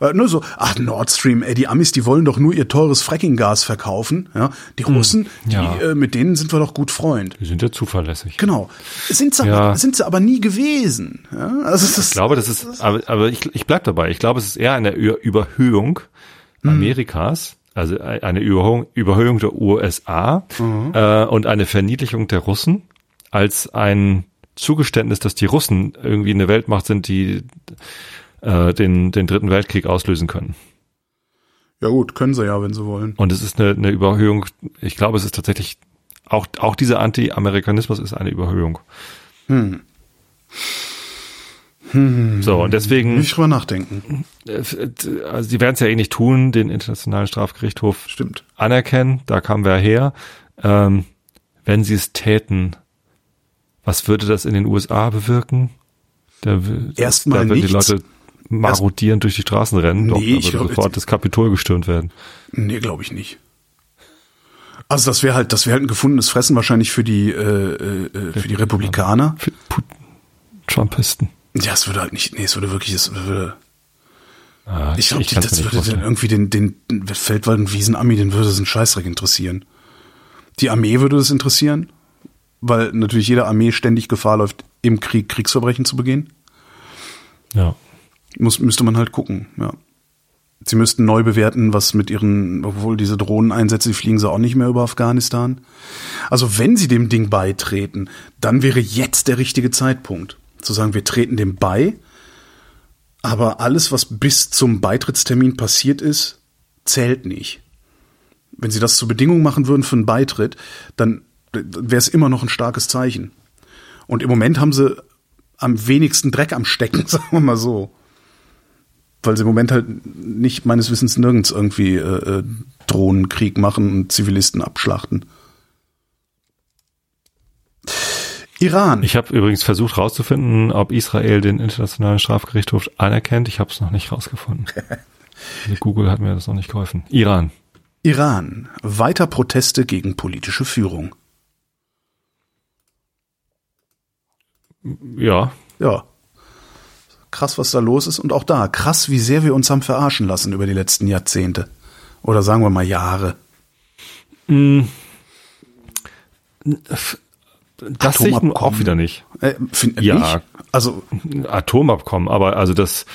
Äh, Nur so, ach, Nord Stream, ey, die Amis, die wollen doch nur ihr teures Fracking-Gas verkaufen. Ja? Die Russen, ja. die, äh, mit denen sind wir doch gut Freund. Die sind ja zuverlässig. Genau. Sind sie, Ja. aber, sind sie aber nie gewesen. Ja? Also das, Ich glaube, das ist, aber, aber ich, ich bleib dabei. Ich glaube, es ist eher eine Überhöhung Amerikas, also eine Überhöhung, Überhöhung der USA äh, und eine Verniedlichung der Russen als ein Zugeständnis, dass die Russen irgendwie eine Weltmacht sind, die äh, den, den dritten Weltkrieg auslösen können. ja gut, können sie ja, wenn sie wollen. Und es ist eine, eine Überhöhung, ich glaube, es ist tatsächlich, auch, auch dieser Anti-Amerikanismus ist eine Überhöhung. So, und deswegen, ich drüber nachdenken. äh, also die werden es ja eh nicht tun, den Internationalen Strafgerichtshof Stimmt. anerkennen, da kamen wir her. Ähm, wenn sie es täten, was würde das in den USA bewirken? Da, Erstmal da würden die nichts. Leute marodierend durch die Straßen rennen, doch, Nee, da ich würde sofort das Kapitol gestürmt werden. Nee, glaube ich nicht. Also das wäre halt, das wäre halt ein gefundenes Fressen wahrscheinlich für die, äh, äh, für die Republikaner. Für Trumpisten. Ja, es würde halt nicht, nee, es würde wirklich, es würde, Ah, ich glaube, das würde dann vorstellen. irgendwie den, den, Feldwald- und Wiesenami, den würde es ein Scheißdreck interessieren. Die Armee würde es interessieren, weil natürlich jede Armee ständig Gefahr läuft, im Krieg Kriegsverbrechen zu begehen. Ja. Muss, müsste man halt gucken, ja. Sie müssten neu bewerten, was mit ihren, obwohl diese Drohneneinsätze, die fliegen sie auch nicht mehr über Afghanistan. Also wenn sie dem Ding beitreten, dann wäre jetzt der richtige Zeitpunkt. Zu sagen, wir treten dem bei, aber alles, was bis zum Beitrittstermin passiert ist, zählt nicht. Wenn sie das zur Bedingung machen würden für einen Beitritt, dann wäre es immer noch ein starkes Zeichen. Und im Moment haben sie am wenigsten Dreck am Stecken, sagen wir mal so. Weil sie im Moment halt nicht meines Wissens nirgends irgendwie äh, äh, Drohnenkrieg machen und Zivilisten abschlachten. Iran. Ich habe übrigens versucht herauszufinden, ob Israel den Internationalen Strafgerichtshof anerkennt. Ich habe es noch nicht rausgefunden. Also Google hat mir das noch nicht geholfen. Iran. Iran. Weiter Proteste gegen politische Führung. Ja, Ja. Krass, was da los ist. Und auch da, krass, wie sehr wir uns haben verarschen lassen über die letzten Jahrzehnte. Oder sagen wir mal Jahre. das sehe ich Atomabkommen. auch wieder nicht. Äh, find, Ja. Nicht? Also, Atomabkommen, aber also dass,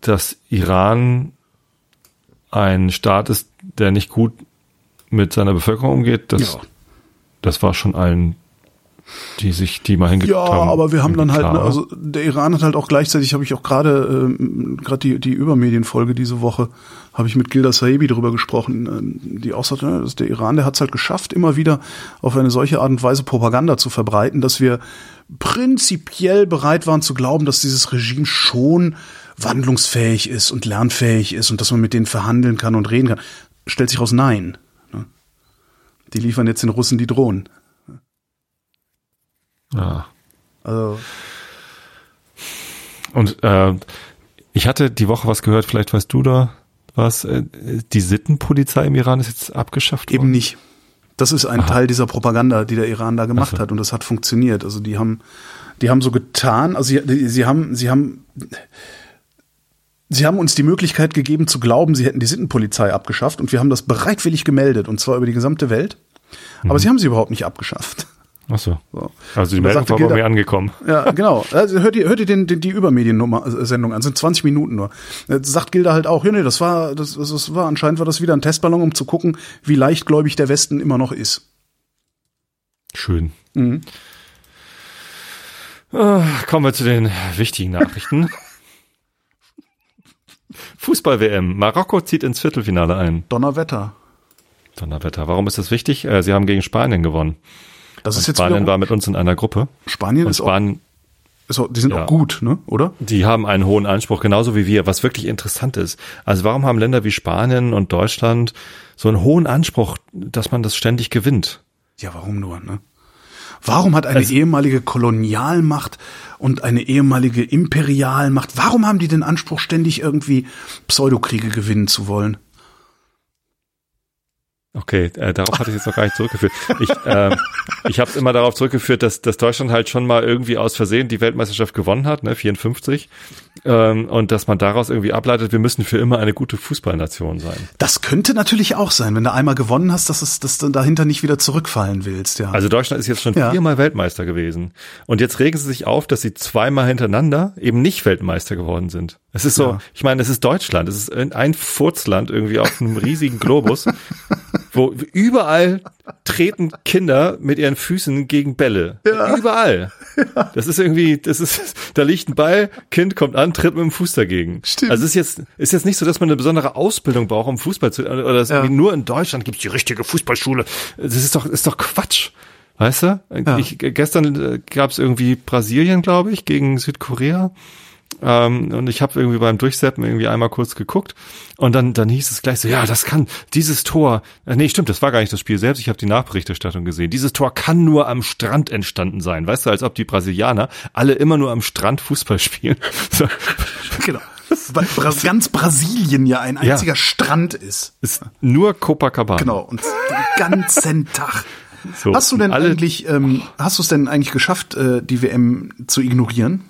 dass Iran ein Staat ist, der nicht gut mit seiner Bevölkerung umgeht, das, ja. das war schon allen, die sich, die mal hingeguckt Ja, haben. aber wir haben dann halt, ne, also der Iran hat halt auch gleichzeitig, habe ich auch gerade ähm, gerade die die Übermedienfolge diese Woche, habe ich mit Gilda Saebi darüber gesprochen, ähm, die auch sagt, ne, dass der Iran, der hat es halt geschafft, immer wieder auf eine solche Art und Weise Propaganda zu verbreiten, dass wir prinzipiell bereit waren zu glauben, dass dieses Regime schon wandlungsfähig ist und lernfähig ist und dass man mit denen verhandeln kann und reden kann. Stellt sich raus, nein. ne. Die liefern jetzt den Russen die Drohnen. Ja. Also Und äh, ich hatte die Woche was gehört, vielleicht weißt du da was, äh, die Sittenpolizei im Iran ist jetzt abgeschafft Eben worden. nicht. Das ist ein Teil dieser Propaganda, die der Iran da gemacht Ach so. hat und das hat funktioniert. Also die haben, die haben so getan, also sie, sie haben, sie haben, sie haben uns die Möglichkeit gegeben zu glauben, sie hätten die Sittenpolizei abgeschafft und wir haben das bereitwillig gemeldet und zwar über die gesamte Welt. Mhm. Aber sie haben sie überhaupt nicht abgeschafft. Ach so. So. Also die Meldung sagte war bei mir angekommen. Ja, genau. Also hört ihr, hört ihr den, den, die Übermediennummer-Sendung an, sind 20 Minuten nur. Jetzt sagt Gilda halt auch, ja, nee, das war, das, das das war, anscheinend war das wieder ein Testballon, um zu gucken, wie leichtgläubig der Westen immer noch ist. Schön. Mhm. Ah, kommen wir zu den wichtigen Nachrichten. Fußball-WM. Marokko zieht ins Viertelfinale ein. Donnerwetter. Donnerwetter. Warum ist das wichtig? Äh, Sie haben gegen Spanien gewonnen. Das ist jetzt Spanien wieder, war mit uns in einer Gruppe. Spanien Und ist auch, Spanien, ist auch, die sind Ja. auch gut, ne? Oder? die haben einen hohen Anspruch, genauso wie wir, was wirklich interessant ist. Also warum haben Länder wie Spanien und Deutschland so einen hohen Anspruch, dass man das ständig gewinnt? Ja, warum nur, ne? Warum hat eine Also- ehemalige Kolonialmacht und eine ehemalige Imperialmacht, warum haben die den Anspruch, ständig irgendwie Pseudokriege gewinnen zu wollen? Okay, äh, darauf hatte ich jetzt noch gar nicht zurückgeführt. Ich, äh, ich habe es immer darauf zurückgeführt, dass, dass Deutschland halt schon mal irgendwie aus Versehen die Weltmeisterschaft gewonnen hat, ne, 54, ähm, und dass man daraus irgendwie ableitet, wir müssen für immer eine gute Fußballnation sein. Das könnte natürlich auch sein, wenn du einmal gewonnen hast, dass, es, dass du dahinter nicht wieder zurückfallen willst, ja. Also Deutschland ist jetzt schon Ja. viermal Weltmeister gewesen. Und jetzt regen sie sich auf, dass sie zweimal hintereinander eben nicht Weltmeister geworden sind. Es ist so, Ja. ich meine, es ist Deutschland, es ist ein Furzland irgendwie auf einem riesigen Globus, wo überall treten Kinder mit ihren Füßen gegen Bälle. Überall. Das ist irgendwie, das ist, da liegt ein Ball, Kind kommt an, tritt mit dem Fuß dagegen. Stimmt. Also es ist jetzt, ist jetzt nicht so, dass man eine besondere Ausbildung braucht, um Fußball zu, oder Ja. nur in Deutschland gibt es die richtige Fußballschule. Das ist doch, ist doch Quatsch. Weißt du? Ja. Ich, gestern gab es irgendwie Brasilien, glaube ich, gegen Südkorea. Ähm, und ich habe irgendwie beim Durchseppen irgendwie einmal kurz geguckt und dann dann hieß es gleich so, ja, das kann dieses Tor. Äh, nee, stimmt, das war gar nicht das Spiel selbst. Ich habe die Nachberichterstattung gesehen. Dieses Tor kann nur am Strand entstanden sein. Weißt du, als ob die Brasilianer alle immer nur am Strand Fußball spielen. So, genau. Weil Bra ganz Brasilien ja ein Ja. einziger Strand ist. ist nur Copacabana. Genau. Und den ganzen Tag. So, Hast du denn eigentlich, ähm, hast du es denn eigentlich geschafft, äh, die WM zu ignorieren?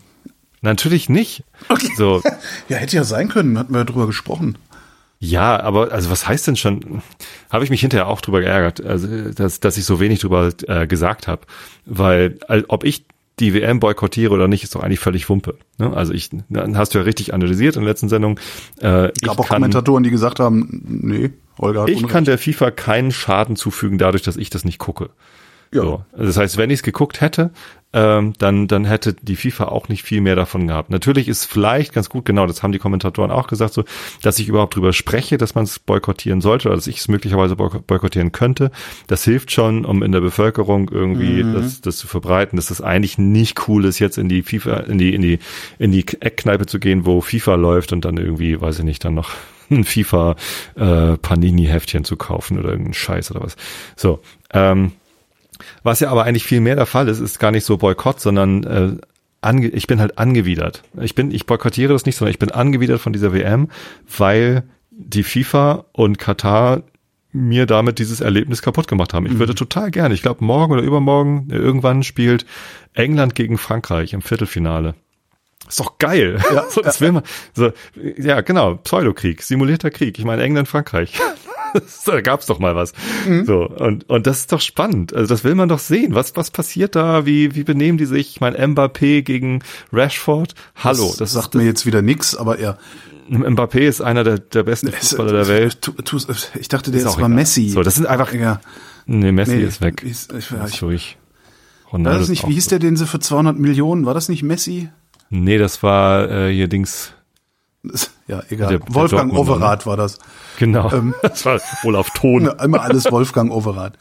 Natürlich nicht. Okay. So, Ja, hätte ja sein können, hatten wir ja drüber gesprochen. Ja, aber also was heißt denn schon? Habe ich mich hinterher auch drüber geärgert, also, dass, dass ich so wenig drüber äh, gesagt habe, weil äh, ob ich die WM boykottiere oder nicht, ist doch eigentlich völlig Wumpe. Ne? Also ich, dann hast du ja richtig analysiert in der letzten Sendung. Äh, ich Gab auch kann, Kommentatoren, die gesagt haben, nee, Holger hat ich Unrecht. kann der FIFA keinen Schaden zufügen, dadurch, dass ich das nicht gucke. Ja. So. Also das heißt, wenn ich es geguckt hätte, ähm, dann, dann hätte die FIFA auch nicht viel mehr davon gehabt. Natürlich ist vielleicht ganz gut, genau, das haben die Kommentatoren auch gesagt, so, dass ich überhaupt drüber spreche, dass man es boykottieren sollte oder dass ich es möglicherweise boyk- boykottieren könnte. Das hilft schon, um in der Bevölkerung irgendwie das, das zu verbreiten, dass das eigentlich nicht cool ist, jetzt in die FIFA, in die, in die, in die Eckkneipe zu gehen, wo FIFA läuft und dann irgendwie, weiß ich nicht, dann noch ein FIFA äh, Panini-Heftchen zu kaufen oder irgendeinen Scheiß oder was. So, ähm, was ja aber eigentlich viel mehr der Fall ist, ist gar nicht so Boykott, sondern äh, ange ich bin halt angewidert. Ich bin, ich boykottiere das nicht, sondern ich bin angewidert von dieser WM, weil die FIFA und Katar mir damit dieses Erlebnis kaputt gemacht haben. Ich würde total gerne, ich glaube morgen oder übermorgen, irgendwann spielt England gegen Frankreich im Viertelfinale. Ist doch geil. Ja, so, das will man. So, ja, genau. Pseudokrieg, simulierter Krieg. Ich meine England, Frankreich. da gab's doch mal was. So und und das ist doch spannend. Also das will man doch sehen. Was was passiert da? Wie wie benehmen die sich? Ich meine Mbappé gegen Rashford. Hallo, das, das, sagt ist, mir jetzt wieder nix, aber er. Mbappé ist einer der der besten Fußballer der Welt. Tu, tu, ich dachte, der Ist ist auch war egal. Messi. So, das sind einfach. ja, Nee, Messi nee, ist weg. Ist, ich, Das ich, ist ruhig. war das nicht, wie hieß der, den sie für 200 Millionen, war das nicht Messi? Nee, das war äh, hier Dings. Ja, egal. Der- der Wolfgang Dortmunder, Overath war das. Genau. Ähm. das war wohl auf Ton. Ja, Immer alles Wolfgang Overath.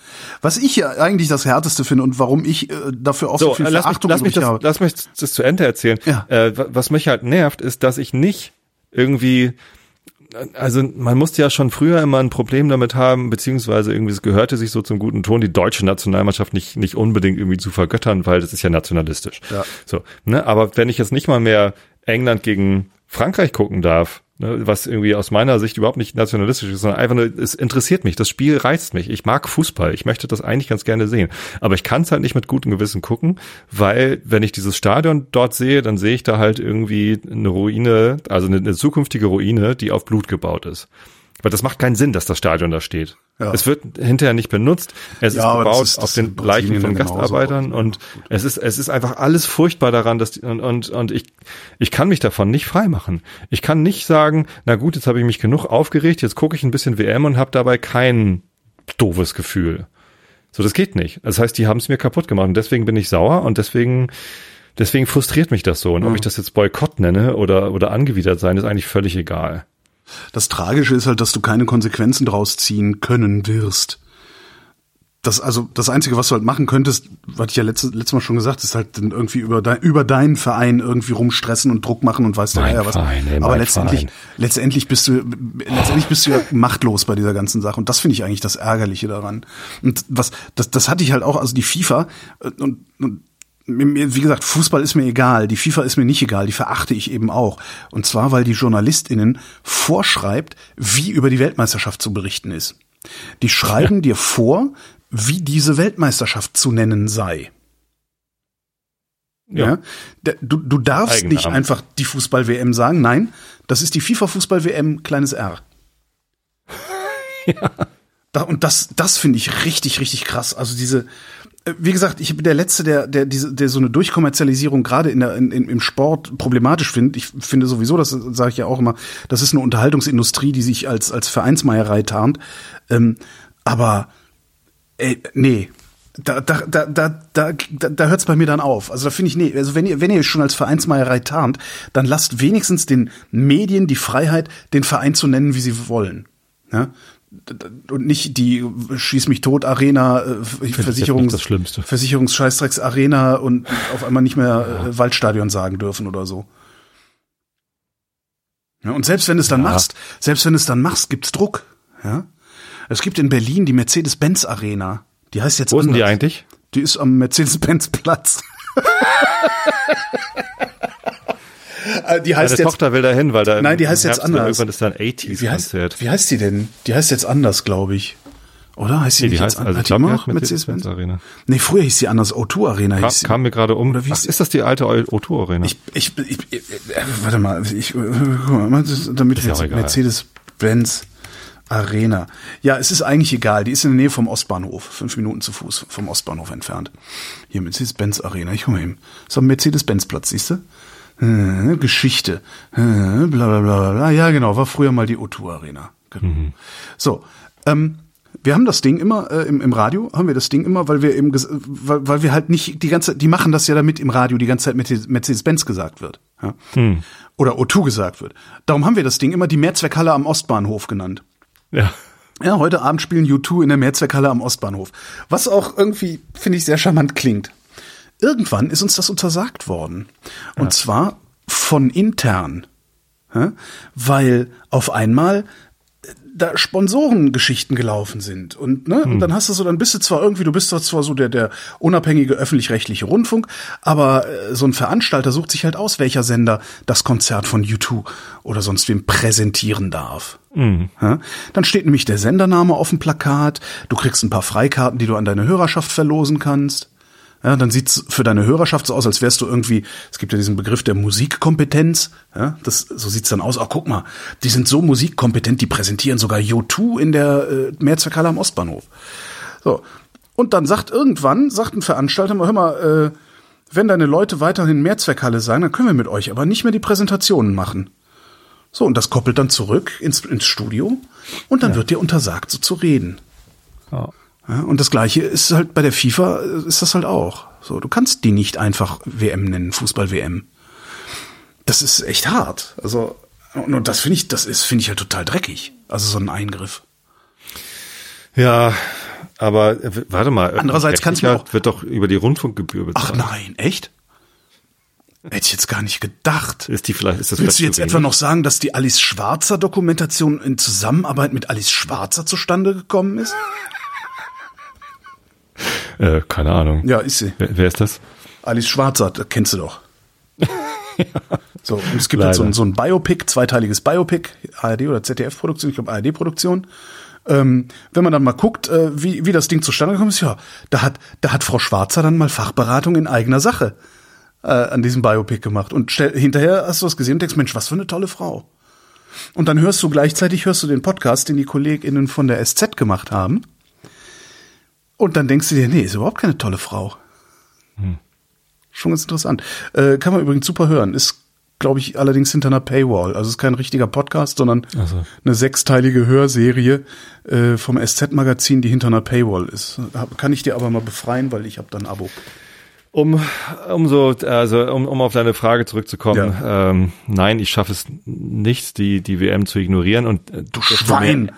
Was ich ja eigentlich das Härteste finde und warum ich äh, dafür auch so, So, viel äh, lass mich, Verachtung lass, mich das, habe. lass mich das zu Ende erzählen. Ja. Äh, wa- was mich halt nervt, ist, dass ich nicht irgendwie, also man musste ja schon früher immer ein Problem damit haben, beziehungsweise irgendwie es gehörte sich so zum guten Ton, die deutsche Nationalmannschaft nicht, nicht unbedingt irgendwie zu vergöttern, weil das ist ja nationalistisch. Ja. So, ne? Aber wenn ich jetzt nicht mal mehr England gegen Frankreich gucken darf, ne, was irgendwie aus meiner Sicht überhaupt nicht nationalistisch ist, sondern einfach nur, es interessiert mich, das Spiel reizt mich. Ich mag Fußball, ich möchte das eigentlich ganz gerne sehen. Aber ich kann es halt nicht mit gutem Gewissen gucken, weil wenn ich dieses Stadion dort sehe, dann sehe ich da halt irgendwie eine Ruine, also eine, eine zukünftige Ruine, die auf Blut gebaut ist. Weil das macht keinen Sinn, dass das Stadion da steht. Ja. Es wird hinterher nicht benutzt. Es Ja, ist gebaut ist- auf den Leichen von genauso. Gastarbeitern und es ist, es ist einfach alles furchtbar daran, dass, die, und, und, und ich, ich kann mich davon nicht freimachen. Ich kann nicht sagen, na gut, jetzt habe ich mich genug aufgeregt, jetzt gucke ich ein bisschen WM und habe dabei kein doofes Gefühl. So, das geht nicht. Das heißt, die haben es mir kaputt gemacht und deswegen bin ich sauer und deswegen deswegen frustriert mich das so. Und ob ich das jetzt Boykott nenne oder, oder angewidert sein, ist eigentlich völlig egal. Das Tragische ist halt, dass du keine Konsequenzen draus ziehen können wirst. Das, also, das Einzige, was du halt machen könntest, was ich ja letztes, letztes Mal schon gesagt, ist halt dann irgendwie über, dein, über deinen Verein irgendwie rumstressen und Druck machen und weißt du ja was. Verein, ey, Aber letztendlich, Verein. letztendlich bist du, letztendlich bist du ja machtlos bei dieser ganzen Sache. Und das finde ich eigentlich das Ärgerliche daran. Und was, das, das hatte ich halt auch, also die FIFA, äh, und, und wie gesagt, Fußball ist mir egal, die FIFA ist mir nicht egal, die verachte ich eben auch. Und zwar, weil die JournalistInnen vorschreibt, wie über die Weltmeisterschaft zu berichten ist. Die schreiben dir vor, wie diese Weltmeisterschaft zu nennen sei. Ja. Ja. Du, du darfst Eigennamen. nicht einfach die Fußball-WM sagen. Nein, das ist die FIFA-Fußball-WM, kleines R. Da, und das, das finde ich richtig, richtig krass. Also diese, wie gesagt, ich bin der Letzte, der, der, diese, der so eine Durchkommerzialisierung gerade in der, in, im Sport problematisch findet. Ich finde sowieso, das sage ich ja auch immer, das ist eine Unterhaltungsindustrie, die sich als, als Vereinsmeierei tarnt. Ähm, aber, ey, nee. Da, da, da, da, da, da, da hört es bei mir dann auf. Also da finde ich, nee, also wenn ihr, wenn ihr schon als Vereinsmeierei tarnt, dann lasst wenigstens den Medien die Freiheit, den Verein zu nennen, wie sie wollen. Ja? Und nicht die Schieß mich tot Arena, äh, Versicherungs das Schlimmste. Versicherungsscheißdrecks Arena und auf einmal nicht mehr äh, Waldstadion sagen dürfen oder so. Ja, und selbst wenn du es dann Ja. machst, selbst wenn du es dann machst, gibt's Druck. Ja? Es gibt in Berlin die Mercedes-Benz Arena. Die heißt jetzt Wo sind die anders. eigentlich? Die ist am Mercedes-Benz-Platz. Äh, die heißt Meine jetzt, Tochter will da hin, weil da Nein, die heißt Herbst jetzt anders. Irgendwann ist da ein wie heißt, 80s-Konzert. wie heißt die denn? Die heißt jetzt anders, glaube ich. Oder heißt sie Nee, nicht die jetzt heißt, an- also hat die immer die noch heißt Mercedes-Benz? Arena. Nee, früher hieß sie anders. O2 Arena sie. kam mir gerade um. Oder wie Ach, ist- ist das die alte O2 Arena? Ich, ich, ich, ich äh, warte mal, ich, äh, guck mal, das- damit Ist jetzt. Mercedes-Benz Arena. Ja, es ist eigentlich egal. Die ist in der Nähe vom Ostbahnhof. Fünf Minuten zu Fuß vom Ostbahnhof entfernt. Hier, Mercedes-Benz Arena. Ich guck mal eben. So ein Mercedes-Benz-Platz, siehst du? Äh, Geschichte. Äh, bla, bla, bla, bla. Ja, genau. War früher mal die O2 Arena. Genau. So, ähm, wir haben das Ding immer äh, im, im Radio, haben wir das Ding immer, weil wir eben, weil, weil wir halt nicht die ganze, die machen das ja damit im Radio die ganze Zeit mit Mercedes-Benz gesagt wird. Ja? Oder O2 gesagt wird. Darum haben wir das Ding immer die Mehrzweckhalle am Ostbahnhof genannt. ja. Ja, heute Abend spielen U2 in der Mehrzweckhalle am Ostbahnhof. Was auch irgendwie, finde ich, sehr charmant klingt. Irgendwann ist uns das untersagt worden. Und zwar von intern. Ja? Weil auf einmal äh, da Sponsorengeschichten gelaufen sind. Und, ne, und dann hast du so, dann bist du zwar irgendwie, du bist zwar so der, der unabhängige öffentlich-rechtliche Rundfunk, aber äh, so ein Veranstalter sucht sich halt aus, welcher Sender das Konzert von U2 oder sonst wem präsentieren darf. Ja? Dann steht nämlich der Sendername auf dem Plakat, du kriegst ein paar Freikarten, die du an deine Hörerschaft verlosen kannst. Ja, dann sieht's für deine Hörerschaft so aus, als wärst du irgendwie, es gibt ja diesen Begriff der Musikkompetenz, ja, das, so sieht's dann aus, ach guck mal, die sind so musikkompetent, die präsentieren sogar U2 in der äh, Mehrzweckhalle am Ostbahnhof. So. Und dann sagt irgendwann, sagt ein Veranstalter, mal, hör mal, äh, wenn deine Leute weiterhin Mehrzweckhalle sein, dann können wir mit euch aber nicht mehr die Präsentationen machen. So, und das koppelt dann zurück ins, ins Studio und dann wird dir untersagt, so zu reden. Ja. Ja, und das gleiche ist halt bei der FIFA, äh, ist das halt auch. So, du kannst die nicht einfach WM nennen, Fußball-WM. Das ist echt hart. Also, und, das finde ich, das ist, finde ich halt total dreckig. Also so ein Eingriff. Ja, aber äh, warte mal. Andererseits kann's mir Rechtlicher auch- wird doch über die Rundfunkgebühr Ach bezahlt. nein, echt? Hätte ich jetzt gar nicht gedacht. Ist die vielleicht, ist das Willst du jetzt etwa noch sagen, dass die Alice Schwarzer Dokumentation in Zusammenarbeit mit Alice Schwarzer zustande gekommen ist? Äh, keine Ahnung. Ja, ist sie. Wer, wer ist das? Alice Schwarzer, das kennst du doch. So, und es gibt jetzt so ein, Leider. so ein Biopic, zweiteiliges Biopic, ARD oder ZDF-Produktion, ich glaube ARD-Produktion. Ähm, wenn man dann mal guckt, äh, wie, wie das Ding zustande gekommen ist, ja, da hat, da hat Frau Schwarzer dann mal Fachberatung in eigener Sache äh, an diesem Biopic gemacht. Und stell, hinterher hast du das gesehen und denkst, Mensch, was für eine tolle Frau. Und dann hörst du gleichzeitig, hörst du den Podcast, den die KollegInnen von der SZ gemacht haben. Und dann denkst du dir, nee, ist überhaupt keine tolle Frau. Schon ganz interessant. Äh, kann man übrigens super hören. Ist, glaube ich, allerdings hinter einer Paywall. Also ist kein richtiger Podcast, sondern so. eine sechsteilige Hörserie äh, vom SZ-Magazin, die hinter einer Paywall ist. Hab, kann ich dir aber mal befreien, weil ich habe dann ein Abo. Um, um so, also um, um auf deine Frage zurückzukommen, Ja. ähm, nein, ich schaffe es nicht, die, die WM zu ignorieren und äh, Du desto Schwein. Mehr,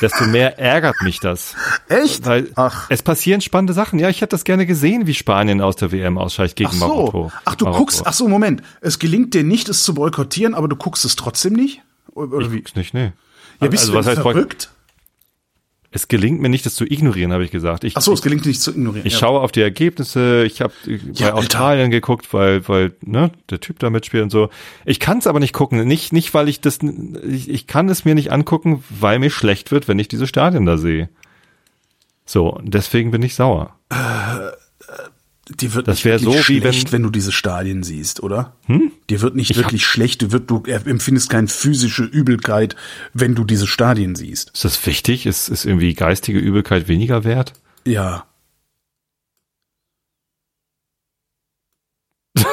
desto mehr ärgert mich das. Echt? Weil Ach. es passieren spannende Sachen. Ja, ich hätte das gerne gesehen, wie Spanien aus der WM ausscheidet gegen Ach so. Marokko. Ach, du Marokko. guckst, ach so, Moment. Es gelingt dir nicht, es zu boykottieren, aber du guckst es trotzdem nicht? Oder wie? Guck's nicht, nee. Ja, bist also, du was heißt verrückt? Es gelingt mir nicht, das zu ignorieren, habe ich gesagt. Ich, Ach so, es gelingt nicht zu ignorieren. Ich ja. schaue auf die Ergebnisse, ich habe bei Ja, Alter. Australien geguckt, weil weil ne, der Typ da mitspielt und so. Ich kann es aber nicht gucken, nicht nicht weil ich das ich, ich kann es mir nicht angucken, weil mir schlecht wird, wenn ich diese Stadien da sehe. So, deswegen bin ich sauer. Dir wird Das nicht wär wirklich so, wie schlecht, wenn- wenn, du diese Stadien siehst, oder? Hm? Dir wird nicht Ich wirklich schlecht, du, wird, du empfindest keine physische Übelkeit, wenn du diese Stadien siehst. Ist das wichtig? Ist ist irgendwie geistige Übelkeit weniger wert? Ja.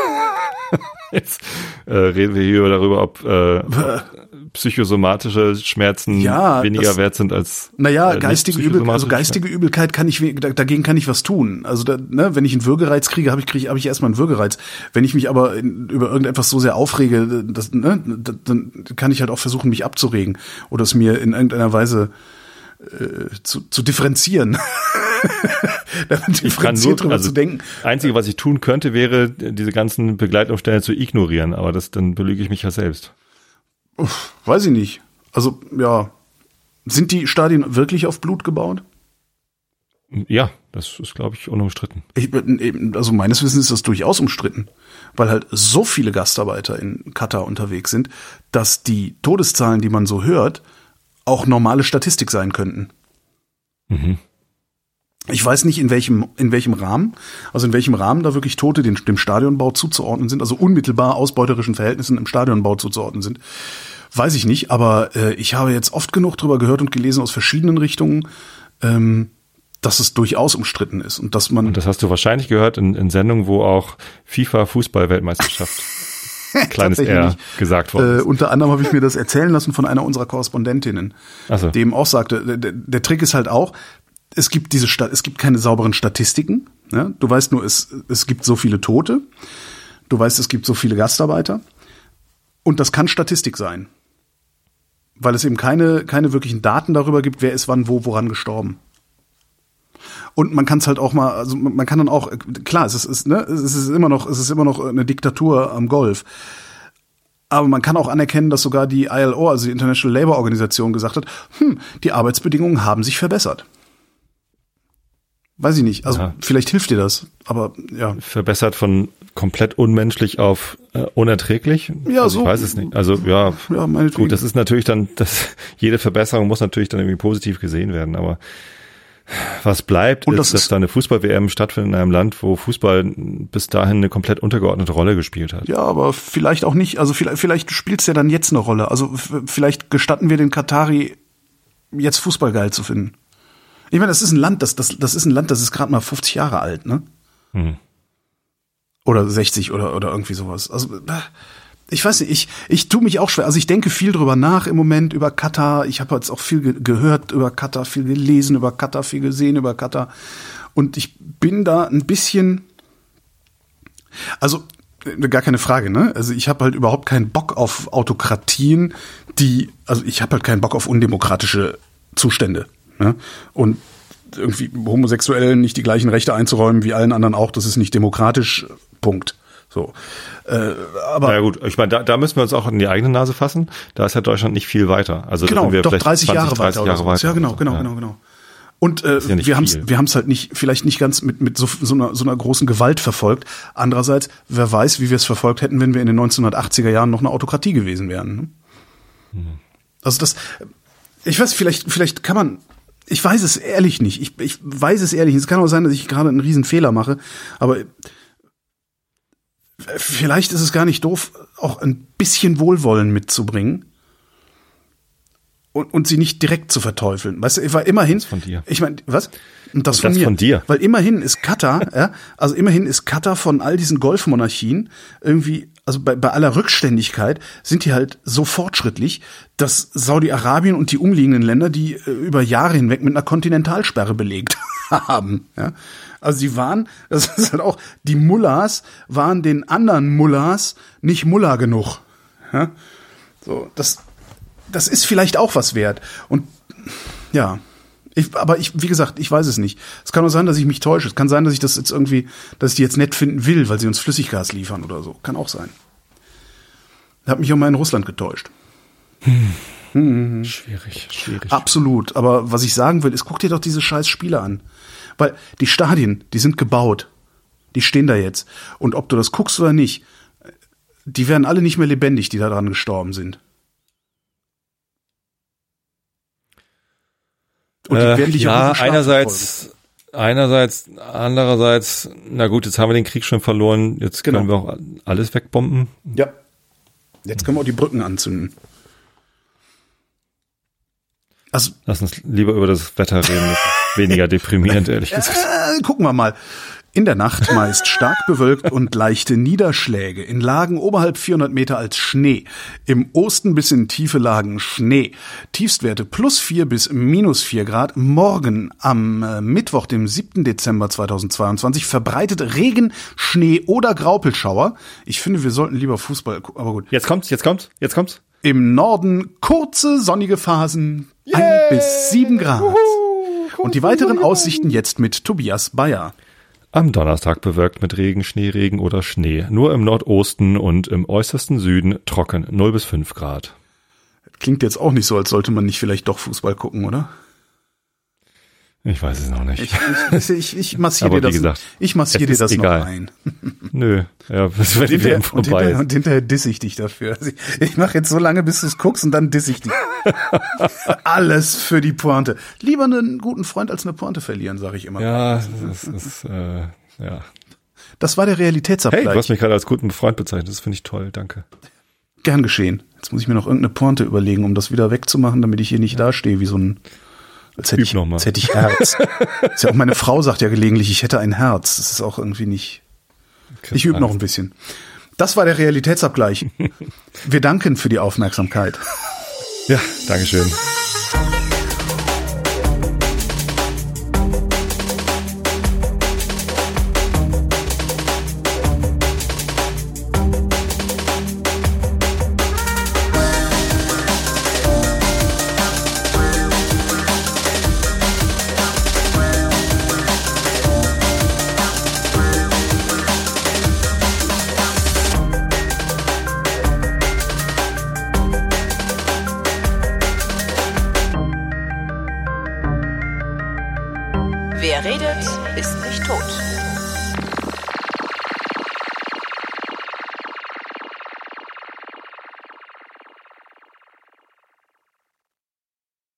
Jetzt äh, reden wir hier darüber, ob äh, psychosomatische Schmerzen Ja, weniger das- wert sind als Naja, äh, geistige, Übel, also geistige Übelkeit kann ich, dagegen kann ich was tun. Also da, ne, wenn ich einen Würgereiz kriege, habe ich, kriege hab ich erstmal einen Würgereiz. Wenn ich mich aber in, über irgendetwas so sehr aufrege, das, ne, da- dann kann ich halt auch versuchen, mich abzuregen oder es mir in irgendeiner Weise äh, zu, zu differenzieren. Ich kann differenziert nur, drüber also zu denken. Einzige, was ich tun könnte, wäre, diese ganzen Begleitumstände zu ignorieren, aber das, dann belüge ich mich ja selbst. Weiß ich nicht. Also, ja. Sind die Stadien wirklich auf Blut gebaut? Ja, das ist, glaube ich, unumstritten. Ich, also meines Wissens ist das durchaus umstritten, weil halt so viele Gastarbeiter in Katar unterwegs sind, dass die Todeszahlen, die man so hört, auch normale Statistik sein könnten. Mhm. Ich weiß nicht, in welchem, in welchem Rahmen, also in welchem Rahmen da wirklich Tote dem, dem Stadionbau zuzuordnen sind, also unmittelbar ausbeuterischen Verhältnissen im Stadionbau zuzuordnen sind. Weiß ich nicht, aber äh, ich habe jetzt oft genug drüber gehört und gelesen aus verschiedenen Richtungen, ähm, dass es durchaus umstritten ist und dass man Und das hast du wahrscheinlich gehört in, in Sendungen, wo auch FIFA Fußball-Weltmeisterschaft kleines R gesagt worden Äh, unter anderem habe ich mir das erzählen lassen von einer unserer Korrespondentinnen, so. die eben auch sagte, der- der Trick ist halt auch, es gibt diese Sta es gibt keine sauberen Statistiken. Ja? Du weißt nur, es, es gibt so viele Tote. Du weißt, es gibt so viele Gastarbeiter. Und das kann Statistik sein. Weil es eben keine, keine wirklichen Daten darüber gibt, wer ist wann, wo, woran gestorben. Und man kann es halt auch mal, also man kann dann auch, klar, es ist, es, ne, es ist immer noch, es ist immer noch eine Diktatur am Golf. Aber man kann auch anerkennen, dass sogar die ILO, also die International Labour Organisation, gesagt hat, hm, die Arbeitsbedingungen haben sich verbessert. Weiß ich nicht. Also Ja. vielleicht hilft dir das. Aber ja. Verbessert von komplett unmenschlich auf äh, unerträglich? Ja, also so- Ich weiß es nicht. Also ja, Ja, gut, das ist natürlich dann, das, jede Verbesserung muss natürlich dann irgendwie positiv gesehen werden, aber was bleibt, Und ist, das dass ist- da eine Fußball-WM stattfindet in einem Land, wo Fußball bis dahin eine komplett untergeordnete Rolle gespielt hat. Ja, aber vielleicht auch nicht. Also vielleicht, vielleicht spielt es ja dann jetzt eine Rolle. Also vielleicht gestatten wir den Katari jetzt Fußball geil zu finden. Ich meine, das ist ein Land, das, das, das ist ein Land, das ist gerade mal 50 Jahre alt, ne? Hm. Oder 60 oder, oder irgendwie sowas. Also, äh, ich weiß nicht, ich, ich tue mich auch schwer. Also ich denke viel drüber nach im Moment über Katar. Ich habe jetzt auch viel ge gehört über Katar, viel gelesen über Katar, viel gesehen über Katar. Und ich bin da ein bisschen, also äh, gar keine Frage, ne? Also ich habe halt überhaupt keinen Bock auf Autokratien, die, also ich habe halt keinen Bock auf undemokratische Zustände. Ne? Und irgendwie Homosexuellen nicht die gleichen Rechte einzuräumen wie allen anderen auch, das ist nicht demokratisch. Punkt. So. Äh, aber Ja gut, ich meine, da, da müssen wir uns auch in die eigene Nase fassen. Da ist ja Deutschland nicht viel weiter. Also genau, wir doch vielleicht 30 20, Jahre 30 weiter. oder Jahre sowas. weiter. Ja, genau, genau, Ja. genau, genau. Und äh, ja wir haben es wir haben's halt nicht, vielleicht nicht ganz mit, mit so, so, einer, so einer großen Gewalt verfolgt. Andererseits, wer weiß, wie wir es verfolgt hätten, wenn wir in den 1980er Jahren noch eine Autokratie gewesen wären. Ne? Hm. Also das, ich weiß, vielleicht, vielleicht kann man, ich weiß es ehrlich nicht. Ich, ich weiß es ehrlich nicht. Es kann auch sein, dass ich gerade einen riesen Fehler mache, aber vielleicht ist es gar nicht doof, auch ein bisschen Wohlwollen mitzubringen und, und sie nicht direkt zu verteufeln. Weißt du, weil immerhin. von dir. Ich meine, was? Und das, Und von das mir. von dir. Weil immerhin ist Katar, ja, also immerhin ist Katar von all diesen Golfmonarchien irgendwie, also bei, bei aller Rückständigkeit sind die halt so fortschrittlich, dass Saudi-Arabien und die umliegenden Länder die äh, über Jahre hinweg mit einer Kontinentalsperre belegt. haben. Ja? Also die waren, das ist halt auch, die Mullahs waren den anderen Mullahs nicht Mullah genug. Ja? So, das, das ist vielleicht auch was wert. Und ja, ich, aber ich, wie gesagt, ich weiß es nicht. Es kann auch sein, dass ich mich täusche. Es kann sein, dass ich das jetzt irgendwie, dass ich die jetzt nett finden will, weil sie uns Flüssiggas liefern oder so. Kann auch sein. Ich habe mich auch mal in Russland getäuscht. Hm. Schwierig, schwierig. Absolut. Aber was ich sagen will, ist, guck dir doch diese scheiß Spiele an. Weil die Stadien, die sind gebaut. Die stehen da jetzt. Und ob du das guckst oder nicht, die werden alle nicht mehr lebendig, die da dran gestorben sind. Und die äh, werden dich ja, einerseits, einerseits, andererseits, na gut, jetzt haben wir den Krieg schon verloren, jetzt genau. können wir auch alles wegbomben. Ja. Jetzt können wir auch die Brücken anzünden. Also, Lass uns lieber über das Wetter reden. Das ist weniger deprimierend, ehrlich gesagt. Äh, gucken wir mal. In der Nacht meist stark bewölkt und leichte Niederschläge. In Lagen oberhalb 400 Meter als Schnee. Im Osten bis in tiefe Lagen Schnee. Tiefstwerte plus 4 bis minus 4 Grad. Morgen am äh, Mittwoch, dem 7. Dezember 2022 verbreitet Regen, Schnee oder Graupelschauer. Ich finde, wir sollten lieber Fußball, aber gut. Jetzt kommt's, jetzt kommt's, jetzt kommt's. Im Norden kurze sonnige Phasen, Yay! ein bis sieben Grad. Uhu, Und die weiteren Aussichten jetzt mit Tobias Bayer. Am Donnerstag bewölkt mit Regen, Schneeregen oder Schnee. Nur im Nordosten und im äußersten Süden trocken 0 bis 5 Grad. Klingt jetzt auch nicht so, als sollte man nicht vielleicht doch Fußball gucken, oder? Ich weiß es noch nicht. Ich, ich, ich massiere dir das, gesagt, ich massiere dir das egal. noch ein. Nö, ja, das wird hinterher, vorbei. Und hinterher, und hinterher diss ich dich dafür. Also ich, ich mache jetzt so lange, bis du es guckst und dann diss ich dich. Alles für die Pointe. Lieber einen guten Freund als eine Pointe verlieren, sage ich immer. Ja, das ist, äh, ja. Das war der Realitätsabgleich. Hey, du hast mich gerade als guten Freund bezeichnet. Das finde ich toll. Danke. Gern geschehen. Jetzt muss ich mir noch irgendeine Pointe überlegen, um das wieder wegzumachen, damit ich hier nicht dastehe wie so ein als hätte, ich, als hätte ich Herz. ist ja auch meine Frau sagt ja gelegentlich, ich hätte ein Herz. Das ist auch irgendwie nicht. Ich übe noch ein bisschen. Das war der Realitätsabgleich. Wir danken für die Aufmerksamkeit. Ja, Dankeschön.